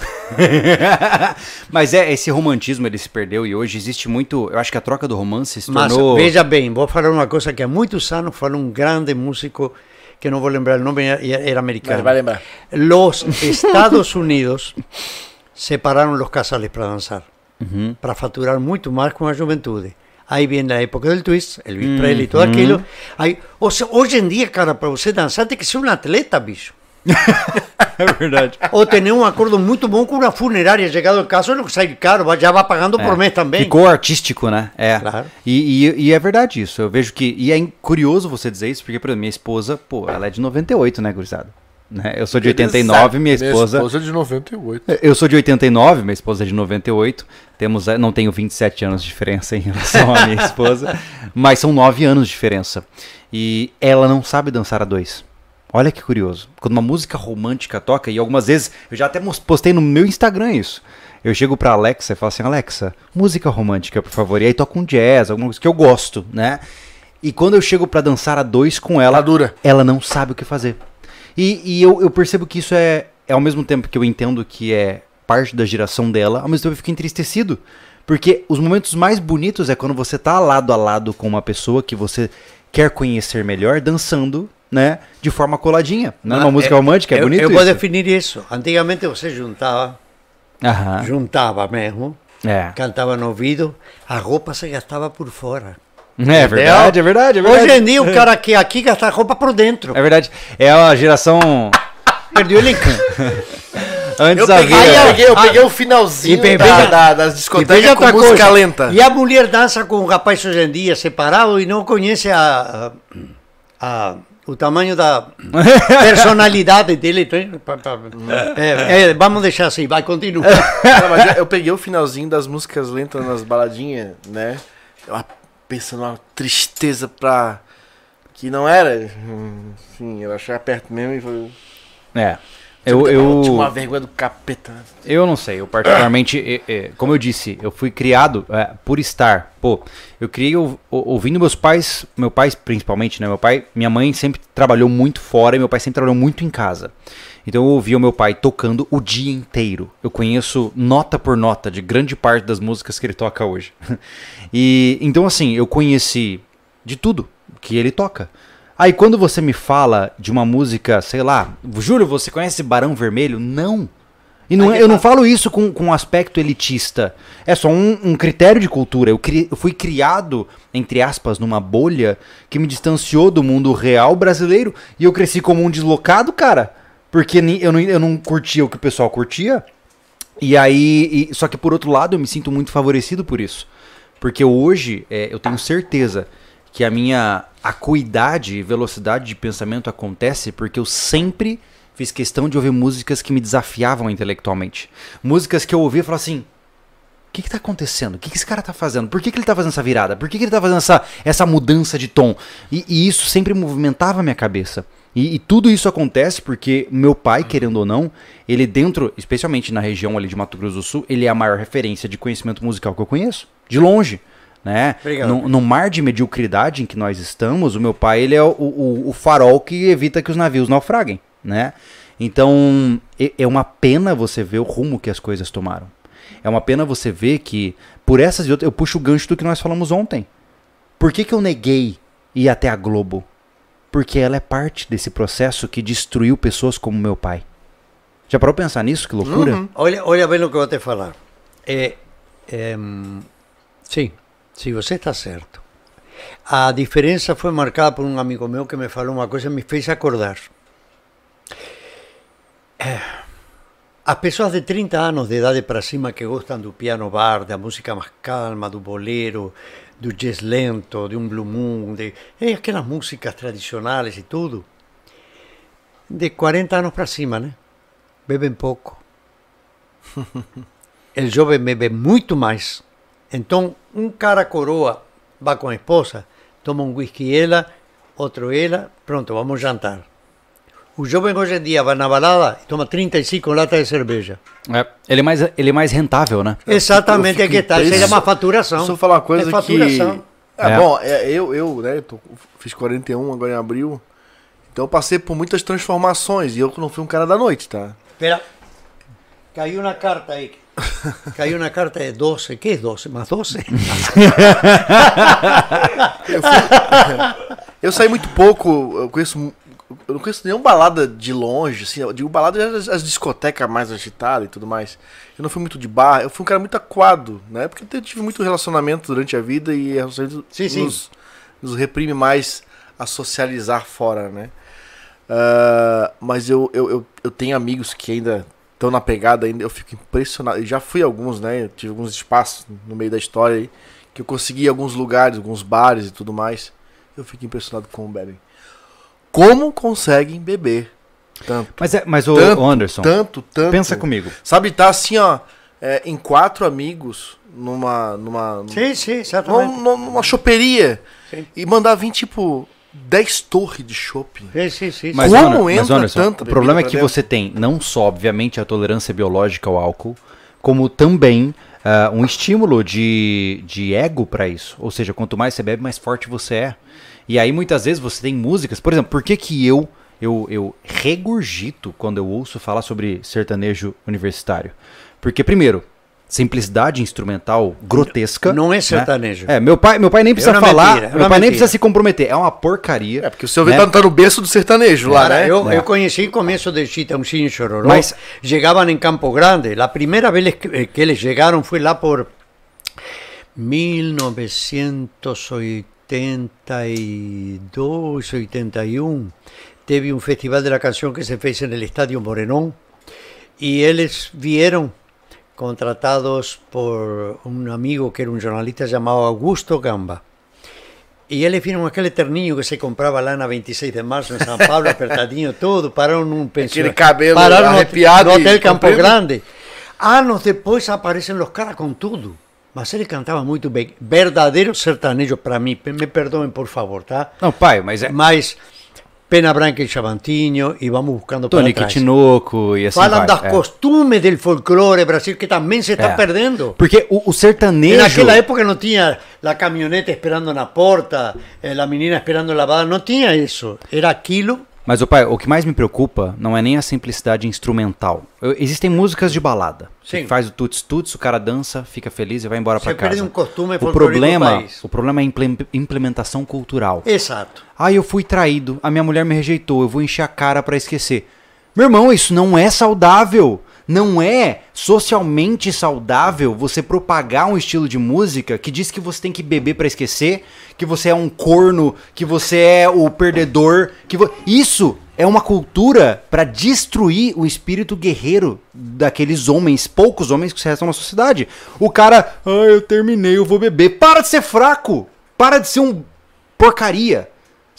Mas é, esse romantismo ele se perdeu e hoje existe muito. Eu acho que a troca do romance se
Mas
tornou.
veja bem, vou falar uma coisa que há muitos anos falou um grande músico, que não vou lembrar o nome, era, era americano.
Mas vai lembrar.
Los Estados Unidos separaram os casales para dançar,
Uhum.
para faturar muito mais com a juventude. Aí vem a época do twist, Elvis Presley e tudo aquilo. Aí, seja, hoje em dia, cara, para você dançar tem que ser um atleta, bicho.
É verdade.
Ou ter um acordo muito bom com uma funerária. Chegado o caso, não sai caro, já vai pagando por mês também.
Ficou artístico, né? É.
Claro.
E, e, e é verdade isso. Eu vejo que. E é curioso você dizer isso, porque, por exemplo, minha esposa, pô, ela é de 98, né, gurizada? Né? Eu sou de 89, minha esposa.
Minha esposa é de 98.
Eu sou de 89, minha esposa é de 98. Temos, eh, não tenho 27 anos de diferença em relação à minha esposa, mas são 9 anos de diferença. E ela não sabe dançar a dois. Olha que curioso. Quando uma música romântica toca, e algumas vezes eu já até postei no meu Instagram isso. Eu chego pra Alexa e falo assim: Alexa, música romântica, por favor. E aí toca um jazz, alguma coisa que eu gosto, né? E quando eu chego pra dançar a dois com ela,
Tá dura.
ela não sabe o que fazer. E, e eu, eu percebo que isso é, é ao mesmo tempo que eu entendo que é parte da geração dela, ao mesmo tempo eu fico entristecido. Porque os momentos mais bonitos é quando você tá lado a lado com uma pessoa que você quer conhecer melhor, dançando, né? De forma coladinha. Não é uma
Ah,
música
eu-
romântica, é
eu,
bonito
Eu vou
isso.
definir isso. Antigamente você juntava,
Aham.
juntava mesmo,
É.
cantava no ouvido, a roupa se gastava por fora.
É verdade, é verdade, é verdade.
Hoje em dia o cara que aqui gasta a roupa por dentro.
É verdade. É a geração.
Perdeu o encanto.
Antes
Eu peguei, eu peguei, eu
Ah,
peguei o finalzinho
e
da,
veja-
da- das discotecas com música
coisa.
lenta.
E a mulher dança com o rapaz hoje em dia separado e não conhece a, a- a- o tamanho da personalidade dele. pa- pa- É, é, vamos deixar assim, vai, continua.
Cara, eu- eu peguei o finalzinho das músicas lentas nas baladinhas, né? Eu pensando uma tristeza pra. Que não era. Enfim, eu achei perto mesmo e foi.
É. Eu, eu,
Tinha uma vergonha do capeta. né?
eu não sei, eu particularmente, é, é, como eu disse, eu fui criado é, por estar. Pô, eu criei ou- ouvindo meus pais, meu pai principalmente, né? Meu pai, minha mãe sempre trabalhou muito fora e meu pai sempre trabalhou muito em casa. Então eu ouvia o meu pai tocando o dia inteiro. Eu conheço nota por nota de grande parte das músicas que ele toca hoje. E então assim, eu conheci de tudo que ele toca. Aí quando você me fala de uma música, sei lá, Júlio, você conhece Barão Vermelho? Não. E não, é- eu não falo isso com, com um aspecto elitista. É só um, um critério de cultura. Eu, cri- eu fui criado, entre aspas, numa bolha que me distanciou do mundo real brasileiro e eu cresci como um deslocado, cara. Porque eu não, eu não curtia o que o pessoal curtia. E aí. e- só que por outro lado, eu me sinto muito favorecido por isso. Porque hoje é, eu tenho certeza que a minha acuidade e velocidade de pensamento acontece porque eu sempre fiz questão de ouvir músicas que me desafiavam intelectualmente. Músicas que eu ouvia e falava assim. O que, que tá acontecendo? O que, que esse cara tá fazendo? Por que, que ele tá fazendo essa virada? Por que, que ele tá fazendo essa, essa mudança de tom? E, e isso sempre movimentava a minha cabeça. E, e tudo isso acontece porque meu pai, querendo ou não, ele dentro, especialmente na região ali de Mato Grosso do Sul, ele é a maior referência de conhecimento musical que eu conheço. De longe. Né? No, no mar de mediocridade em que nós estamos, o meu pai ele é o, o, o farol que evita que os navios naufraguem. Né? Então, é- é uma pena você ver o rumo que as coisas tomaram. É uma pena você ver que, por essas e outras, eu puxo o gancho do que nós falamos ontem. Por que, que eu neguei ir até a Globo? Porque ela é parte desse processo que destruiu pessoas como meu pai. Já parou pra pensar nisso? Que loucura?
Olha, olha bem o que eu vou te falar. É, em, sim, sim, você está certo. A diferença foi marcada por um amigo meu que me falou uma coisa e me fez acordar. É, as pessoas de 30 anos de idade para cima que gostam do piano bar, da música mais calma, do bolero, do jazz lento, de um blue moon, de é, aquelas músicas tradicionais e tudo, de 40 anos para cima, né? Bebem pouco. O jovem bebe muito mais. Então, um cara coroa vai com a esposa, toma um whisky ela, outro ela, pronto, vamos jantar. O jovem hoje em dia vai na balada e toma 35 latas de cerveja.
É, ele, é mais, ele é mais rentável, né?
Exatamente,
eu
é que tal. Seria
impresso-
uma faturação.
Deixa eu falar uma coisa
é
que.
faturação.
É,
É.
bom, é, eu, eu, né, eu tô- fiz 41 agora em abril. Então eu passei por muitas transformações e eu não fui um cara da noite, tá?
Espera, caiu uma carta aí. Caiu uma carta de 12. que é 12? Mais 12?
Eu, fui- eu saí muito pouco, eu conheço. Eu não conheço nenhuma balada de longe, assim. Eu digo balada as, as discotecas mais agitadas e tudo mais. Eu não fui muito de bar, eu fui um cara muito aquado, né? Porque eu tive muito relacionamento durante a vida e relacionamento
Sim, sim.
Nos, nos reprime mais a socializar fora, né? Ah, mas eu, eu, eu, eu tenho amigos que ainda estão na pegada, ainda eu fico impressionado. Eu já fui a alguns, né? Eu tive alguns espaços no meio da história aí, que eu consegui alguns lugares, alguns bares e tudo mais. Eu fico impressionado como bebem. Como conseguem beber tanto?
Mas, é, mas o
Tanto,
Anderson,
Tanto, tanto.
pensa comigo.
Sabe, tá assim, ó, é, em quatro amigos, numa. numa
sim, sim,
numa, numa, numa choperia.
Sim.
E mandar vir, tipo, 10 torres de shopping.
Sim, sim, sim.
Mas,
Como
Ander- mas,
entra
Anderson,
tanta
o problema é que
pra
você tem não só, obviamente, a tolerância biológica ao álcool, como também ah, um estímulo de, de ego para isso. Ou seja, quanto mais você bebe, mais forte você é. E aí, muitas vezes, você tem músicas... Por exemplo, por que que eu, eu, eu regurgito quando eu ouço falar sobre sertanejo universitário? Porque, primeiro, simplicidade instrumental grotesca.
Não é
né?
sertanejo.
É, meu pai, meu pai nem precisa falar,
mentira, é
meu pai nem
mentira.
precisa se comprometer. É uma porcaria.
É, porque o seu
né?
tá, no berço do sertanejo lá,
Cara,
né?
eu,
É.
eu conheci o começo de Chitãozinho e Chororó.
Mas-
Chegavam em Campo Grande. A primeira vez que, eh, que eles chegaram foi lá por 1982, 81. Teve um festival de la canção que se fez no Estádio Morenón. E eles vieram contratados por um amigo que era um jornalista chamado Augusto Gamba. E eles viram aquele terninho que se comprava lá na 26 de março, em São Paulo, apertadinho, tudo, pararam num pensionato.
cabelo
pararam no-
arrepiado
no
e
Hotel Campo
comprido.
Grande. Anos depois aparecem os caras com tudo. Mas ele cantava muito bem. Verdadeiro sertanejo para mim. Me perdoem, por favor, tá?
Não, pai, mas é
Mas Pena Branca e Chavantinho, e vamos buscando
Tony
para trás.
Kitinoco e assim
Falam
vai.
das
é.
costumes do folclore Brasil, que também se está
É.
perdendo.
Porque o, o sertanejo...
Naquela época não tinha a caminhonete esperando na porta, eh, a menina esperando lavada, não tinha isso. Era aquilo.
Mas, o pai, o que mais me preocupa não é nem a simplicidade instrumental. Eu- existem músicas de balada.
Sim.
Que faz o tuts-tuts, o cara dança, fica feliz e vai embora pra casa.
perde um costume
o
folclórico do
problema, o problema é a implem- implementação cultural.
Exato.
Ah, eu fui traído, a minha mulher me rejeitou, eu vou encher a cara pra esquecer. Meu irmão, isso não é saudável. Não é socialmente saudável você propagar um estilo de música que diz que você tem que beber pra esquecer, que você é um corno, que você é o perdedor, que vo... isso é uma cultura pra destruir o espírito guerreiro daqueles homens, poucos homens que restam na sociedade. O cara, ah, eu terminei, eu vou beber. Para de ser fraco. Para de ser um porcaria.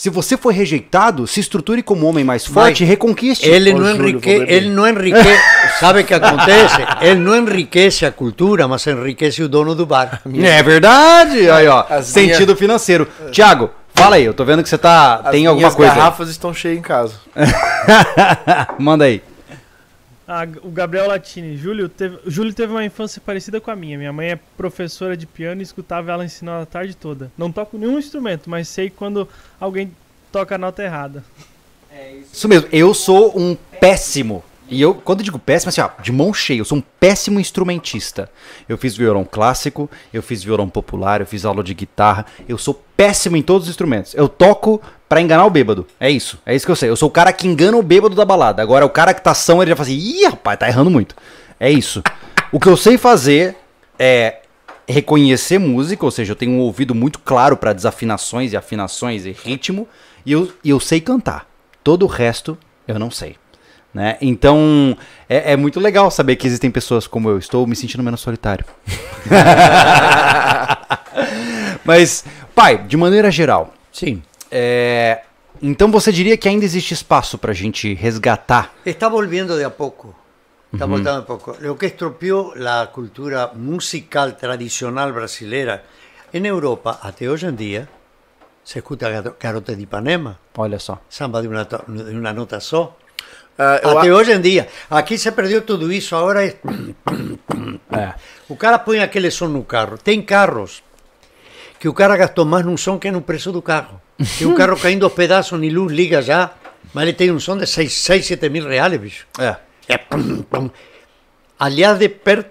Se você foi rejeitado, se estruture como homem mais forte e reconquiste.
Ele não, enrique, ele não enriquece. Sabe o que acontece? Ele não enriquece a cultura, mas enriquece o dono do bar.
É verdade. Aí, ó.
As
Sentido financeiro. Tiago, fala aí. Eu tô vendo que você tá.
As
tem alguma
minhas
coisa. aí.
garrafas estão cheias em casa.
Manda aí.
Ah, o Gabriel Latini. Júlio teve, o Júlio teve uma infância parecida com a minha. Minha mãe é professora de piano e escutava ela ensinando a tarde toda. Não toco nenhum instrumento, mas sei quando alguém toca a nota errada.
Isso mesmo. Eu sou um péssimo. E eu, quando eu digo péssimo, assim, ó, de mão cheia, eu sou um péssimo instrumentista. Eu fiz violão clássico, eu fiz violão popular, eu fiz aula de guitarra. Eu sou péssimo em todos os instrumentos. Eu toco pra enganar o bêbado. É isso. É isso que eu sei. Eu sou o cara que engana o bêbado da balada. Agora, o cara que tá são, ele já fala assim, ih, rapaz, tá errando muito. É isso. O que eu sei fazer é reconhecer música, ou seja, eu tenho um ouvido muito claro pra desafinações e afinações e ritmo, e eu, e eu sei cantar. Todo o resto eu não sei. Né? Então é, é muito legal saber que existem pessoas como eu. Estou me sentindo menos solitário. Mas, pai, de maneira geral,
Sim.
É, então você diria que ainda existe espaço pra gente resgatar?
Está volviendo de a poco. Está volviendo de a poco. Lo que estropeó la cultura musical tradicional brasileira en Europa, até hoje em dia, se escuta Garo- Garota de Ipanema,
Olha só.
samba de uma, de uma nota só.
Ah, eu
Até
a-
hoje em dia. Aqui se perdeu tudo isso, agora é...
É.
O cara põe aquele som no carro. Tem carros que o cara gastou mais num som que no preço do carro. Tem um carro caindo aos pedaços, nem luz liga já, mas ele tem um som de 6, 6 7 mil reais, bicho.
É.
É pum, pum. Aliás, de per-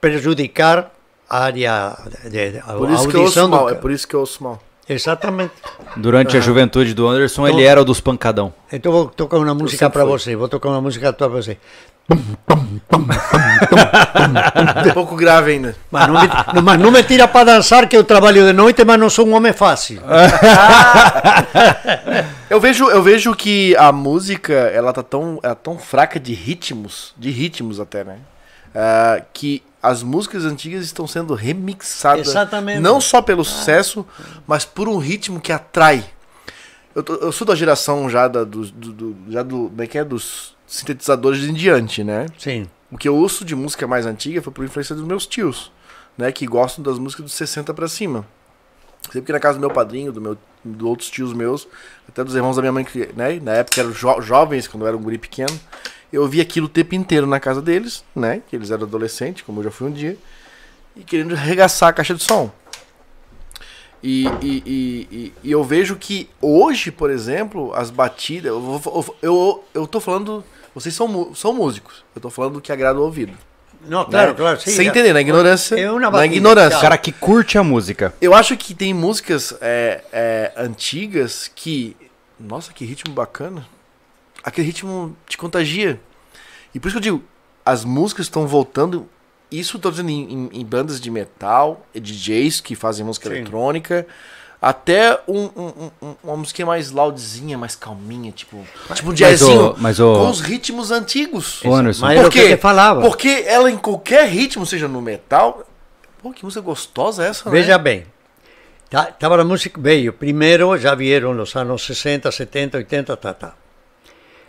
prejudicar a área de, de- a
Por isso que eu
audição
ouço
do
mal. É por isso que eu ouço mal.
Exatamente.
Durante a juventude do Anderson, ele
Então-
era o dos pancadão.
Então vou tocar uma música para você. Vou tocar uma música tua para você.
Um pouco grave ainda.
Mas não, me, mas não me tira para dançar, que eu trabalho de noite, mas não sou um homem fácil.
Eu vejo, eu vejo que a música, ela tá tão, ela é tão fraca de ritmos, de ritmos até, né? Ah, que as músicas antigas estão sendo remixadas.
Exatamente.
Não só pelo sucesso, mas por um ritmo que atrai. Eu, tô- eu sou da geração já da, do, do, do- já do, como é que é? dos sintetizadores em diante, né?
Sim.
O que eu ouço de música mais antiga foi por influência dos meus tios, né? Que gostam das músicas dos 60 pra cima. Sempre que na casa do meu padrinho, do meu, de outros tios meus, até dos irmãos da minha mãe, que né, na época eram jo- jovens, quando eu era um guri pequeno, eu via aquilo o tempo inteiro na casa deles, né? Que eles eram adolescentes, como eu já fui um dia, e querendo arregaçar a caixa de som. E, e, e, e- eu vejo que hoje, por exemplo, as batidas. Eu, vou- eu, eu tô falando. Vocês são, são músicos. Eu tô falando do que agrada o ouvido.
Não, claro,
né?
claro. sim.
Sem entender, na ignorância.
É uma
na
batida,
ignorância.
O cara que curte a música.
Eu acho que tem músicas é, é, antigas que. Nossa, que ritmo bacana. Aquele ritmo te contagia. E por isso que eu digo, as músicas estão voltando. Isso eu tô dizendo em, em- em bandas de metal, e DJs que fazem música
Sim.
eletrônica. Até um, um- um- uma música mais loudzinha, mais calminha, tipo, tipo um jazzinho.
mas o-
Com os ritmos antigos.
Ô, Anderson,
Mas o
quê?
te falava.
Porque ela em qualquer ritmo, seja no metal. Pô, que música gostosa é essa, né?
Veja bem, Tá, tava na música, veio, primeiro já vieram nos anos 60, 70, 80, tá, tá.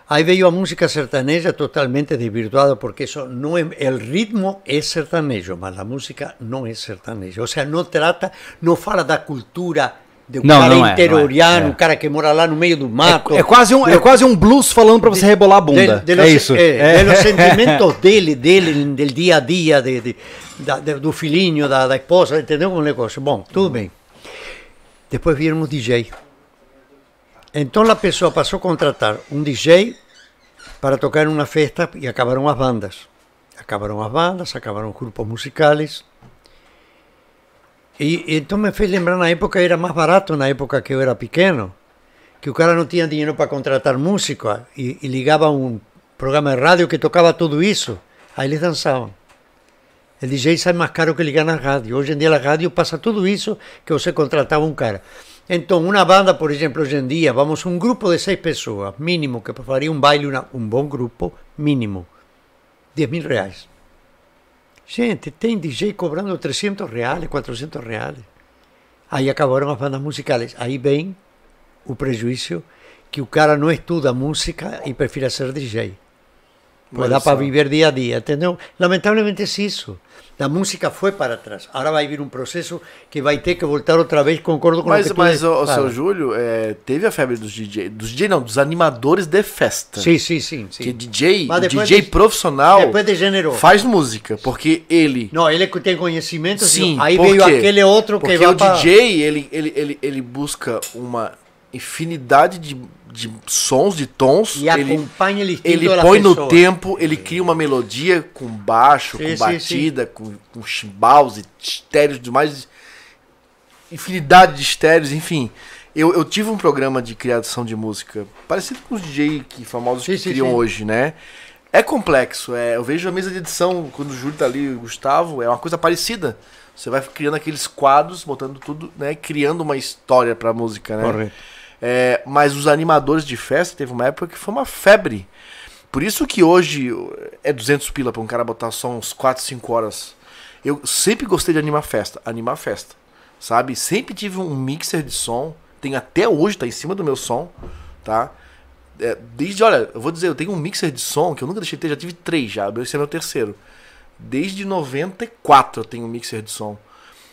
Aí veio a música sertaneja totalmente desvirtuada, porque isso não é, o ritmo é sertanejo, mas a música não é sertanejo. Ou seja, não trata, não fala da cultura do
Não,
cara
não é, é,
interioriano,
é.
o cara que mora lá no meio do mato.
É quase um, é quase um blues falando pra você rebolar a bunda.
De, de
é
los,
isso.
de los sentimentos dele, dele, del dia a dia, de, de, da, de- do filhinho, da, da esposa, entendeu o negócio? Bom, tudo bem. Depois vieram os DJ. Então a pessoa passou a contratar um DJ para tocar em uma festa e acabaram as bandas. Acabaram as bandas, acabaram os grupos musicais. E, então me fez lembrar na época, era mais barato na época que eu era pequeno, que o cara não tinha dinheiro para contratar músico e, e ligava um programa de rádio que tocava tudo isso, aí eles dançavam. O DJ sai mais caro que ligar na rádio. Hoje em dia a rádio passa tudo isso que você contratava um cara. Então, uma banda, por exemplo, hoje em dia, vamos um grupo de seis pessoas, mínimo, que faria um baile, uma, um bom grupo, mínimo, 10 mil reais. Gente, tem DJ cobrando 300 reais, 400 reais. Aí acabaram as bandas musicais. Aí vem o prejuízo que o cara não estuda música e prefere ser DJ. Pois dá para viver dia a dia, entendeu? Lamentavelmente é isso. A música foi para trás. Agora vai vir um processo que vai ter que voltar outra vez, concordo com
Mas,
o que
mas o, o seu Júlio, é, teve a febre dos DJ, dos DJ não, dos animadores de festa.
Sim, sim, sim. sim.
Que DJ, o DJ
de-
profissional
Depois degenerou.
faz música, porque ele
Não, ele que tem conhecimento,
Sim,
aí
por
veio aquele outro que
Porque
vai
o
pra-
DJ, ele, ele, ele, ele busca uma infinidade de, de sons, de tons.
e
ele,
acompanha ele
ele põe no tempo, ele cria uma melodia com baixo,
Sim,
com
sim,
batida, com, com chimbaus e estéreos e demais. Infinidade de estéreos, enfim. Eu, eu tive um programa de criação de música parecido com os DJ que, famosos
Sim,
que
sim,
criam
sim.
hoje, né? É complexo. É, eu vejo a mesa de edição, quando o Júlio tá ali, o Gustavo, é uma coisa parecida. Você vai criando aqueles quadros, botando tudo, né? Criando uma história pra música, né?
Correto.
É, mas os animadores de festa teve uma época que foi uma febre. Por isso que hoje é 200 pila pra um cara botar só uns 4, 5 horas. Eu sempre gostei de animar festa, animar festa, sabe? Sempre tive um mixer de som, tem até hoje, tá em cima do meu som, tá? É, desde, olha, eu vou dizer, eu tenho um mixer de som que eu nunca deixei de ter, já tive três já, esse é meu terceiro. Desde 94 eu tenho um mixer de som,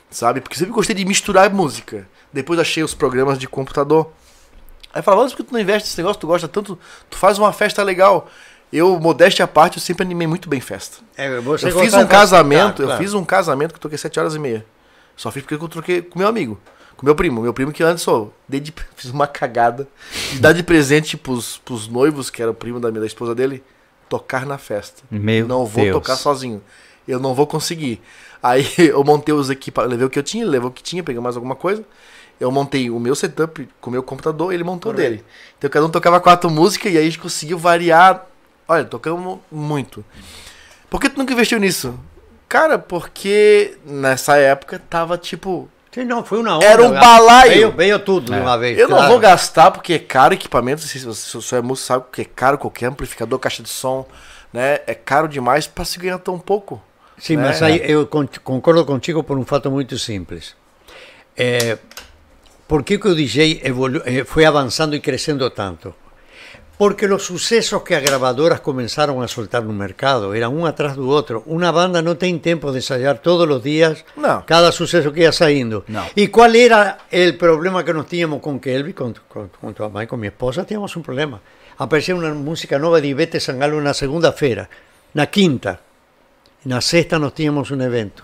sabe? Porque sempre gostei de misturar música. Depois achei os programas de computador. Aí falava, por que tu não investe nesse negócio? Tu gosta tanto, tu faz uma festa legal. Eu, modéstia à parte, eu sempre animei muito bem festa.
É, você
eu
gosta
fiz um casamento, eu
claro.
fiz um casamento que eu toquei 7 horas e meia. Só fiz porque eu troquei com meu amigo. Com meu primo. Meu primo que antes, ó, dei de, fiz uma cagada de dar de presente pros, pros noivos, que era o primo da minha da esposa dele, tocar na festa.
Meu
não vou
Deus.
tocar sozinho. Eu não vou conseguir. Aí eu montei os equipamentos, levei o que eu tinha, levou o que tinha, peguei mais alguma coisa. Eu montei o meu setup com o meu computador, ele montou
Correto.
dele. Então cada um tocava quatro músicas e aí a gente conseguiu variar. Olha, tocamos muito. Por que tu nunca investiu nisso? Cara, porque nessa época tava tipo.
Sim, não, foi uma onda.
Era um
né?
balaio.
Veio, veio tudo
É.
de uma vez.
Eu não
claro.
vou gastar porque é caro equipamento. Se você só é músico, sabe que é caro qualquer amplificador, caixa de som, né? É caro demais pra se ganhar tão pouco.
Sim, mas
É.
aí eu con- concordo contigo por um fato muito simples. É, por que, que o DJ evolu- eh, foi avançando e crescendo tanto? Porque os sucessos que as gravadoras começaram a soltar no mercado eram um atrás do outro. Uma banda não tem tempo de ensaiar todos os dias
Não.
cada sucesso que ia saindo.
Não.
E qual era o problema que nós tínhamos com Kelvin, com, com, com tua mãe, com minha esposa? Tínhamos um problema. Aparecia uma música nova de Ivete Sangalo na segunda-feira, na quinta. Na sexta nós tínhamos um evento.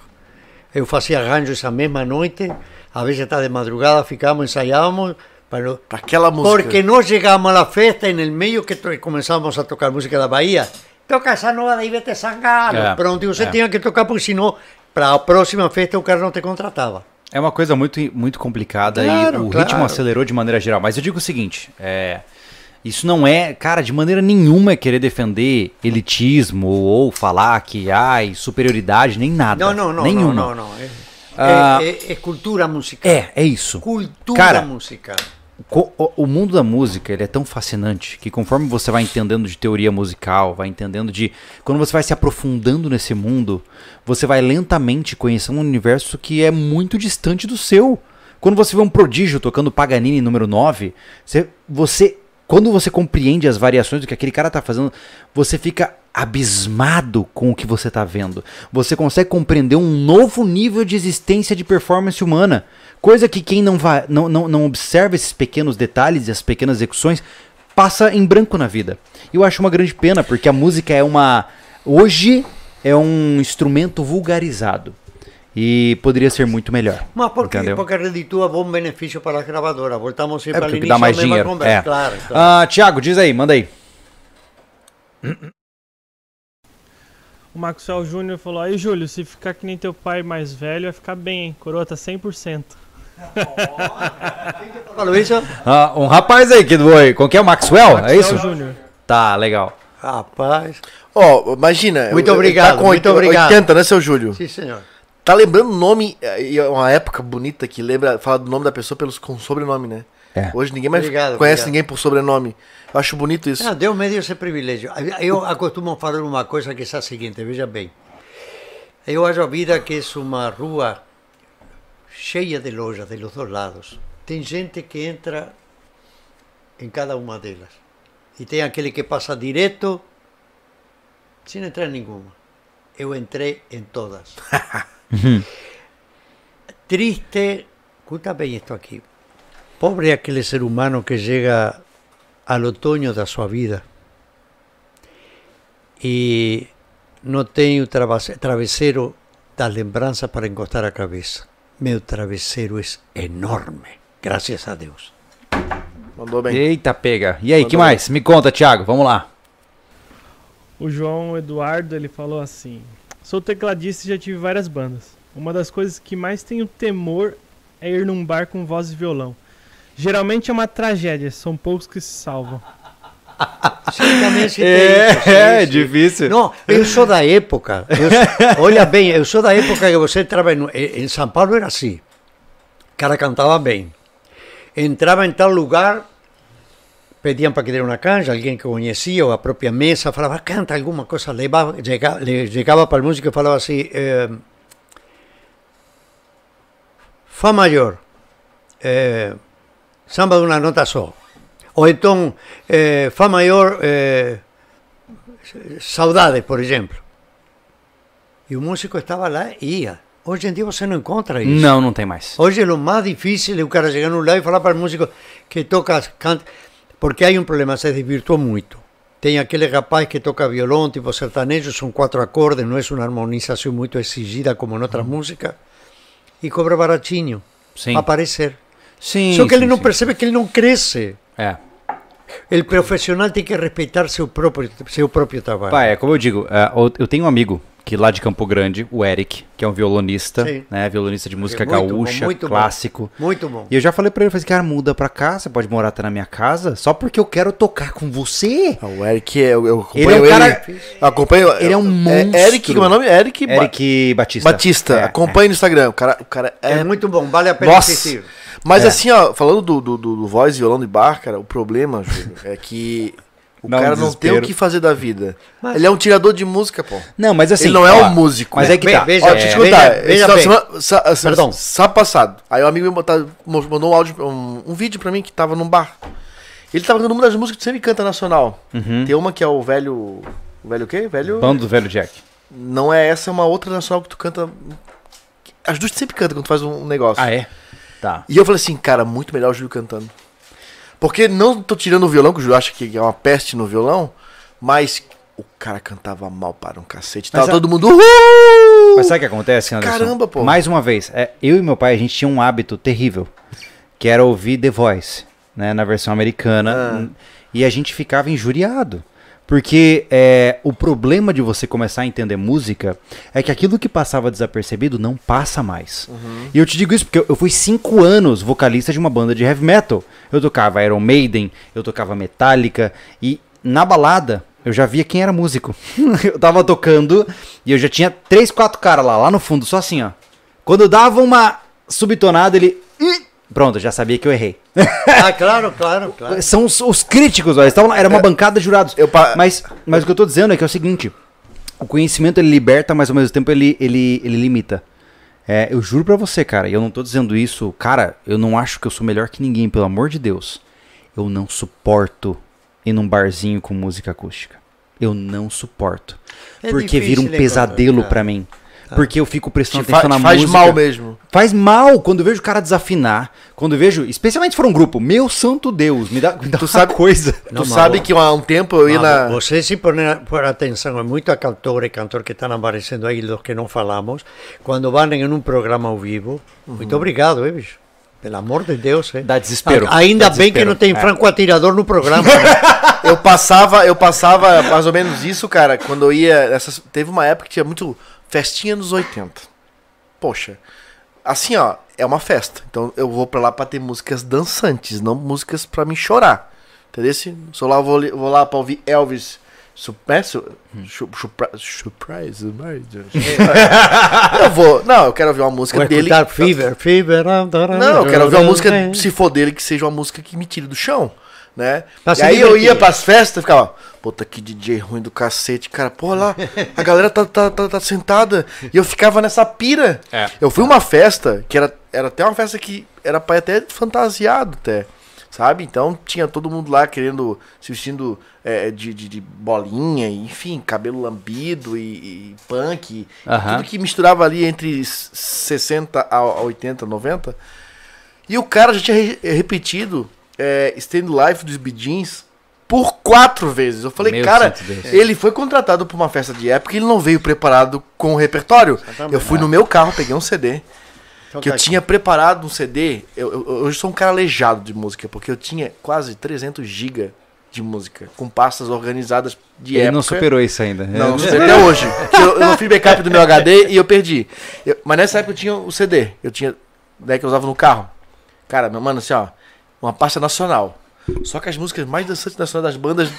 Eu fazia arranjo essa mesma noite, às vezes até de madrugada ficávamos, ensaiávamos, para...
Pra aquela música.
porque nós chegávamos à festa e no meio que começávamos a tocar música da Bahia, toca essa nova da Ivete Sangalo.
É,
Pronto, e você
é.
tinha que tocar, porque senão, para a próxima festa o cara não te contratava.
É uma coisa muito, muito complicada
Claro,
e o
claro.
ritmo acelerou de maneira geral. Mas eu digo o seguinte, é, isso não é, cara, de maneira nenhuma é querer defender elitismo ou falar que ai, superioridade, nem nada.
Não, não, não,
nenhuma.
não, não, não. É,
Ah,
é- é- é cultura musical.
É, é isso.
Cultura
Cara,
musical.
O, mundo da música ele é tão fascinante que conforme você vai entendendo de teoria musical, vai entendendo de. Quando você vai se aprofundando nesse mundo, você vai lentamente conhecer um universo que é muito distante do seu. Quando você vê um prodígio tocando Paganini número 9, você, você quando você compreende as variações do que aquele cara tá fazendo, você fica abismado com o que você tá vendo. Você consegue compreender um novo nível de existência de performance humana. Coisa que quem não, vai, não, não, não observa esses pequenos detalhes e as pequenas execuções passa em branco na vida. E eu acho uma grande pena, porque a música é uma. Hoje é um instrumento vulgarizado. E poderia ser muito melhor.
Mas porque,
entendeu?
porque reditúa bom benefício para as gravadoras. Voltamos sempre
É
ao
porque
início
dá mais dinheiro.
conversa.
É.
Claro, claro.
Ah, Tiago, diz aí, manda aí.
O Maxwell Júnior falou: Aí, Júlio, se ficar que nem teu pai mais velho, vai ficar bem, hein? Coroa tá 100%.
Falou isso?
Ah, um rapaz aí que doeu. Com que é o Maxwell? é
Maxwell
isso?
Júnior.
Tá, legal.
Rapaz.
Ó, imagina.
Muito obrigado,
Tá com
muito
80,
obrigado.
80, né, seu Júlio?
Sim, senhor.
Tá lembrando o nome, eh, e é uma época bonita que lembra, fala do nome da pessoa pelos, com sobrenome, né?
É.
Hoje ninguém mais
Obrigado,
conhece
obrigado.
ninguém por sobrenome. Eu acho bonito isso.
Ah, Deus me deu esse privilégio. Eu acostumo falar uma coisa que é a seguinte, veja bem. Eu acho a vida que é uma rua cheia de lojas de los dois lados. Tem gente que entra em cada uma delas. E tem aquele que passa direto sem entrar em nenhuma. Eu entrei em todas. Triste, escuta bem isto aqui. Pobre aquele ser humano que chega ao outono da sua vida e não tem o travesse- travesseiro das lembranças para encostar a cabeça. Meu travesseiro é enorme, graças a Deus.
Mandou bem.
Eita, pega. E aí, que
Mandou
mais? Me conta, Thiago. Vamos lá.
O João Eduardo, ele falou assim: Sou tecladista e já tive várias bandas. Uma das coisas que mais tenho temor é ir num bar com voz e violão. Geralmente é uma tragédia, são poucos que se salvam.
Certamente tem
É,
sim,
é
sim.
difícil.
Não, eu sou da época. sou- olha bem, eu sou da época que você entrava em, em São Paulo era assim. O cara cantava bem. Entrava em tal lugar, pediam para que desse uma canja, alguém que conhecia, ou a própria mesa, falava, canta alguma coisa, levava, chegava, le- chegava para o músico e falava assim, eh, Fá maior, eh, samba de uma nota só. Ou então, eh, Fá maior, eh, Saudade, por exemplo. E o músico estava lá e ia. Hoje em dia você não encontra isso.
Não, não tem mais.
Hoje o mais difícil é o cara chegar num lado e falar para o músico que toca, canta, porque há um problema, se desvirtuou muito. Tem aquele rapaz que toca violão, tipo sertanejo, são quatro acordes, não é uma harmonização muito exigida como em outras músicas, e cobra baratinho
Sim.
aparecer.
Sim.
Só que ele
sim,
não
sim.
percebe que ele não cresce.
É.
O profissional tem que respeitar seu próprio, seu próprio trabalho.
Pai, é como eu digo, é, eu tenho um amigo que lá de Campo Grande, o Eric, que é um violonista,
Sim.
né? Violonista de música
muito bom,
gaúcha,
muito bom.
clássico.
Muito bom.
E eu já falei pra ele, falei assim, cara, muda pra cá, você pode morar até na minha casa, só porque eu quero tocar com você.
Ah, O Eric, eu, eu acompanho
Ele é um cara-
ele- acompanho,
Ele é um
É
monstro.
Eric, como é o nome? Eric, Ba-
Eric Batista.
Batista.
É,
acompanha no Instagram. O cara, o cara é,
É, muito bom, vale a pena
Nossa!
assistir.
Mas
É.
assim, ó, falando do, do, do, do voz, violão e bar, cara, o problema, Júlio, é que o
um
cara não tem o
desespero.
que fazer da vida.
Mas-
Ele é um tirador de música, pô.
Não, mas assim...
ele não é
ó,
um músico.
Mas é que tá.
veja
Ó,
é,
deixa eu te contar.
veja- veja
semana- sa- sa-
Perdão.
Sábado passado. Aí o amigo me mo- mandou um áudio, um, um vídeo pra mim que tava num bar. Ele tava cantando uma das músicas que sempre canta nacional.
Uhum.
Tem uma que é o velho. O velho o quê? Velho.
Bando do Velho Jack.
Não é essa, é uma outra nacional que tu canta. As duas tu sempre canta quando tu faz um negócio.
Ah, é? Tá.
E eu falei assim, cara, muito melhor o Júlio cantando. Porque não tô tirando o violão, que o Júlio acha que é uma peste no violão, mas o cara cantava mal para um cacete.
Mas
Tava
a-
todo mundo. Uhul!
Mas sabe o que acontece, Anderson?
Caramba, pô.
Mais uma vez, é, eu e meu pai, a gente tinha um hábito terrível, que era ouvir The Voice, né, na versão americana,
Ah.
e a gente ficava injuriado. Porque é, o problema de você começar a entender música é que aquilo que passava desapercebido não passa mais. E eu te digo isso porque eu, eu fui cinco anos vocalista de uma banda de heavy metal. Eu tocava Iron Maiden, eu tocava Metallica, e na balada eu já via quem era músico. eu tava tocando e eu já tinha três, quatro caras lá, lá no fundo, só assim, ó. Quando eu dava uma subtonada, ele. Pronto, já sabia que eu errei.
Ah, claro, claro, claro.
São os, os críticos, ó, estavam lá, era uma bancada de jurados.
Eu pa-
Mas, mas o que eu tô dizendo é que é o seguinte: o conhecimento ele liberta, mas ao mesmo tempo ele, ele, ele limita. É, eu juro pra você, cara, e eu não tô dizendo isso, cara, eu não acho que eu sou melhor que ninguém, pelo amor de Deus. Eu não suporto ir num barzinho com música acústica. Eu não suporto.
É
porque vira um
difícil
pesadelo
encontrar.
pra mim. Porque eu fico prestando atenção na
faz
música.
mal mesmo.
Faz mal quando eu vejo o cara desafinar. Quando eu vejo, especialmente se for um grupo, meu santo Deus, me dá, me dá
Tu sabe-
coisa.
Não,
tu
mas
sabe que há um tempo eu ia na.
Você se pôr por atenção, é muito a cantor e cantor que estão aparecendo aí, dos que não falamos, quando vão em um programa ao vivo. Muito obrigado, hein, bicho? Pelo amor de Deus, hein?
Dá desespero.
Ainda
Dá
bem que
desespero.
não tem
É.
franco atirador no programa. né?
Eu passava, eu passava mais ou menos isso, cara, quando eu ia. Nessas, teve uma época que tinha muito festinha nos 80. Poxa. Assim, ó, é uma festa. Então eu vou pra lá pra ter músicas dançantes, não músicas pra me chorar. Entendeu? Se sou lá, eu vou, vou lá pra ouvir Elvis. Né? Su- chu- chupra- Surprise, eu vou. Não, eu quero ouvir uma música dele.
Fever, Fever.
Não, eu quero ouvir uma música, se for dele, que seja uma música que me tire do chão, né?
Pra
e aí eu ia pras festas e ficava, puta que DJ ruim do cacete, cara, pô lá, a galera tá, tá, tá, tá sentada, e eu ficava nessa pira.
É.
Eu fui uma festa, que era, era até uma festa que era pra ir até fantasiado até, sabe? Então tinha todo mundo lá querendo, se vestindo é, de, de, de bolinha, e, enfim, cabelo lambido e, e punk, e tudo que misturava ali entre s- 60 a a 80, 90. E o cara já tinha re- repetido é, Stand Life dos Bee Gees por quatro vezes. Eu falei,
Meu
cara, ele foi contratado pra uma festa de época e ele não veio preparado com o repertório. Eu fui no meu carro, peguei um CD. Que eu tinha preparado um CD. Eu, eu- hoje sou um cara aleijado de música, porque eu tinha quase 300 GB de música, com pastas organizadas de
Ele
época.
não superou isso ainda.
Não, não sei até hoje. Eu, eu não fiz backup do meu HD e eu perdi. Eu- mas nessa época eu tinha o CD. Eu tinha. Né, que eu usava no carro. Cara, meu mano, assim, ó. Uma pasta nacional. Só que as músicas mais dançantes nacionais das bandas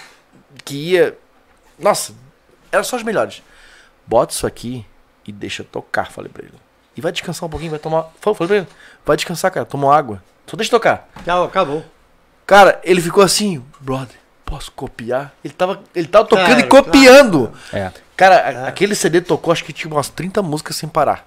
que ia. Nossa, eram só as melhores. Bota isso aqui e deixa tocar, falei pra ele. E vai descansar um pouquinho, vai tomar. Falei falei pra ele. Vai descansar, cara. Toma água. Só deixa tocar.
Tchau, acabou.
Cara, ele ficou assim, brother, posso copiar? Ele tava, ele tava tocando
Claro,
e copiando.
É.
Cara, a- aquele CD tocou, acho que tinha umas 30 músicas sem parar.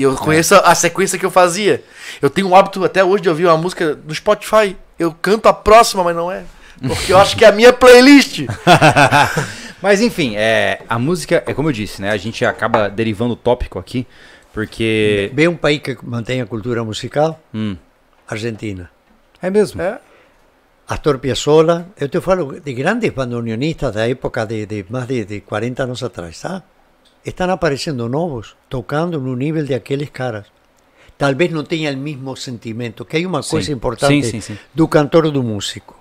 E eu conheço a, a sequência que eu fazia. Eu tenho um hábito até hoje de ouvir uma música no Spotify. Eu canto a próxima, mas não é. Porque eu acho que é a minha playlist.
Mas enfim, é, a música, é como eu disse, né? A gente acaba derivando o tópico aqui, porque.
Vê um país que mantém a cultura musical?
Hum,
Argentina.
é mesmo.
É.
Astor Piazzolla, eu te falo de grandes bandoneonistas da época de, de mais de, de 40 anos atrás, tá? Estão aparecendo novos, tocando no nível de aqueles caras. Talvez não tenha o mesmo sentimento, que é uma
Sim.
coisa importante
sim, sim.
do cantor do músico.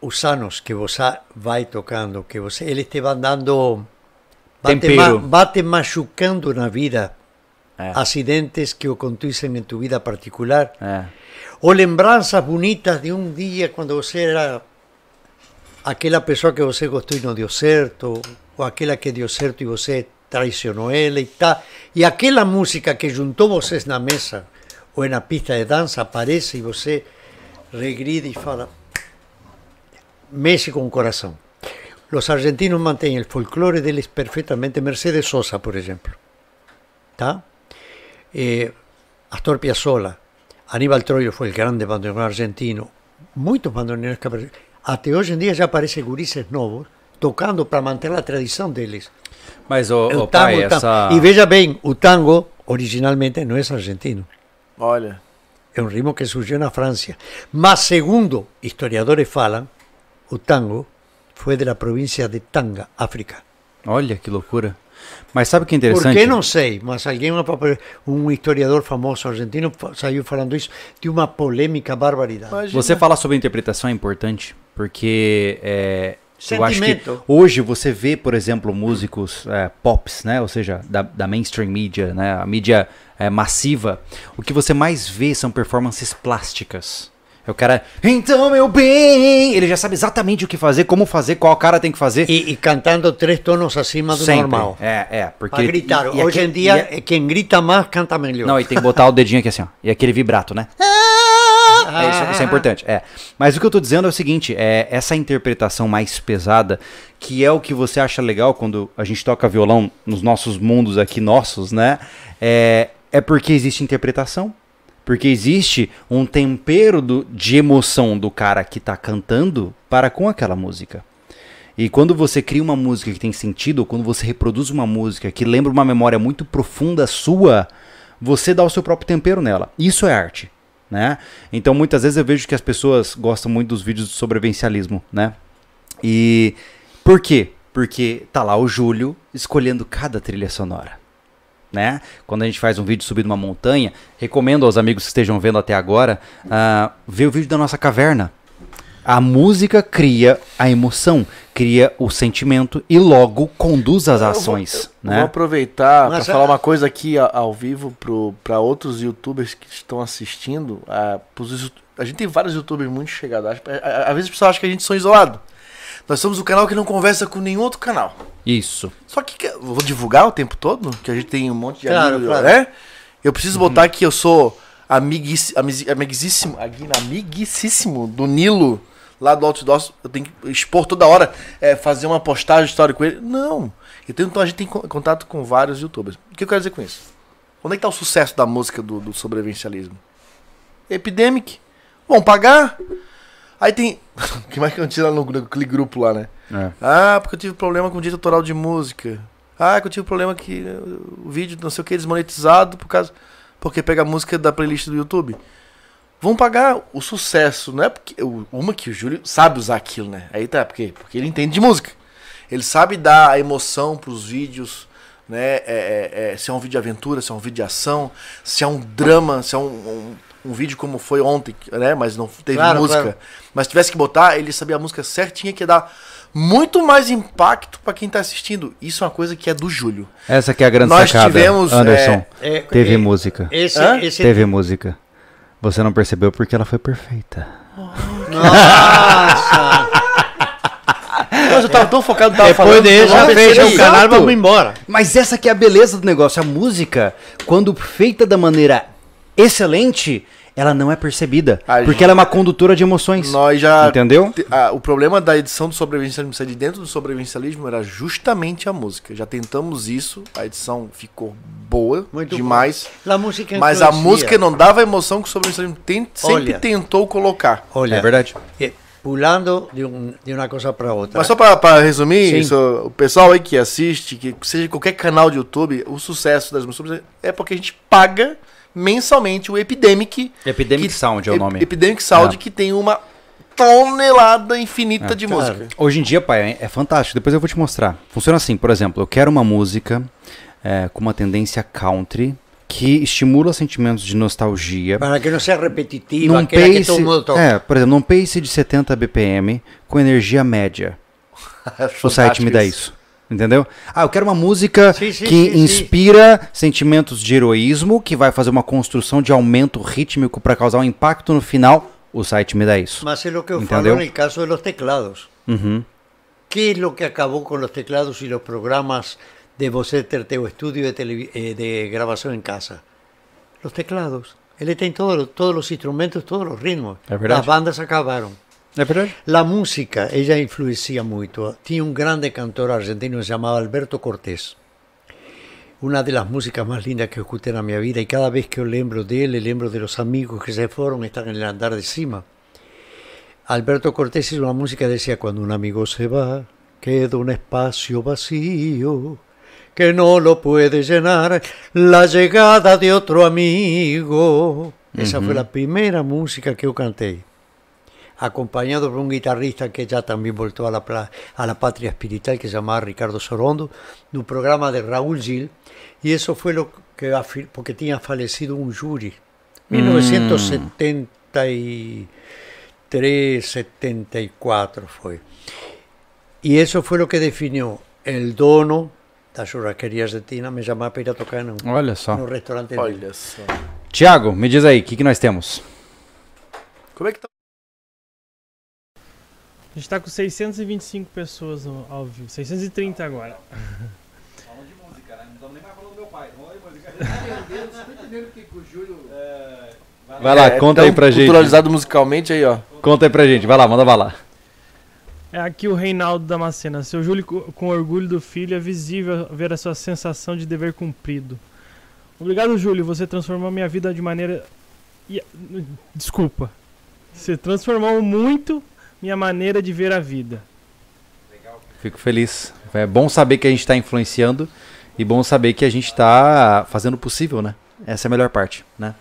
Os anos que você vai tocando, que você, eles te vão dando, vai te, ma- machucando na vida,
É.
acidentes que acontecem em tu vida particular,
É.
ou lembranças bonitas de um dia quando você era aquela pessoa que você gostou e não deu certo, ou aquela que deu certo e você traicionou ela e tal. E aquela música que juntou vocês na mesa ou na pista de dança aparece e você regride e fala, mexe com o coração. Os argentinos mantêm o folclore deles perfeitamente. Mercedes Sosa, por exemplo. Tá? Eh, Astor Piazzolla, Aníbal Troilo foi o grande bandoneón argentino. Muitos bandoneones que aparecem. Até hoje em dia já aparecem gurises novos tocando para manter a tradição deles.
Mas,
O
ô pai,
tango, o tango.
essa.
E veja bem, o tango originalmente não é argentino.
Olha.
É um ritmo que surgiu na França. Mas, segundo historiadores falam, o tango foi da província de Tanga, África.
Olha que loucura. Mas sabe o que é
Por
interessante?
que não sei, mas alguém, um historiador famoso argentino saiu falando isso de uma polêmica barbaridade.
Imagina.
Você falar sobre interpretação é importante, porque é, eu acho que hoje você vê, por exemplo, músicos é, pops, né? Ou seja, da, da mainstream media, né? A mídia é, massiva. O que você mais vê são performances plásticas. É o cara, então meu bem, ele já sabe exatamente o que fazer, como fazer, qual cara tem que fazer.
E, e cantando três tonos acima do
Sempre.
normal.
É, é, porque
Para gritar.
e- e
Hoje em dia, quem grita mais canta melhor.
Não, e tem que botar o dedinho aqui assim, ó. E aquele vibrato, né? É, isso, isso é importante. É. Mas o que eu tô dizendo é o seguinte: é essa interpretação mais pesada, que é o que você acha legal quando a gente toca violão nos nossos mundos aqui nossos, né? É, é porque existe interpretação. Porque existe um tempero do, de emoção do cara que tá cantando para com aquela música. E quando você cria uma música que tem sentido, ou quando você reproduz uma música que lembra uma memória muito profunda sua, você dá o seu próprio tempero nela. Isso é arte, né? Então muitas vezes eu vejo que as pessoas gostam muito dos vídeos de sobrevivencialismo, né? E por quê? Porque tá lá o Júlio escolhendo cada trilha sonora. Né? Quando a gente faz um vídeo subindo uma montanha, recomendo aos amigos que estejam vendo até agora uh, ver o vídeo da nossa caverna. A música cria a emoção, cria o sentimento e logo conduz as ações.
Eu vou, eu
né?
vou aproveitar para falar
a-
uma coisa aqui ao vivo para outros youtubers que estão assistindo. A, pros a gente tem vários youtubers muito chegados. Às vezes o pessoal acha que a gente são isolados. Nós somos o canal que não conversa com nenhum outro canal.
Isso.
Só que vou divulgar o tempo todo, que a gente tem um monte de
Claro,
amigos,
claro.
né? Eu preciso botar que eu sou amiguíssimo, agui- amiguíssimo do Nilo, lá do Outdoor. Eu tenho que expor toda hora, é, fazer uma postagem histórica com ele. Não. Tenho, então a gente tem co- contato com vários youtubers. O que eu quero dizer com isso? Onde é que tá o sucesso da música do, do sobrevivencialismo? Epidemic. Vão pagar. Aí tem. que mais que eu tiro lá no, naquele grupo lá, né?
É.
Ah, porque eu tive problema com o direito autoral de música. Ah, que eu tive problema que uh, o vídeo não sei o que desmonetizado por causa porque pega a música da playlist do YouTube. Vão pagar o sucesso, não é porque uma que o Júlio sabe usar aquilo, né? Aí tá, porque porque ele entende de música. Ele sabe dar a emoção pros vídeos, né? É, é, é, se é um vídeo de aventura, se é um vídeo de ação, se é um drama, se é um, um, um vídeo como foi ontem, né? Mas não teve
Claro,
música.
claro.
Mas tivesse que botar, ele sabia a música certinha que ia dar muito mais impacto pra quem tá assistindo. Isso é uma coisa que é do Júlio.
Essa que é a grande
Nós
sacada,
tivemos,
Anderson.
É,
Teve
é,
música.
Esse, esse
Teve música. Você não percebeu porque ela foi perfeita.
Nossa!
Mas eu tava tão focado, tava
Depois
falando. não
já fecha o canal e vamos embora.
Mas essa que é a beleza do negócio. A música, quando feita da maneira excelente, ela não é percebida.
A
porque
gente-
ela é uma condutora de emoções.
Nós já.
Entendeu?
te- ah, o problema da edição do sobrevivencialismo sair de dentro do sobrevivencialismo era justamente a música. Já tentamos isso, a edição ficou boa
Muito
demais.
La música
Mas a música não dava a emoção que o sobrevivencialismo tem- sempre
Olha.
tentou colocar.
Olha,
É verdade.
eh, pulando de, um, de uma coisa para outra.
Mas só pra, pra resumir, isso, o pessoal aí que assiste, que seja qualquer canal de YouTube, o sucesso das músicas é porque a gente paga mensalmente o Epidemic.
Epidemic
que-
Sound é o nome.
Epidemic Sound,
É.
que tem uma tonelada infinita
É.
de
Claro.
música.
Hoje em dia, pai, é fantástico. Depois eu vou te mostrar. Funciona assim, por exemplo, eu quero uma música é, com uma tendência country que estimula sentimentos de nostalgia.
Para que não seja repetitiva,
Num
aquela que todo
pace,
mundo toca.
é, por exemplo, num pace de 70 BPM com energia média. O site me dá isso. Entendeu? Ah, eu quero uma música
Sim, sim,
que
sim,
inspira sentimentos de heroísmo, que vai fazer uma construção de aumento rítmico para causar um impacto no final. O site me dá isso.
Mas é o que eu
Entendeu?
falo no caso de los teclados.
Uhum.
¿Qué es lo que acabó con los teclados y los programas de você ter teu estudio de, televi- eh, de grabación en casa? Los teclados. Ele tem todo, todos los instrumentos, todos los ritmos.
É.
Las bandas acabaram. La música, ella influencia muito. Tinha um grande cantor argentino chamava Alberto Cortés. Una de las músicas más lindas que escuché en mi vida y cada vez que yo lembro de él, lembro de los amigos que se fueron, están en el andar de cima. Alberto Cortés hizo una música que decía, cuando un amigo se va, queda un espacio vacío que no lo puede llenar la llegada de otro amigo. Esa fue la primera música que yo canté acompañado por un guitarrista que ya también volvió a la, a la patria espiritual que se llamaba Ricardo Sorondo, de un programa de Raúl Gil, y eso fue lo que, porque tenía fallecido un jury, 1973, 74 fue. Y eso fue lo que definió el dono da churrasqueria argentina, me llamaba para ir a tocar en un,
Olha só.
en un restaurante. dele.
Olha só.
Tiago, me diz aí, o que, que nós temos?
Como é que tá?
A gente tá com 625 pessoas no, ao vivo. 630 agora.
Falando de música, né? Não estamos nem mais falando do meu pai. Vamos lá de música. Vai lá,
É,
conta
tão
aí pra gente.
Culturalizado musicalmente aí, ó.
Conta aí pra gente. Vai lá, manda bala.
É aqui o Reinaldo Damascena. Seu Júlio, co- com orgulho do filho, é visível ver a sua sensação de dever cumprido. Obrigado, Júlio. Você transformou minha vida de maneira. Desculpa. Você transformou muito minha maneira de ver a vida.
Fico feliz. É bom saber que a gente tá influenciando e bom saber que a gente tá fazendo o possível, né? Essa é a melhor parte, né?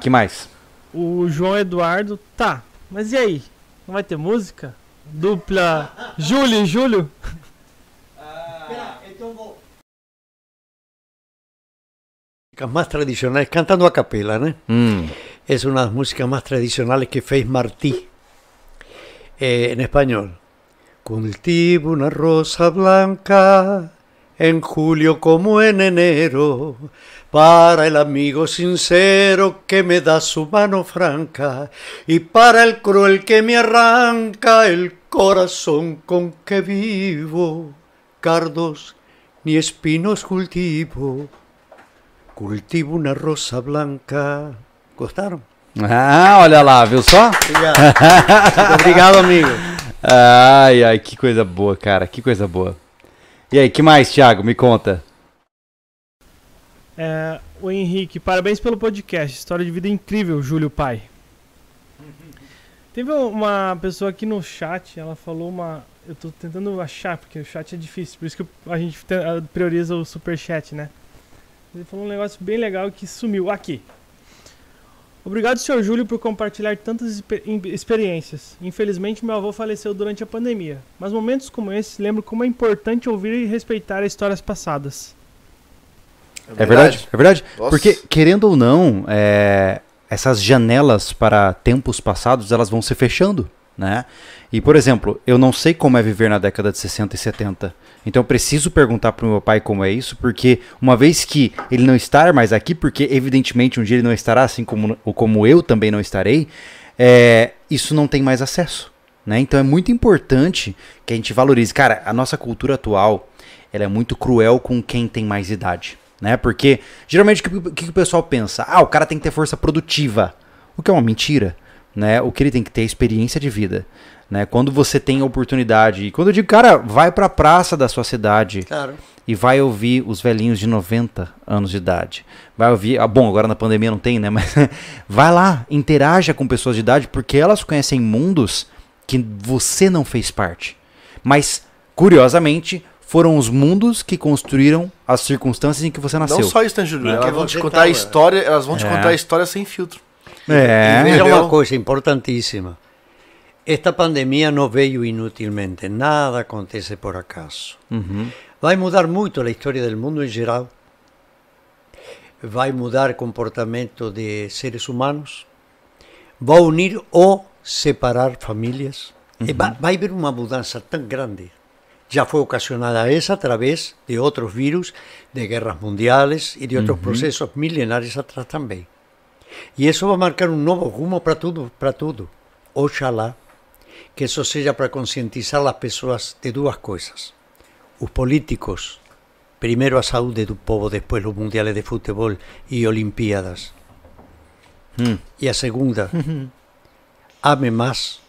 que mais?
O João Eduardo. Tá, mas e aí? Não vai ter música? Dupla Júlio e Júlio?
Músicas más tradicionales, cantando a capela, ¿no?
Hum,
Es una de las músicas más tradicionales que fez Martí eh, en español. Cultivo una rosa blanca en julio como en enero para el amigo sincero que me da su mano franca y para el cruel que me arranca el corazón con que vivo. Cardos ni espinos cultivo, cultivo una rosa blanca. ¿Gostaram?
Ah, olha lá, viu só?
Obrigado. Obrigado, amigo.
Ai, ai, que coisa boa, cara, que coisa boa. E aí, que mais, Thiago? Me conta.
É, o Henrique, parabéns pelo podcast. História de vida incrível, Júlio Pai. Teve uma pessoa aqui no chat, ela falou uma. Eu tô tentando achar, porque o chat é difícil, por isso que a gente te- prioriza o super chat, né? Ele falou um negócio bem legal que sumiu. Aqui. Obrigado, senhor Júlio, por compartilhar tantas experiências. Infelizmente, meu avô faleceu durante a pandemia, mas momentos como esse lembro como é importante ouvir e respeitar histórias passadas.
É verdade? É verdade?
Nossa.
Porque, querendo ou não, é, essas janelas para tempos passados, elas vão se fechando, né? E, por exemplo, eu não sei como é viver na década de 60 e 70. Então eu preciso perguntar pro meu pai como é isso, porque uma vez que ele não estar mais aqui, porque evidentemente um dia ele não estará, assim como, como eu também não estarei, é, isso não tem mais acesso. Né? Então é muito importante que a gente valorize. Cara, a nossa cultura atual ela é muito cruel com quem tem mais idade. Né? Porque geralmente o que, o que o pessoal pensa? Ah, o cara tem que ter força produtiva. O que é uma mentira. Né? O que ele tem que ter é experiência de vida. Né? Quando você tem a oportunidade. E quando eu digo, cara, vai pra praça da sua cidade
Claro.
e vai ouvir os velhinhos de 90 anos de idade. Vai ouvir, ah, bom, agora na pandemia não tem, né? Mas vai lá, interaja com pessoas de idade porque elas conhecem mundos que você não fez parte. Mas curiosamente, foram os mundos que construíram as circunstâncias em que você nasceu.
Não só isso, né, Júlio? Elas
que
vão te
você
contar a
tava-
história, elas vão te
É.
contar a história sem filtro.
Y
Entendeu?
una cosa importantísima. Esta pandemia no veio inutilmente. Nada acontece por acaso.
Uhum.
Vai mudar muito a história do mundo em geral. Vai mudar o comportamento de seres humanos. Vai unir ou separar famílias. E vai, vai haver uma mudança tão grande. Já foi ocasionada essa através de outros vírus, de guerras mundiais e de outros processos milenares atrás também. E isso vai marcar um novo rumo para tudo, para tudo. Oxalá que isso seja para conscientizar as pessoas de duas coisas. Os políticos, primeiro a saúde do povo, depois os mundiais de futebol e Olimpíadas.
Hum.
E a segunda, ame más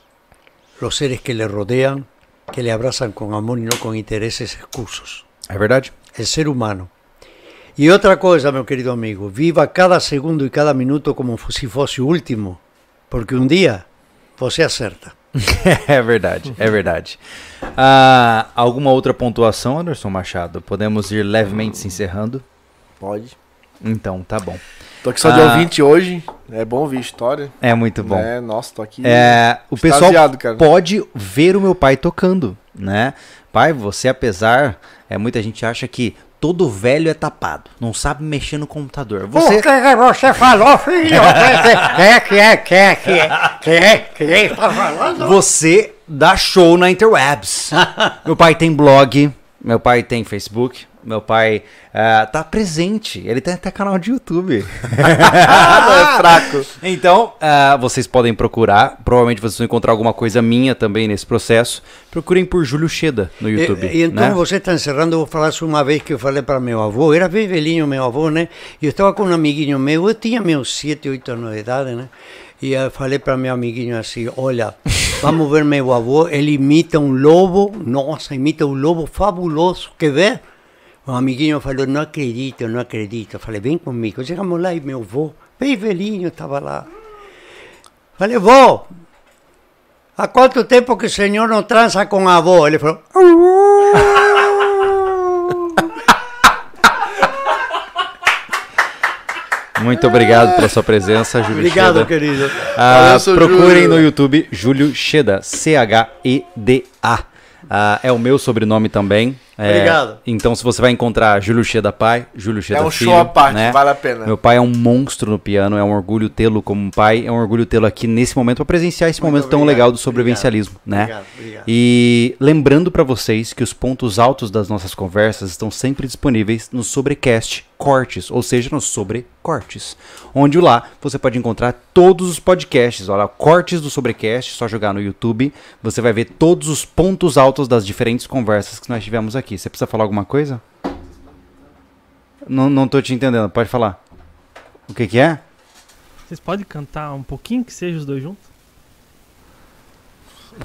los seres que le rodean, que le abrazan con amor y no con intereses escusos.
É verdade?
El ser humano. E outra coisa, meu querido amigo, viva cada segundo e cada minuto como se fosse o último, porque um dia você acerta.
É verdade, é verdade. Ah, alguma outra pontuação, Anderson Machado? Podemos ir levemente se encerrando?
Pode.
Então, tá bom.
Tô aqui só de
Ah.
ouvinte hoje. É bom ouvir história.
É muito bom.
Né? Nossa, tô aqui.
É, o pessoal
cara.
pode ver o meu pai tocando, né? Pai, você apesar, é, muita gente acha que todo velho é tapado, não sabe mexer no computador. Você,
que você falou, filho? Que é, que é, que é, que é, que é, que é, tá falando?
você dá show na interwebs. meu pai tem blog, Meu pai tem Facebook. Meu pai ah, tá presente. Ele tem até canal de YouTube.
É fraco.
Então, ah, vocês podem procurar. Provavelmente vocês vão encontrar alguma coisa minha também nesse processo. Procurem por Júlio Cheda no YouTube.
E, e então
né?
você está encerrando, eu vou falar só uma vez que eu falei para meu avô, era bem velhinho meu avô, né? E eu estava com um amiguinho meu, eu tinha meus 7, 8 anos de idade, né? E eu falei para meu amiguinho assim, olha, vamos ver meu avô, ele imita um lobo, nossa, imita um lobo fabuloso, quer ver? O amiguinho falou, não acredito, não acredito. Eu falei, vem comigo. Chegamos lá e meu avô, bem velhinho, estava lá. Falei, vô, há quanto tempo que o senhor não transa com a avó? Ele falou,
Muito obrigado pela sua presença, Júlio
obrigado,
Cheda.
querido.
Ah,
Valeu,
procurem
Júlio.
no YouTube Júlio Cheda, C-H-E-D-A. Ah, é o meu sobrenome também. É,
Obrigado.
Então, se você vai encontrar Júlio Cheda pai, Júlio Cheda
É um
filho,
show à parte,
né?
vale a pena.
Meu pai é um monstro no piano, é um orgulho tê-lo como um pai, é um orgulho tê-lo aqui nesse momento para presenciar esse
Muito
momento tão
obrigado,
legal do sobrevivencialismo, né?
obrigado, obrigado.
E lembrando para vocês que os pontos altos das nossas conversas estão sempre disponíveis no Sobrecast Cortes, ou seja, no Sobrecortes, onde lá você pode encontrar todos os podcasts, olha, cortes do Sobrecast, só jogar no YouTube, você vai ver todos os pontos altos das diferentes conversas que nós tivemos aqui. Você precisa falar alguma coisa? Não, não tô te entendendo, pode falar. O que que é?
Vocês podem cantar um pouquinho que seja os dois juntos?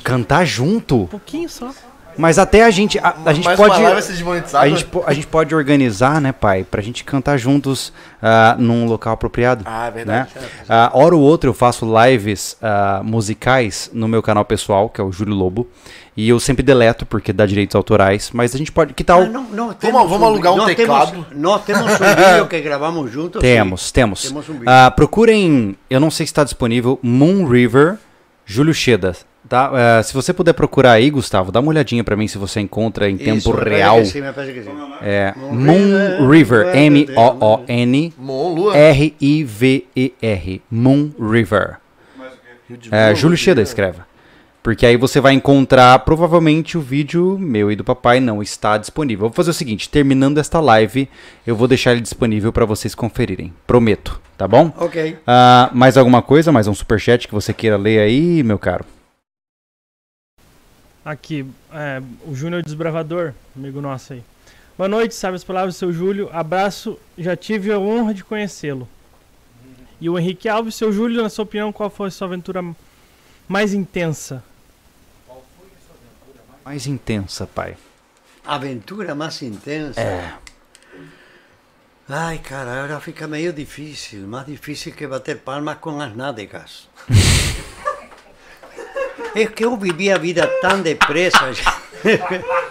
Cantar junto?
Um pouquinho só.
Mas até a gente, a, a gente
Mas
pode...
uma live vai ser?
A gente, po- a gente pode organizar, né, pai, pra gente cantar juntos ah, num local apropriado.
Ah, é
né?
verdade.
Ah, hora ou outra eu faço lives ah, musicais no meu canal pessoal, que é o Júlio Lobo. E eu sempre deleto porque dá direitos autorais. Mas a gente pode. Que tal?
Ah, não, não, temos
vamos alugar um
nós
teclado?
Temos, nós temos um vídeo que gravamos juntos.
Temos, temos.
Temos um
procurem, eu não sei se está disponível, Moon River, Júlio Cheda. Tá? Ah, se você puder procurar aí, Gustavo, dá uma olhadinha pra mim se você encontra em
Isso,
tempo real.
que sim, me parece que sim.
É,
Moon
Moon
River,
River, M-O-O-N.
Mon, Lua.
R-I-V-E-R. Moon River. É, Júlio Cheda escreva. Porque aí você vai encontrar, provavelmente, o vídeo meu e do papai não está disponível. Eu vou fazer o seguinte, terminando esta live, eu vou deixar ele disponível para vocês conferirem. Prometo, tá bom?
Ok.
Ah, mais alguma coisa? Mais um superchat que você queira ler aí, meu caro?
Aqui, é, o Júnior Desbravador, amigo nosso aí. Boa noite, sabe as palavras do seu Júlio. Abraço, já tive a honra de conhecê-lo. E o Henrique Alves, seu Júlio, na sua opinião, qual foi a sua aventura mais intensa?
Mais intensa, pai.
Aventura mais intensa.
É.
Ai, cara, agora fica meio difícil. Mais difícil que bater palmas com as nádegas. é que eu vivi a vida tão depressa.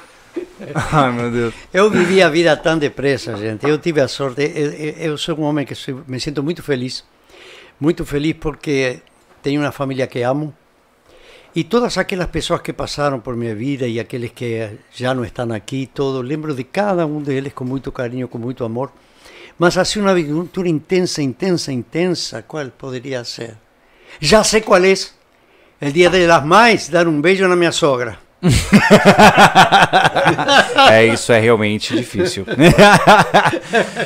Ai, meu Deus.
Eu vivi a vida tão depressa, gente. Eu tive a sorte. Eu, eu- sou um homem que sou- me sinto muito feliz. Muito feliz porque tenho uma família que amo. E todas aquelas pessoas que passaram por minha vida e aqueles que já não estão aqui, todos, lembro de cada um deles com muito carinho, com muito amor. Mas assim uma aventura intensa, intensa, intensa, qual poderia ser? Já sei qual é. El dia de las mães, dar um beijo na minha sogra.
É, isso é realmente difícil.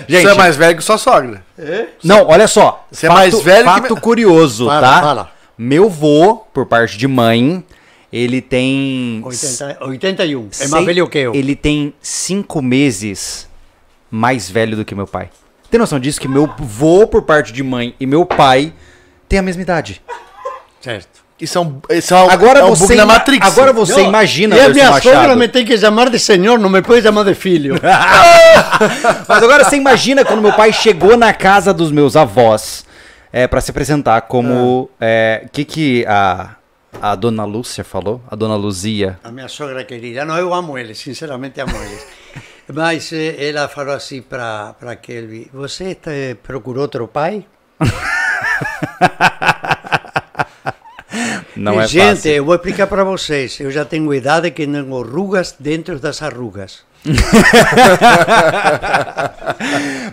Você é mais velho que sua sogra.
Não, olha só.
Você é mais velho que
fato
me-
curioso,
Fala,
tá?
fala.
Meu vô, por parte de mãe, ele tem.
80, 81. É mais velho que eu.
Ele tem cinco meses mais velho do que meu pai. Tem noção disso? Que meu vô, por parte de mãe, e meu pai têm a mesma idade.
Certo.
Isso é um, isso é um,
Agora
é um
você,
bug na Matrix.
agora você
Não,
imagina,
E a minha
Machado.
sogra me tem que chamar de senhor, não me pode chamar de filho.
Mas agora você imagina quando meu pai chegou na casa dos meus avós é, para se apresentar como. O que, que a, a dona Lúcia falou? A dona Luzia.
A minha sogra querida, não, eu amo eles, sinceramente amo eles. Mas eh, ela falou assim para Kelvin: Você procurou outro pai?
Não é
Gente,
fácil.
eu vou explicar para vocês. Eu já tenho idade que tenho rugas dentro das arrugas.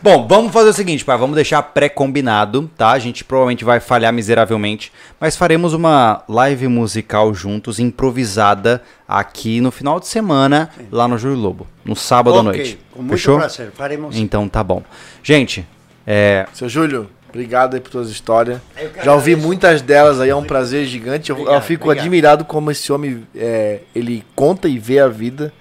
Bom, vamos fazer o seguinte, pai, vamos deixar pré-combinado, tá? A gente provavelmente vai falhar miseravelmente, mas faremos uma live musical juntos, improvisada, aqui no final de semana, lá no Júlio Lobo, no sábado à
Ok,
noite.
Com muito
Fechou?
prazer, faremos.
Então tá bom. Gente, é,
Seu Júlio, obrigado aí por tuas histórias.
Eu
Já ouvi
agradeço.
muitas delas aí, é um prazer gigante. Eu, eu
Obrigado,
fico
obrigado.
admirado como esse homem é, ele conta e vê a vida.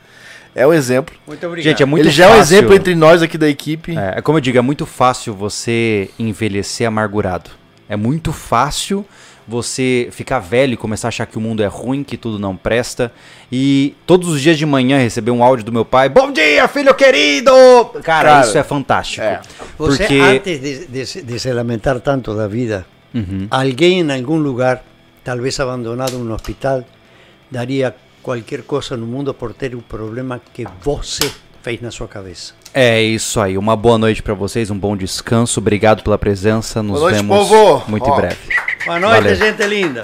É um exemplo.
Muito obrigado.
gente, é muito
ele já é um
fácil.
exemplo entre nós aqui da equipe.
É, é como eu digo, é muito fácil você envelhecer amargurado. É muito fácil você ficar velho e começar a achar que o mundo é ruim, que tudo não presta. E todos os dias de manhã receber um áudio do meu pai: Bom dia, filho querido! Cara,
Cara,
isso é fantástico.
é.
Você,
Porque.
antes de, de- de se lamentar tanto da vida,
Uhum.
alguém em algum lugar, talvez abandonado no hospital, daria qualquer coisa no mundo por ter o problema que você fez na sua cabeça.
É isso aí. Uma boa noite pra vocês, um bom descanso. Obrigado pela presença. Nos
Boa noite,
vemos
povo.
muito
Ó.
em breve.
Boa noite,
Valeu.
gente linda.